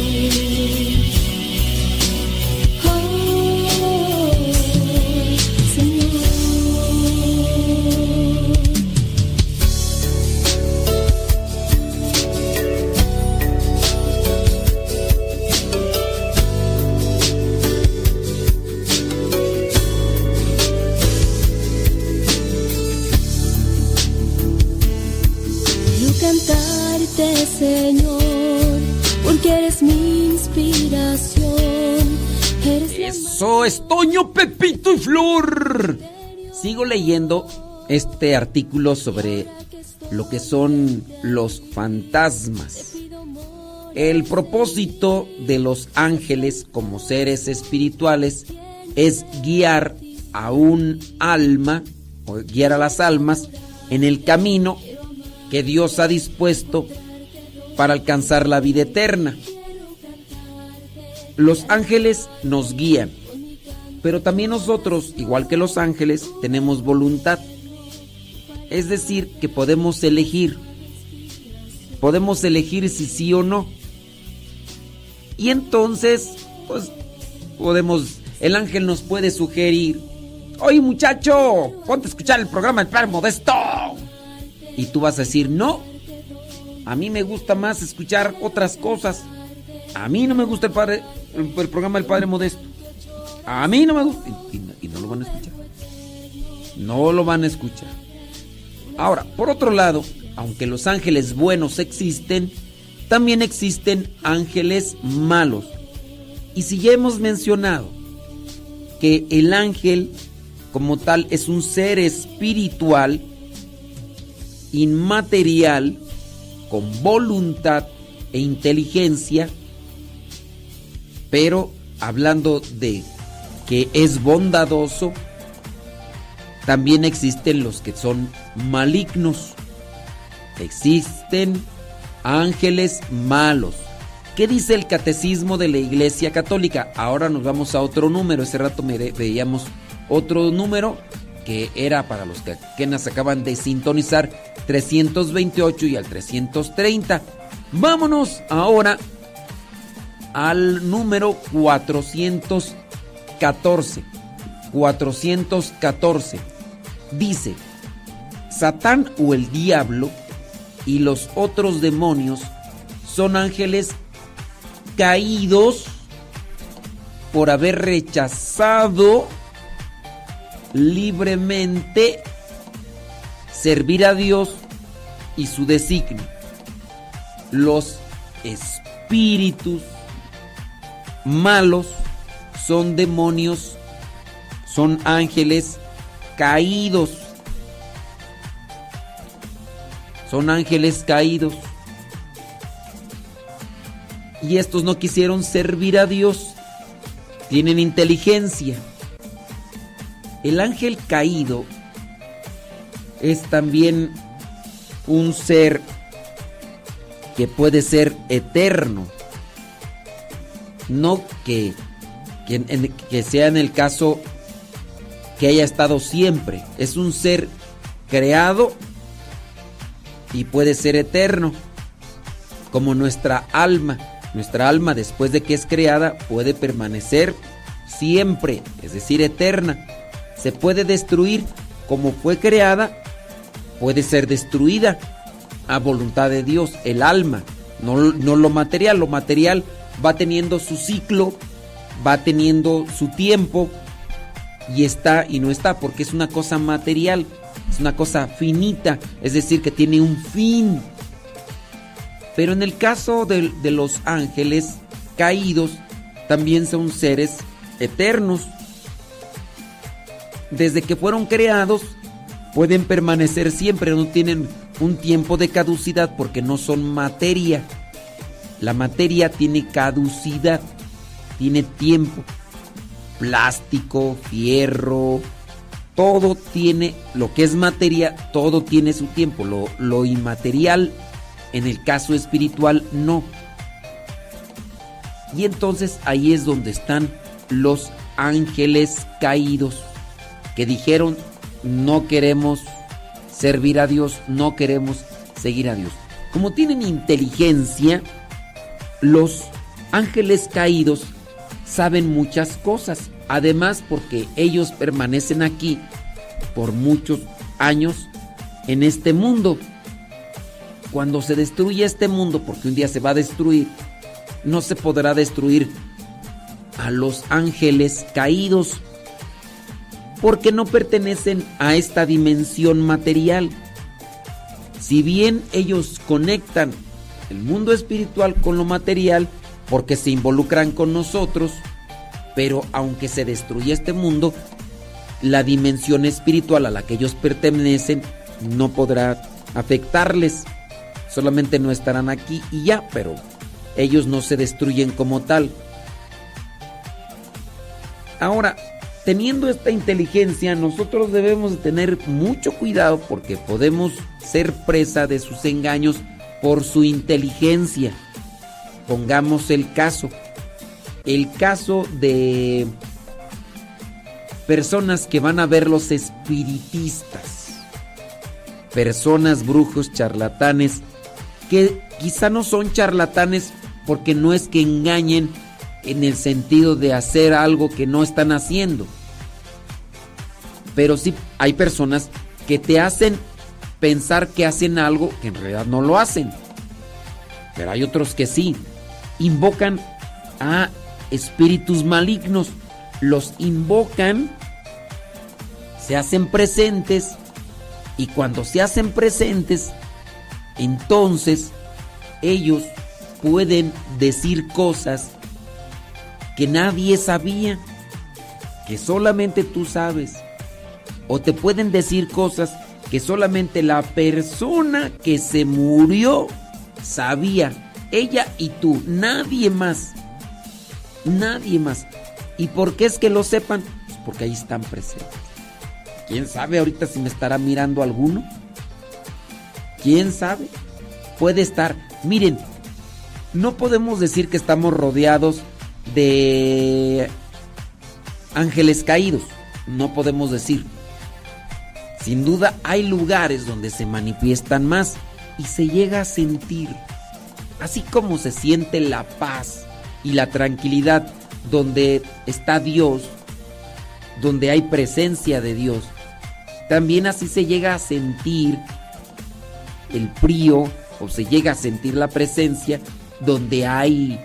Señor, porque eres mi inspiración. Eres Eso es Toño, Pepito y Flor. Sigo leyendo este artículo sobre lo que son los fantasmas. El propósito de los ángeles como seres espirituales es guiar a un alma, o guiar a las almas, en el camino que Dios ha dispuesto para alcanzar la vida eterna. Los ángeles nos guían, pero también nosotros, igual que los ángeles, tenemos voluntad. Es decir, que podemos elegir. Podemos elegir si sí o no. Y entonces, pues, podemos, el ángel nos puede sugerir, oye muchacho, ponte a escuchar el programa El Padre Modesto. Y tú vas a decir, no, a mí me gusta más escuchar otras cosas. A mí no me gusta el, padre, el, programa El Padre Modesto. A mí no me gusta. Y, y no lo van a escuchar. No lo van a escuchar. Ahora, por otro lado, aunque los ángeles buenos existen, también existen ángeles malos. Y si ya hemos mencionado que el ángel como tal es un ser espiritual, inmaterial, con voluntad e inteligencia, pero hablando de que es bondadoso, también existen los que son malignos. Existen ángeles malos. ¿Qué dice el catecismo de la Iglesia Católica? Ahora nos vamos a otro número. Ese rato veíamos otro número que era para los que apenas acaban de sintonizar 328 y al 330. Vámonos ahora al número 414. 414. Dice, Satán o el diablo y los otros demonios son ángeles caídos por haber rechazado libremente servir a Dios y su designio. Los espíritus malos son demonios, son ángeles caídos. Son ángeles caídos. Y estos no quisieron servir a Dios. Tienen inteligencia. El ángel caído es también un ser que puede ser eterno. No que, que, sea en el caso que haya estado siempre. Es un ser creado y puede ser eterno. Como nuestra alma. Nuestra alma después de que es creada puede permanecer siempre, es decir, eterna. Se puede destruir como fue creada, puede ser destruida a voluntad de Dios, el alma, no, no lo material. Lo material va teniendo su ciclo, va teniendo su tiempo y está y no está porque es una cosa material, es una cosa finita, es decir, que tiene un fin. Pero en el caso de, de los ángeles caídos, también son seres eternos. Desde que fueron creados, pueden permanecer siempre, no tienen un tiempo de caducidad porque no son materia. La materia tiene caducidad, tiene tiempo. Plástico, fierro, todo tiene, lo que es materia, todo tiene su tiempo. Lo, lo inmaterial, en el caso espiritual, no. Y entonces ahí es donde están los ángeles caídos que dijeron no queremos servir a Dios, no queremos seguir a Dios. Como tienen inteligencia, los ángeles caídos saben muchas cosas. Además, porque ellos permanecen aquí por muchos años en este mundo. Cuando se destruye este mundo, porque un día se va a destruir, no se podrá destruir a los ángeles caídos porque no pertenecen a esta dimensión material. Si bien ellos conectan el mundo espiritual con lo material, porque se involucran con nosotros, pero aunque se destruya este mundo, la dimensión espiritual a la que ellos pertenecen no podrá afectarles. Solamente no estarán aquí y ya, pero ellos no se destruyen como tal. Ahora, teniendo esta inteligencia, nosotros debemos de tener mucho cuidado porque podemos ser presa de sus engaños por su inteligencia. Pongamos el caso. El caso de personas que van a ver los espiritistas. Personas, brujos, charlatanes, que quizá no son charlatanes porque no es que engañen en el sentido de hacer algo que no están haciendo. Pero sí hay personas que te hacen pensar que hacen algo que en realidad no lo hacen. Pero hay otros que sí. Invocan a espíritus malignos. Los invocan, se hacen presentes y cuando se hacen presentes, entonces ellos pueden decir cosas que nadie sabía, que solamente tú sabes. O te pueden decir cosas que solamente la persona que se murió sabía. Ella y tú, nadie más. Nadie más. ¿Y por qué es que lo sepan? Pues porque ahí están presentes. ¿Quién sabe ahorita si me estará mirando alguno? ¿Quién sabe? Puede estar. Miren, no podemos decir que estamos rodeados de ángeles caídos. No podemos decir. Sin duda hay lugares donde se manifiestan más y se llega a sentir, así como se siente la paz y la tranquilidad donde está Dios, donde hay presencia de Dios. También así se llega a sentir el frío o se llega a sentir la presencia donde hay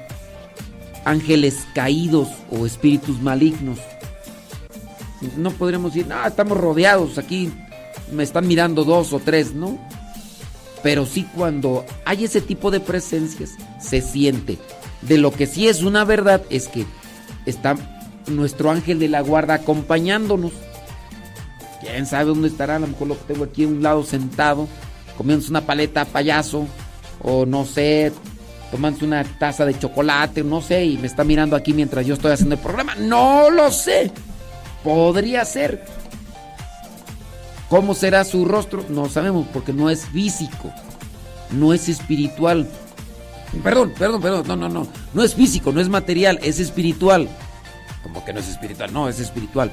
ángeles caídos o espíritus malignos. No podremos decir, no, estamos rodeados, aquí me están mirando dos o tres, ¿no? Pero sí cuando hay ese tipo de presencias, se siente. De lo que sí es una verdad es que está nuestro ángel de la guarda acompañándonos. Quién sabe dónde estará, a lo mejor lo tengo aquí a un lado sentado, comiéndose una paleta payaso, o no sé, tomándose una taza de chocolate, no sé, y me está mirando aquí mientras yo estoy haciendo el programa. No lo sé. Podría ser. ¿Cómo será su rostro? No sabemos porque no es físico, no es espiritual. Perdón, perdón, perdón, no, no, no. No es físico, no es material, es espiritual. Como que no es espiritual, no, es espiritual.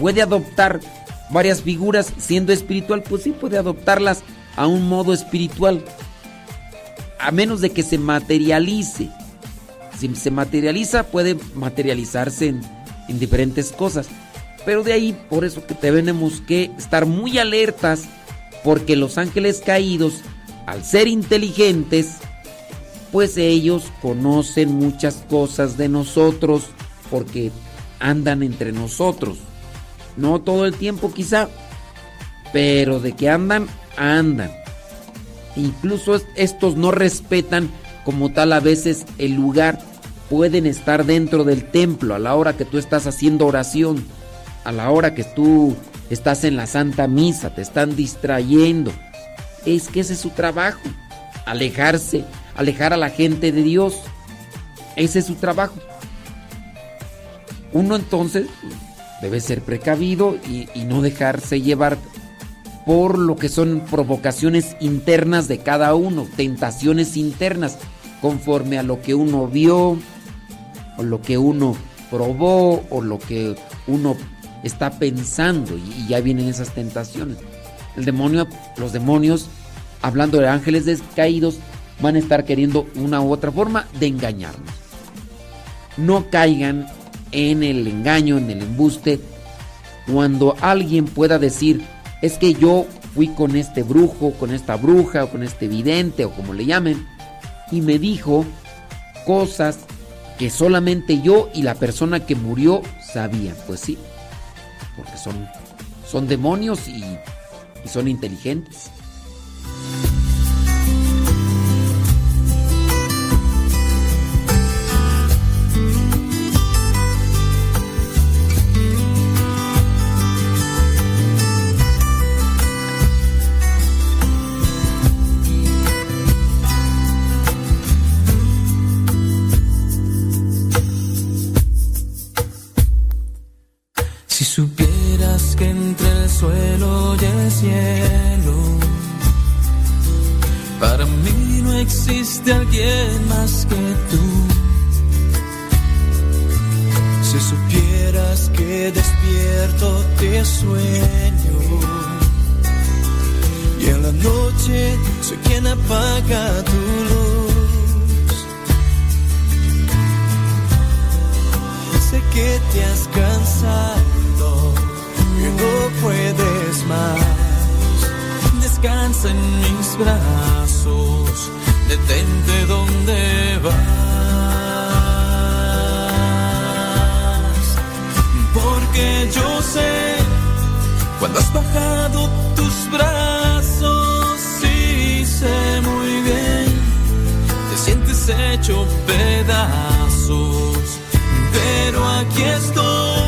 Puede adoptar varias figuras siendo espiritual, pues sí, puede adoptarlas a un modo espiritual. A menos de que se materialice. Si se materializa, puede materializarse en, en diferentes cosas. Pero de ahí, por eso que tenemos que estar muy alertas, porque los ángeles caídos, al ser inteligentes, pues ellos conocen muchas cosas de nosotros, porque andan entre nosotros. No todo el tiempo quizá, pero de que andan, andan. Incluso estos no respetan como tal a veces el lugar. Pueden estar dentro del templo a la hora que tú estás haciendo oración, a la hora que tú estás en la Santa Misa, te están distrayendo. Es que ese es su trabajo, alejarse, alejar a la gente de Dios. Ese es su trabajo. Uno entonces debe ser precavido y, y no dejarse llevar por lo que son provocaciones internas de cada uno, tentaciones internas, conforme a lo que uno vio, o lo que uno probó, o lo que uno está pensando, y, ya vienen esas tentaciones. El demonio, los demonios, hablando de ángeles descaídos, van a estar queriendo una u otra forma de engañarnos. No caigan en el engaño, en el embuste, cuando alguien pueda decir, es que yo fui con este brujo, con esta bruja, o con este vidente, o como le llamen, y me dijo cosas que solamente yo y la persona que murió sabían. Pues sí, porque son, son demonios y, y son inteligentes. Suelo y el cielo, para mí no existe alguien más que tú. Si supieras que despierto te sueño y en la noche soy quien apaga tu luz. Sé que te has cansado y no puedes más. Descansa en mis brazos, detente donde vas. Porque yo sé cuando has bajado tus brazos, sí sé muy bien, te sientes hecho pedazos pero aquí estoy,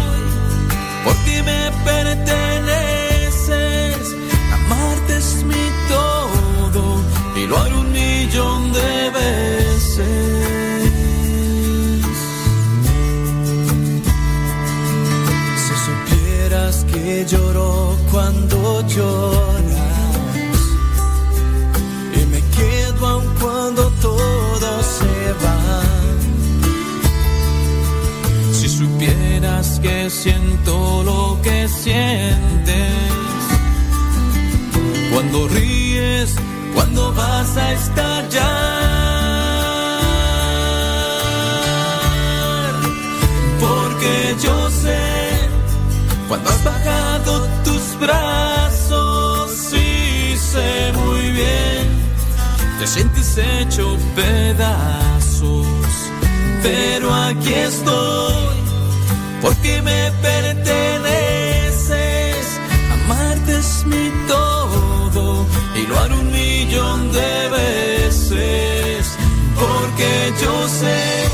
lo haré un millón de veces. Si supieras que lloro cuando lloras, y me quedo aun cuando todo se va. Supieras que siento lo que sientes Cuando ríes, cuando vas a estallar. Porque yo sé, cuando has bajado tus brazos, sí sé muy bien, te sientes hecho pedazos. Pero aquí estoy, porque me perteneces. Amarte es mi todo y lo haré un millón de veces. Porque yo sé,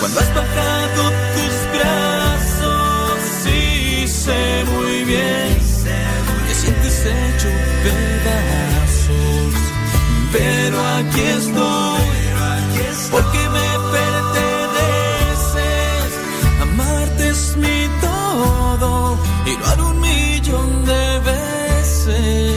cuando has bajado tus brazos, sí sé muy bien, te sientes hecho pedazos. Pero aquí estoy, porque me y lo haré un millón de veces.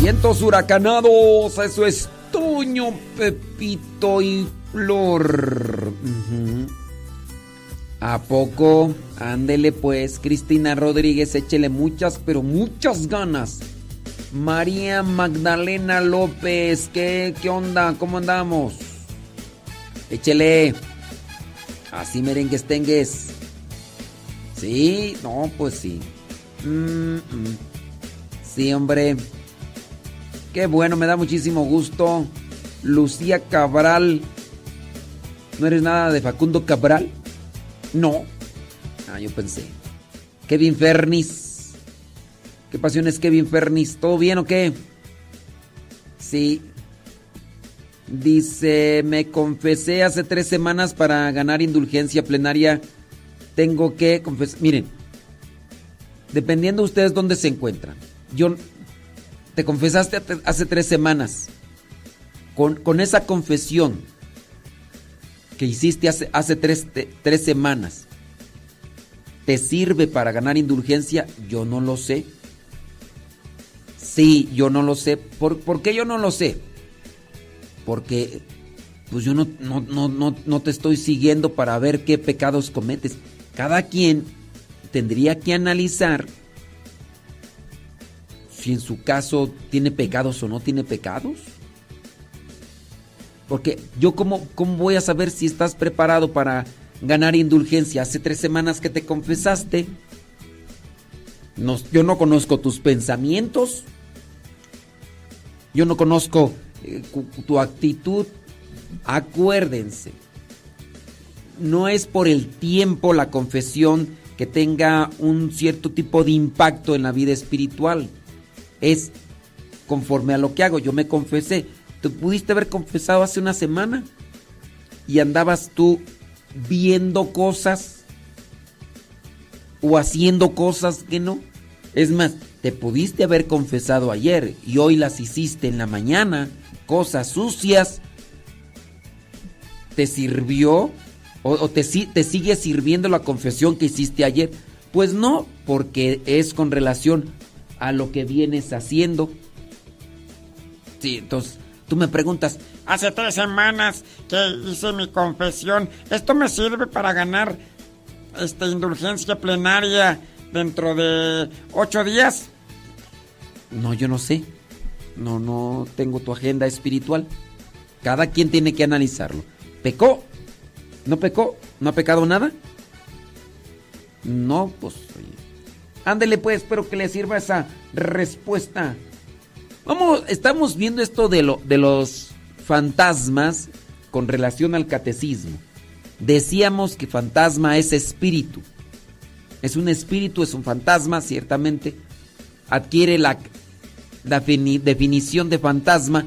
Vientos huracanados, eso es Toño, Pepito y Flor. ¿A poco? Ándele pues, Cristina Rodríguez, échele muchas, pero muchas ganas. María Magdalena López, ¿qué, qué onda? ¿Cómo andamos? Échele. Así merengues tengues. Sí, no, pues sí. Mm, mm. Sí, hombre. Qué bueno, me da muchísimo gusto. Lucía Cabral. ¿No eres nada de Facundo Cabral? No. Ah, yo pensé. Kevin Fernis. ¿Qué pasión es Kevin Fernis? ¿Todo bien o qué? Sí. Dice, me confesé hace tres semanas para ganar indulgencia plenaria. Tengo que confesar. Miren, dependiendo de ustedes dónde se encuentran. Yo te confesaste hace- tres semanas. Con, con esa confesión que hiciste hace, hace tres, tres semanas, ¿te sirve para ganar indulgencia? Yo no lo sé. Sí, yo no lo sé. ¿Por, por qué yo no lo sé? Porque pues yo no, no, no, no te estoy siguiendo para ver qué pecados cometes. Cada quien tendría que analizar si en su caso tiene pecados o no tiene pecados. Porque yo cómo, cómo voy a saber si estás preparado para ganar indulgencia. Hace tres semanas que te confesaste. Yo no conozco tus pensamientos. Yo no conozco eh, tu actitud. Acuérdense. No es por el tiempo la confesión que tenga un cierto tipo de impacto en la vida espiritual. Es conforme a lo que hago. Yo me confesé. ¿Te pudiste haber confesado hace una semana? Y andabas tú viendo cosas o haciendo cosas que no. Es más, te pudiste haber confesado ayer y hoy las hiciste en la mañana, cosas sucias. ¿Te sirvió? ¿O, te, te sigue sirviendo la confesión que hiciste ayer? Pues no, porque es con relación a lo que vienes haciendo. Sí, entonces tú me preguntas, Hace tres semanas que hice mi confesión. ¿Esto me sirve para ganar esta indulgencia plenaria dentro de ocho días? No, yo no sé. No, no tengo tu agenda espiritual. Cada quien tiene que analizarlo. ¿Pecó? ¿No pecó? ¿No ha pecado nada? No, pues. Ándele pues, espero que le sirva esa respuesta. Vamos, estamos viendo esto de, lo, de los fantasmas con relación al catecismo. Decíamos que fantasma es espíritu. Es un espíritu, es un fantasma, ciertamente. Adquiere la, la fini- definición de fantasma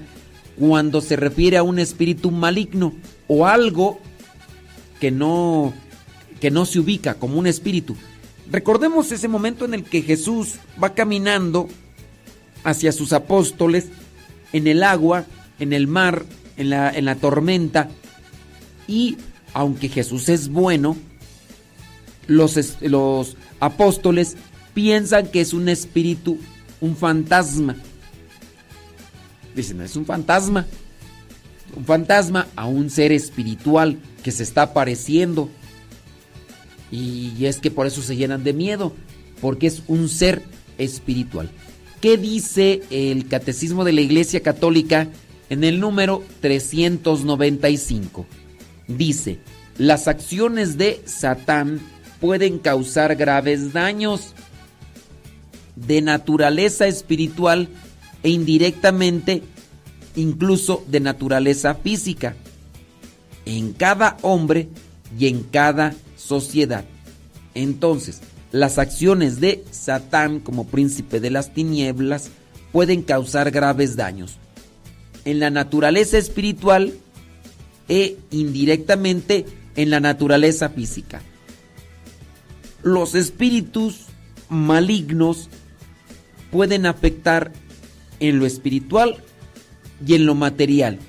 cuando se refiere a un espíritu maligno o algo que no que no se ubica como un espíritu. Recordemos ese momento en el que Jesús va caminando hacia sus apóstoles en el agua, en el mar, en la, en la tormenta. Y aunque Jesús es bueno, los, los apóstoles piensan que es un espíritu, un fantasma. Dicen, es un fantasma. Un fantasma a un ser espiritual que se está apareciendo. Y es que por eso se llenan de miedo, porque es un ser espiritual. ¿Qué dice el Catecismo de la Iglesia Católica en el número 395? Dice, las acciones de Satán pueden causar graves daños de naturaleza espiritual e indirectamente incluso de naturaleza física en cada hombre y en cada sociedad. Entonces, las acciones de Satán como príncipe de las tinieblas pueden causar graves daños en la naturaleza espiritual e indirectamente en la naturaleza física. Los espíritus malignos pueden afectar en lo espiritual y en lo material.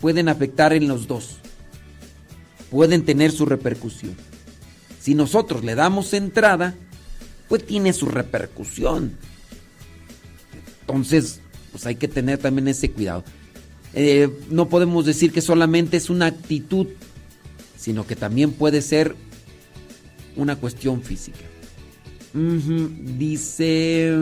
Pueden afectar en los dos. Pueden tener su repercusión. Si nosotros le damos entrada, pues tiene su repercusión. Entonces, pues hay que tener también ese cuidado. Eh, no podemos decir que solamente es una actitud, sino que también puede ser una cuestión física. Dice,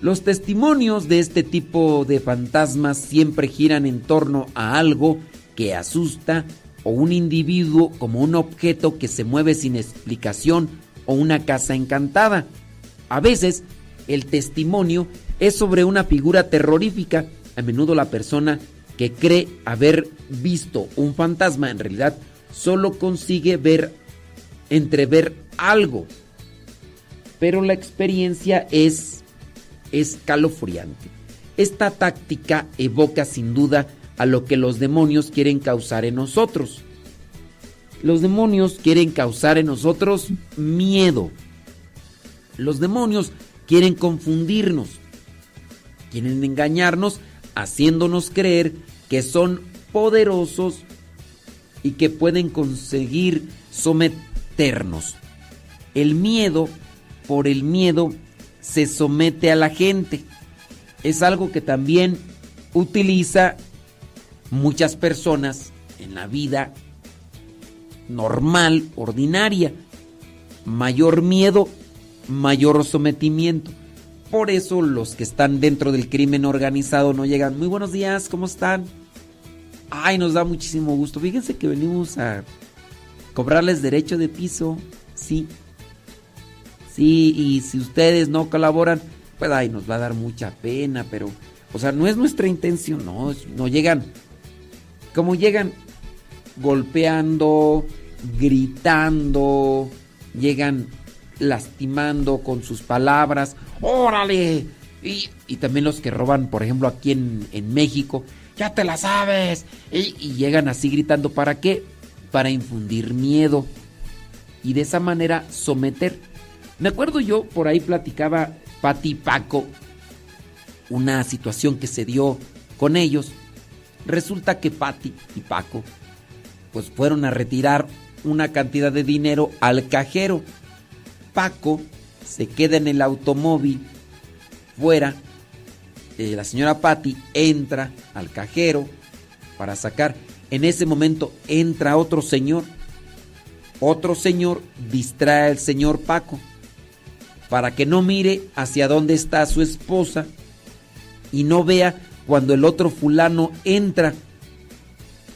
los testimonios de este tipo de fantasmas siempre giran en torno a algo que asusta o un individuo como un objeto que se mueve sin explicación o una casa encantada. A veces el testimonio es sobre una figura terrorífica. A menudo la persona que cree haber visto un fantasma en realidad solo consigue ver, entrever algo. Pero la experiencia es escalofriante. Esta táctica evoca sin duda a lo que los demonios quieren causar en nosotros. Los demonios quieren causar en nosotros miedo. Los demonios quieren confundirnos. Quieren engañarnos haciéndonos creer que son poderosos y que pueden conseguir someternos. El miedo, por el miedo, se somete a la gente. Es algo que también utiliza muchas personas en la vida normal, ordinaria. Mayor miedo, mayor sometimiento. Por eso los que están dentro del crimen organizado no llegan. Muy buenos días, ¿cómo están? Ay, nos da muchísimo gusto. Fíjense que venimos a cobrarles derecho de piso. Sí. Sí, y si ustedes no colaboran, pues ay, nos va a dar mucha pena, pero, o sea, no es nuestra intención, no, no llegan. Como llegan golpeando, gritando, llegan lastimando con sus palabras, órale. Y, y también los que roban, por ejemplo, aquí en, en México, ya te la sabes. Y, y llegan así gritando, ¿para qué? Para infundir miedo y de esa manera someter. Me acuerdo yo, por ahí platicaba Pati y Paco una situación que se dio con ellos. Resulta que Pati y Paco pues fueron a retirar una cantidad de dinero al cajero. Paco se queda en el automóvil fuera. Eh, la señora Patti entra al cajero para sacar. En ese momento entra otro señor. Otro señor distrae al señor Paco para que no mire hacia dónde está su esposa y no vea cuando el otro fulano entra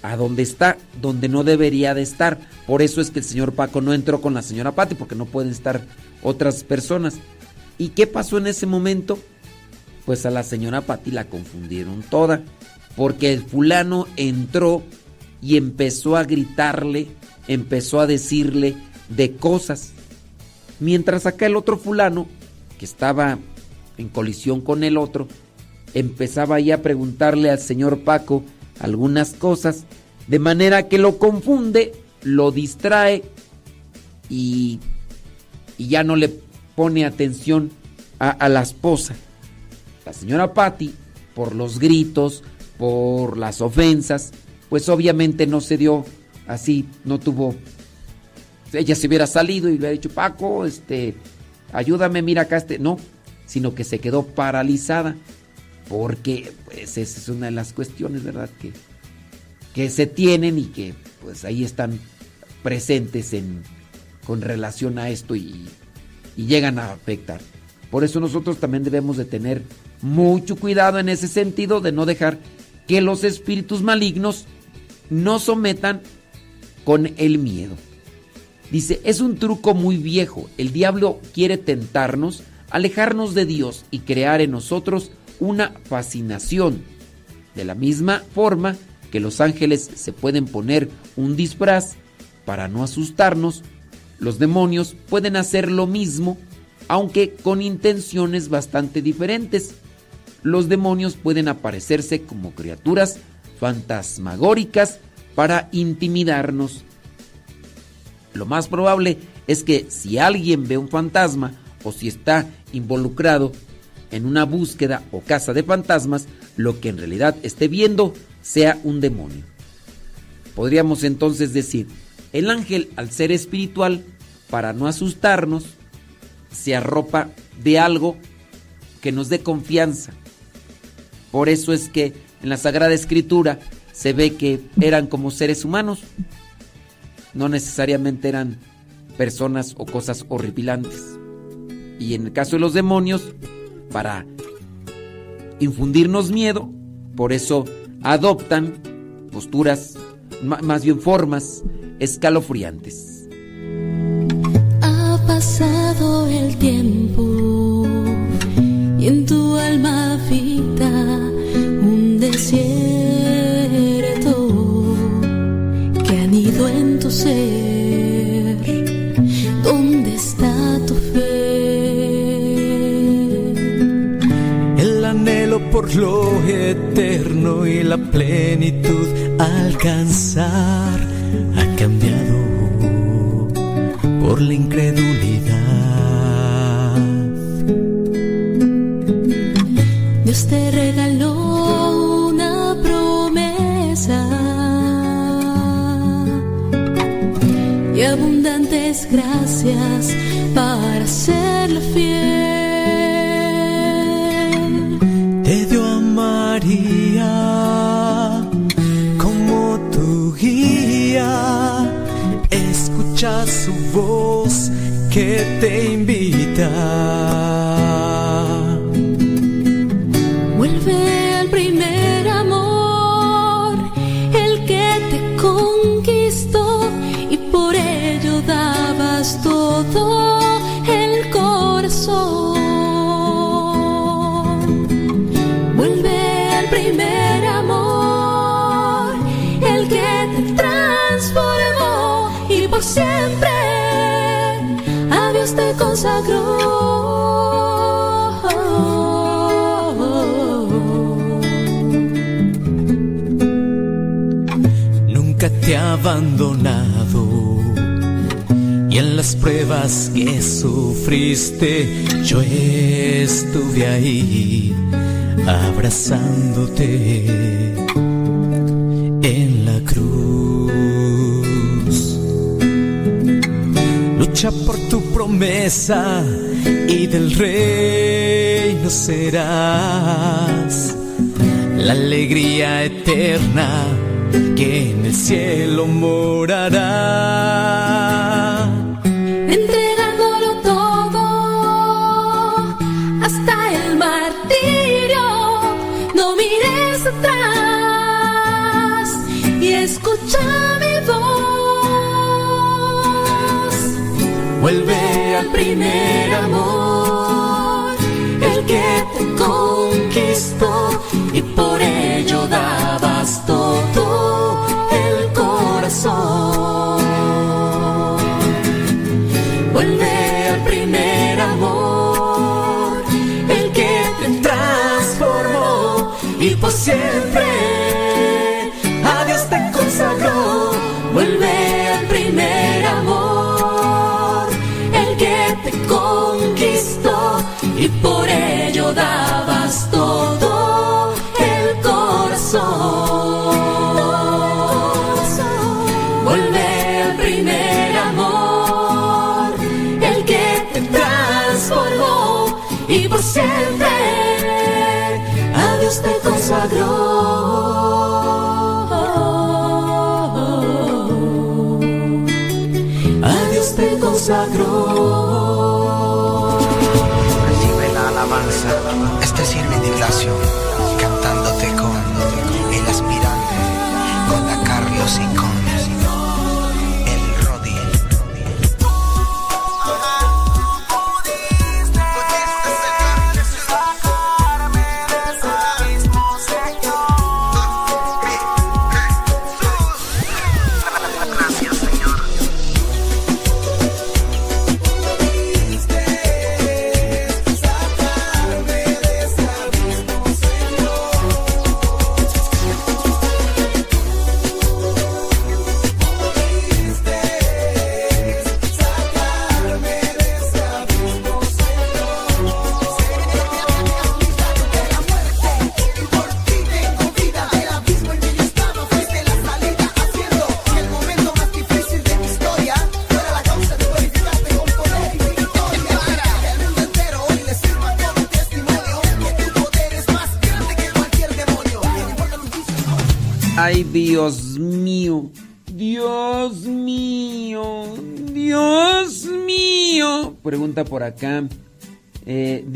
a donde está, donde no debería de estar. Por eso es que el señor Paco no entró con la señora Patti, porque no pueden estar otras personas. ¿Y qué pasó en ese momento? Pues a la señora Patti la confundieron toda, porque el fulano entró y empezó a gritarle, empezó a decirle de cosas. Mientras acá el otro fulano, que estaba en colisión con el otro, empezaba ahí a preguntarle al señor Paco algunas cosas, de manera que lo confunde lo distrae y, y ya no le pone atención a, a la esposa. La señora Patty, por los gritos, por las ofensas, pues obviamente no se dio así, no tuvo... Ella se hubiera salido y le hubiera dicho, Paco, este, ayúdame, mira acá este... No, sino que se quedó paralizada, porque pues esa es una de las cuestiones, ¿verdad? Que, que se tienen y que pues ahí están presentes en, con relación a esto y, llegan a afectar. Por eso nosotros también debemos de tener mucho cuidado en ese sentido de no dejar que los espíritus malignos nos sometan con el miedo. Dice, es un truco muy viejo. El diablo quiere tentarnos, alejarnos de Dios y crear en nosotros una fascinación. De la misma forma que los ángeles se pueden poner un disfraz para no asustarnos, los demonios pueden hacer lo mismo, aunque con intenciones bastante diferentes. Los demonios pueden aparecerse como criaturas fantasmagóricas para intimidarnos. Lo más probable es que si alguien ve un fantasma o si está involucrado en una búsqueda o caza de fantasmas, lo que en realidad esté viendo sea un demonio. Podríamos entonces decir, el ángel al ser espiritual, para no asustarnos, se arropa de algo que nos dé confianza. Por eso es que en la Sagrada Escritura se ve que eran como seres humanos, no necesariamente eran personas o cosas horripilantes. Y en el caso de los demonios, para infundirnos miedo, por eso adoptan posturas, más bien formas escalofriantes. Ha pasado el tiempo y en tu alma habita un desierto que han ido en tu ser. Por lo eterno y la plenitud alcanzar ha cambiado por la incredulidad. Dios te regaló una promesa y abundantes gracias para serle fiel. Como tu guía. Escucha su voz que te invita. Sufriste, yo estuve ahí abrazándote en la cruz. Lucha por tu promesa y del reino serás la alegría eterna que en el cielo morará. Vuelve al primer amor,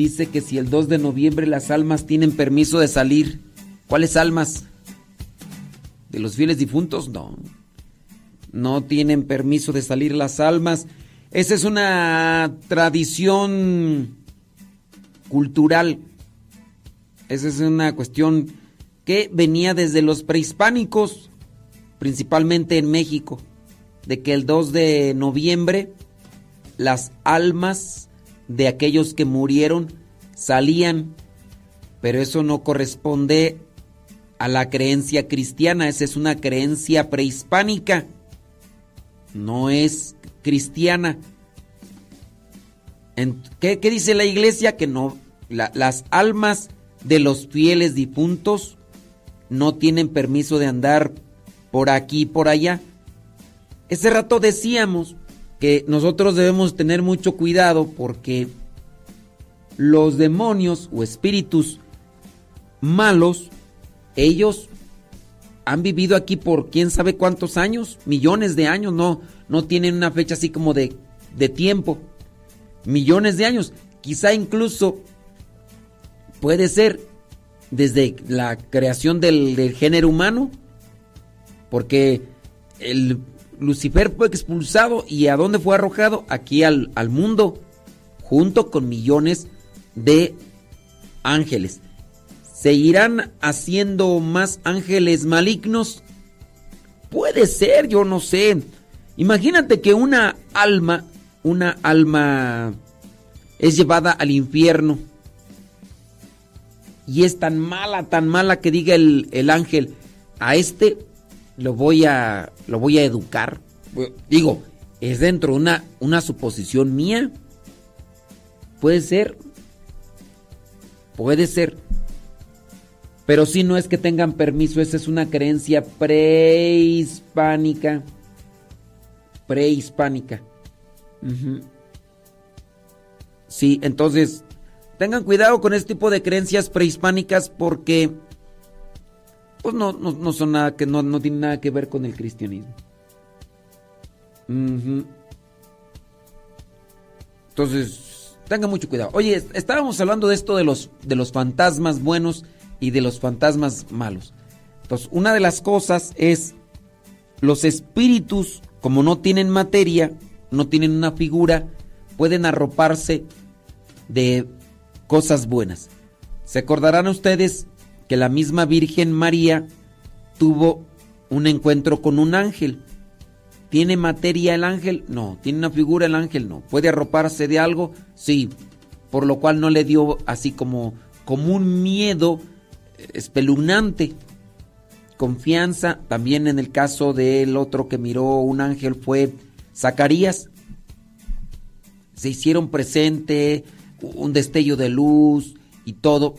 dice que si el 2 de noviembre las almas tienen permiso de salir. ¿Cuáles almas? ¿De los fieles difuntos? No. No tienen permiso de salir las almas. Esa es una tradición cultural. Esa es una cuestión que venía desde los prehispánicos, principalmente en México, de que el 2 de noviembre las almas de aquellos que murieron salían, pero eso no corresponde a la creencia cristiana, esa es una creencia prehispánica, no es cristiana. ¿Qué, qué dice la iglesia? Que no, la- las almas de los fieles difuntos no tienen permiso de andar por aquí y por allá. Ese rato decíamos que nosotros debemos tener mucho cuidado porque los demonios o espíritus malos, ellos han vivido aquí por quién sabe cuántos años, millones de años, no, no tienen una fecha así como de, de tiempo, millones de años, quizá incluso puede ser desde la creación del, del género humano, porque el Lucifer fue expulsado y a dónde fue arrojado? Aquí al, al mundo, junto con millones de ángeles. ¿Seguirán haciendo más ángeles malignos? Puede ser, yo no sé. Imagínate que una alma, una alma es llevada al infierno y es tan mala, tan mala que diga el, el ángel, a este lo voy a, lo voy a educar. Digo, es dentro de una, una suposición mía. Puede ser. Puede ser. Pero si no es que tengan permiso, esa es una creencia prehispánica. Prehispánica. Sí, entonces tengan cuidado con este tipo de creencias prehispánicas porque pues no, no, no son nada que no, no tienen nada que ver con el cristianismo. Entonces, tengan mucho cuidado. Oye, est- estábamos hablando de esto de los, de los fantasmas buenos y de los fantasmas malos. Entonces, una de las cosas es los espíritus, como no tienen materia, no tienen una figura, pueden arroparse de cosas buenas. Se acordarán ustedes que la misma Virgen María tuvo un encuentro con un ángel. ¿Tiene materia el ángel? No. ¿Tiene una figura el ángel? No. ¿Puede arroparse de algo? Sí. Por lo cual no le dio así como, como un miedo eh, espeluznante. Confianza. También en el caso del otro que miró un ángel fue Zacarías. Se hicieron presente, un destello de luz y todo.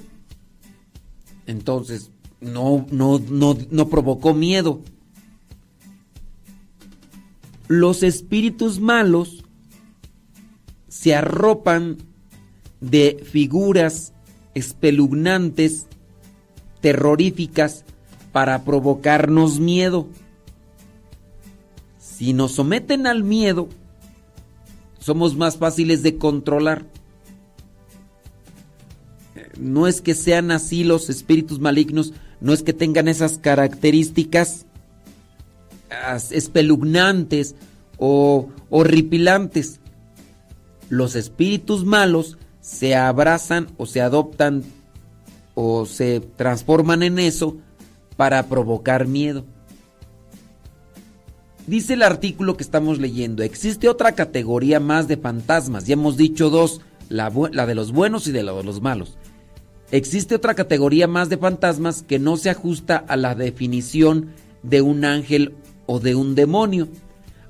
Entonces, no, no, no, no provocó miedo. Los espíritus malos se arropan de figuras espeluznantes, terroríficas para provocarnos miedo. Si nos someten al miedo, somos más fáciles de controlar. No es que sean así los espíritus malignos, no es que tengan esas características as- espeluznantes o horripilantes. Los espíritus malos se abrazan o se adoptan o se transforman en eso para provocar miedo. Dice el artículo que estamos leyendo, existe otra categoría más de fantasmas, ya hemos dicho dos, la, de los buenos y la de los malos. Existe otra categoría más de fantasmas que no se ajusta a la definición de un ángel o de un demonio.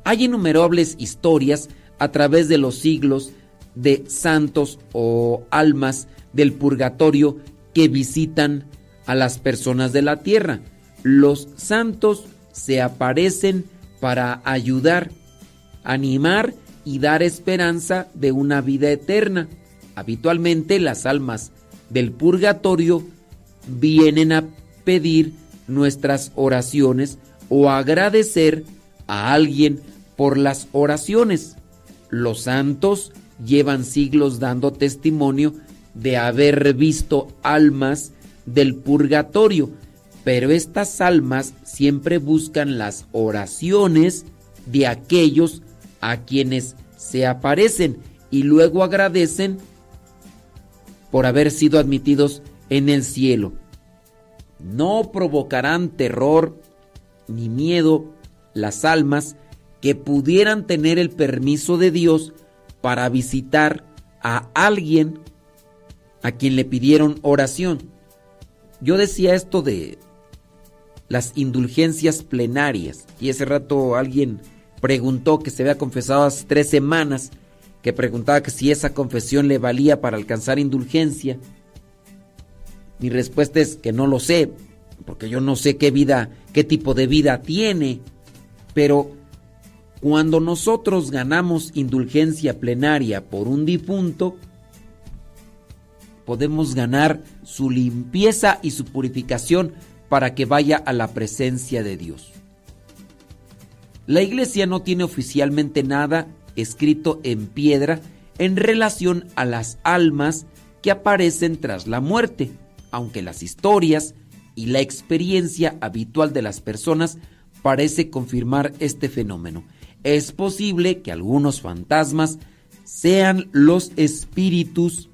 Hay innumerables historias a través de los siglos de santos o almas del purgatorio que visitan a las personas de la tierra. Los santos se aparecen para ayudar, animar y dar esperanza de una vida eterna. Habitualmente las almas del purgatorio vienen a pedir nuestras oraciones o agradecer a alguien por las oraciones. Los santos llevan siglos dando testimonio de haber visto almas del purgatorio, pero estas almas siempre buscan las oraciones de aquellos a quienes se aparecen y luego agradecen por haber sido admitidos en el cielo. No provocarán terror ni miedo las almas que pudieran tener el permiso de Dios para visitar a alguien a quien le pidieron oración. Yo decía esto de las indulgencias plenarias y ese rato alguien preguntó que se había confesado hace tres semanas que preguntaba que si esa confesión le valía para alcanzar indulgencia. Mi respuesta es que no lo sé, porque yo no sé qué vida, qué tipo de vida tiene. Pero cuando nosotros ganamos indulgencia plenaria por un difunto, podemos ganar su limpieza y su purificación para que vaya a la presencia de Dios. La iglesia no tiene oficialmente nada escrito en piedra en relación a las almas que aparecen tras la muerte, aunque las historias y la experiencia habitual de las personas parece confirmar este fenómeno. Es posible que algunos fantasmas sean los espíritus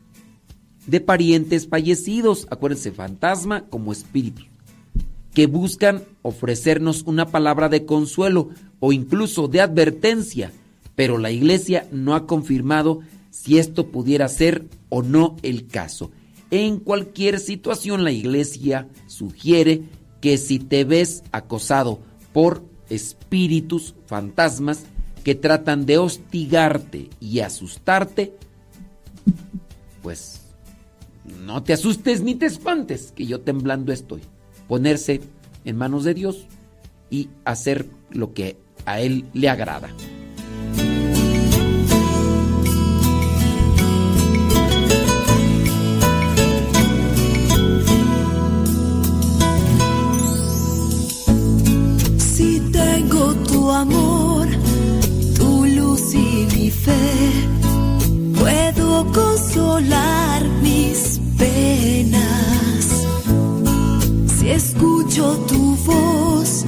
de parientes fallecidos, acuérdense, fantasma como espíritu, que buscan ofrecernos una palabra de consuelo o incluso de advertencia, pero la iglesia no ha confirmado si esto pudiera ser o no el caso. En cualquier situación la iglesia sugiere que si te ves acosado por espíritus, fantasmas, que tratan de hostigarte y asustarte, pues no te asustes ni te espantes, que yo temblando estoy. Ponerse en manos de Dios y hacer lo que a Él le agrada. Tu amor, tu luz y mi fe, puedo consolar mis penas. Si escucho tu voz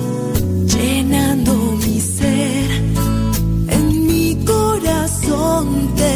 llenando mi ser, en mi corazón te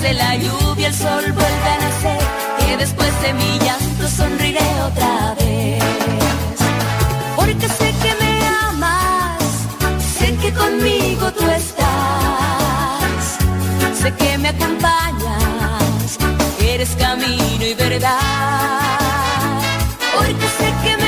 de la lluvia el sol vuelve a nacer, que después de mi llanto sonriré otra vez. Porque sé que me amas, sé que conmigo tú estás, sé que me acompañas, eres camino y verdad. Porque sé que me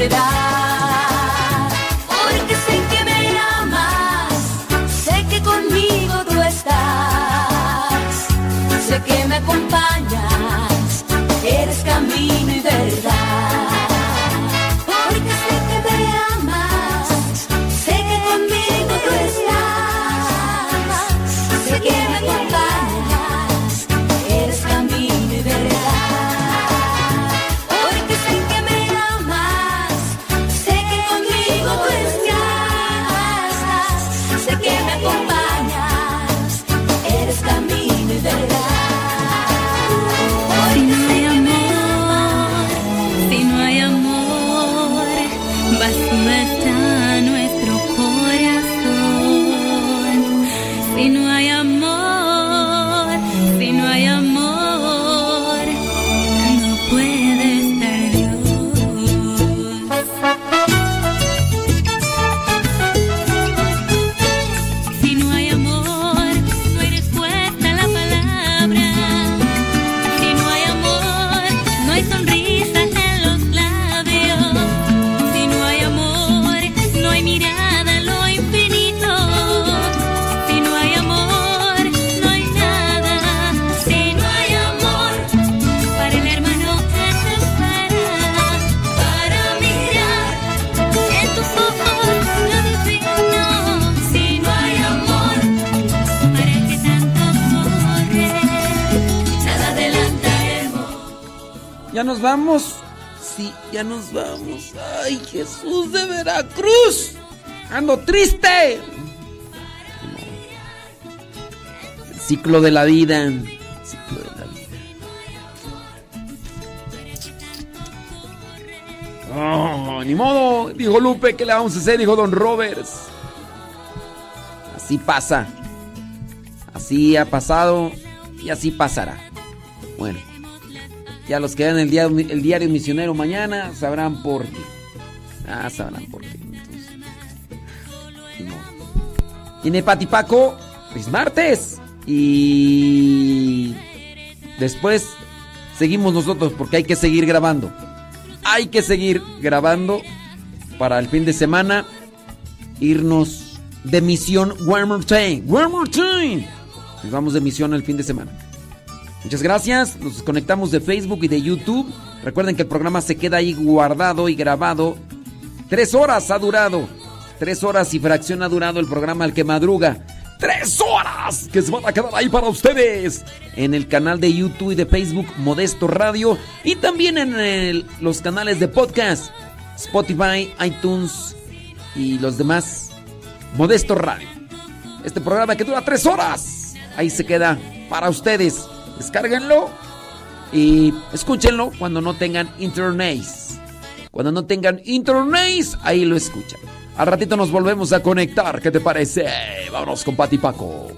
verdad. Nos vamos? Sí, ya nos vamos. ¡Ay, Jesús de Veracruz! ¡Ando triste! El ciclo de la vida. el ciclo de la vida. Oh, ni modo, dijo Lupe, ¿qué le vamos a hacer? Dijo Don Roberts. Así pasa. Así ha pasado y así pasará. Bueno, ya los que vean el diario, el diario misionero mañana sabrán por qué. Ah, sabrán por qué. Entonces. Tiene Patipaco, es martes. Y después seguimos nosotros porque hay que seguir grabando. Hay que seguir grabando para el fin de semana irnos de misión one more time. One more time. Nos vamos de misión el fin de semana. Muchas gracias. Nos desconectamos de Facebook y de YouTube. Recuerden que el programa se queda ahí guardado y grabado. Tres horas ha durado. Tres horas y fracción ha durado el programa al que madruga. ¡Tres horas! Que se van a quedar ahí para ustedes. En el canal de YouTube y de Facebook Modesto Radio. Y también en el- los canales de podcast. Spotify, iTunes y los demás. Modesto Radio. Este programa que dura tres horas. Ahí se queda para ustedes. Descárguenlo y escúchenlo cuando no tengan internet. Cuando no tengan internet, ahí lo escuchan. Al ratito nos volvemos a conectar. ¿Qué te parece? Vámonos con Pati Paco.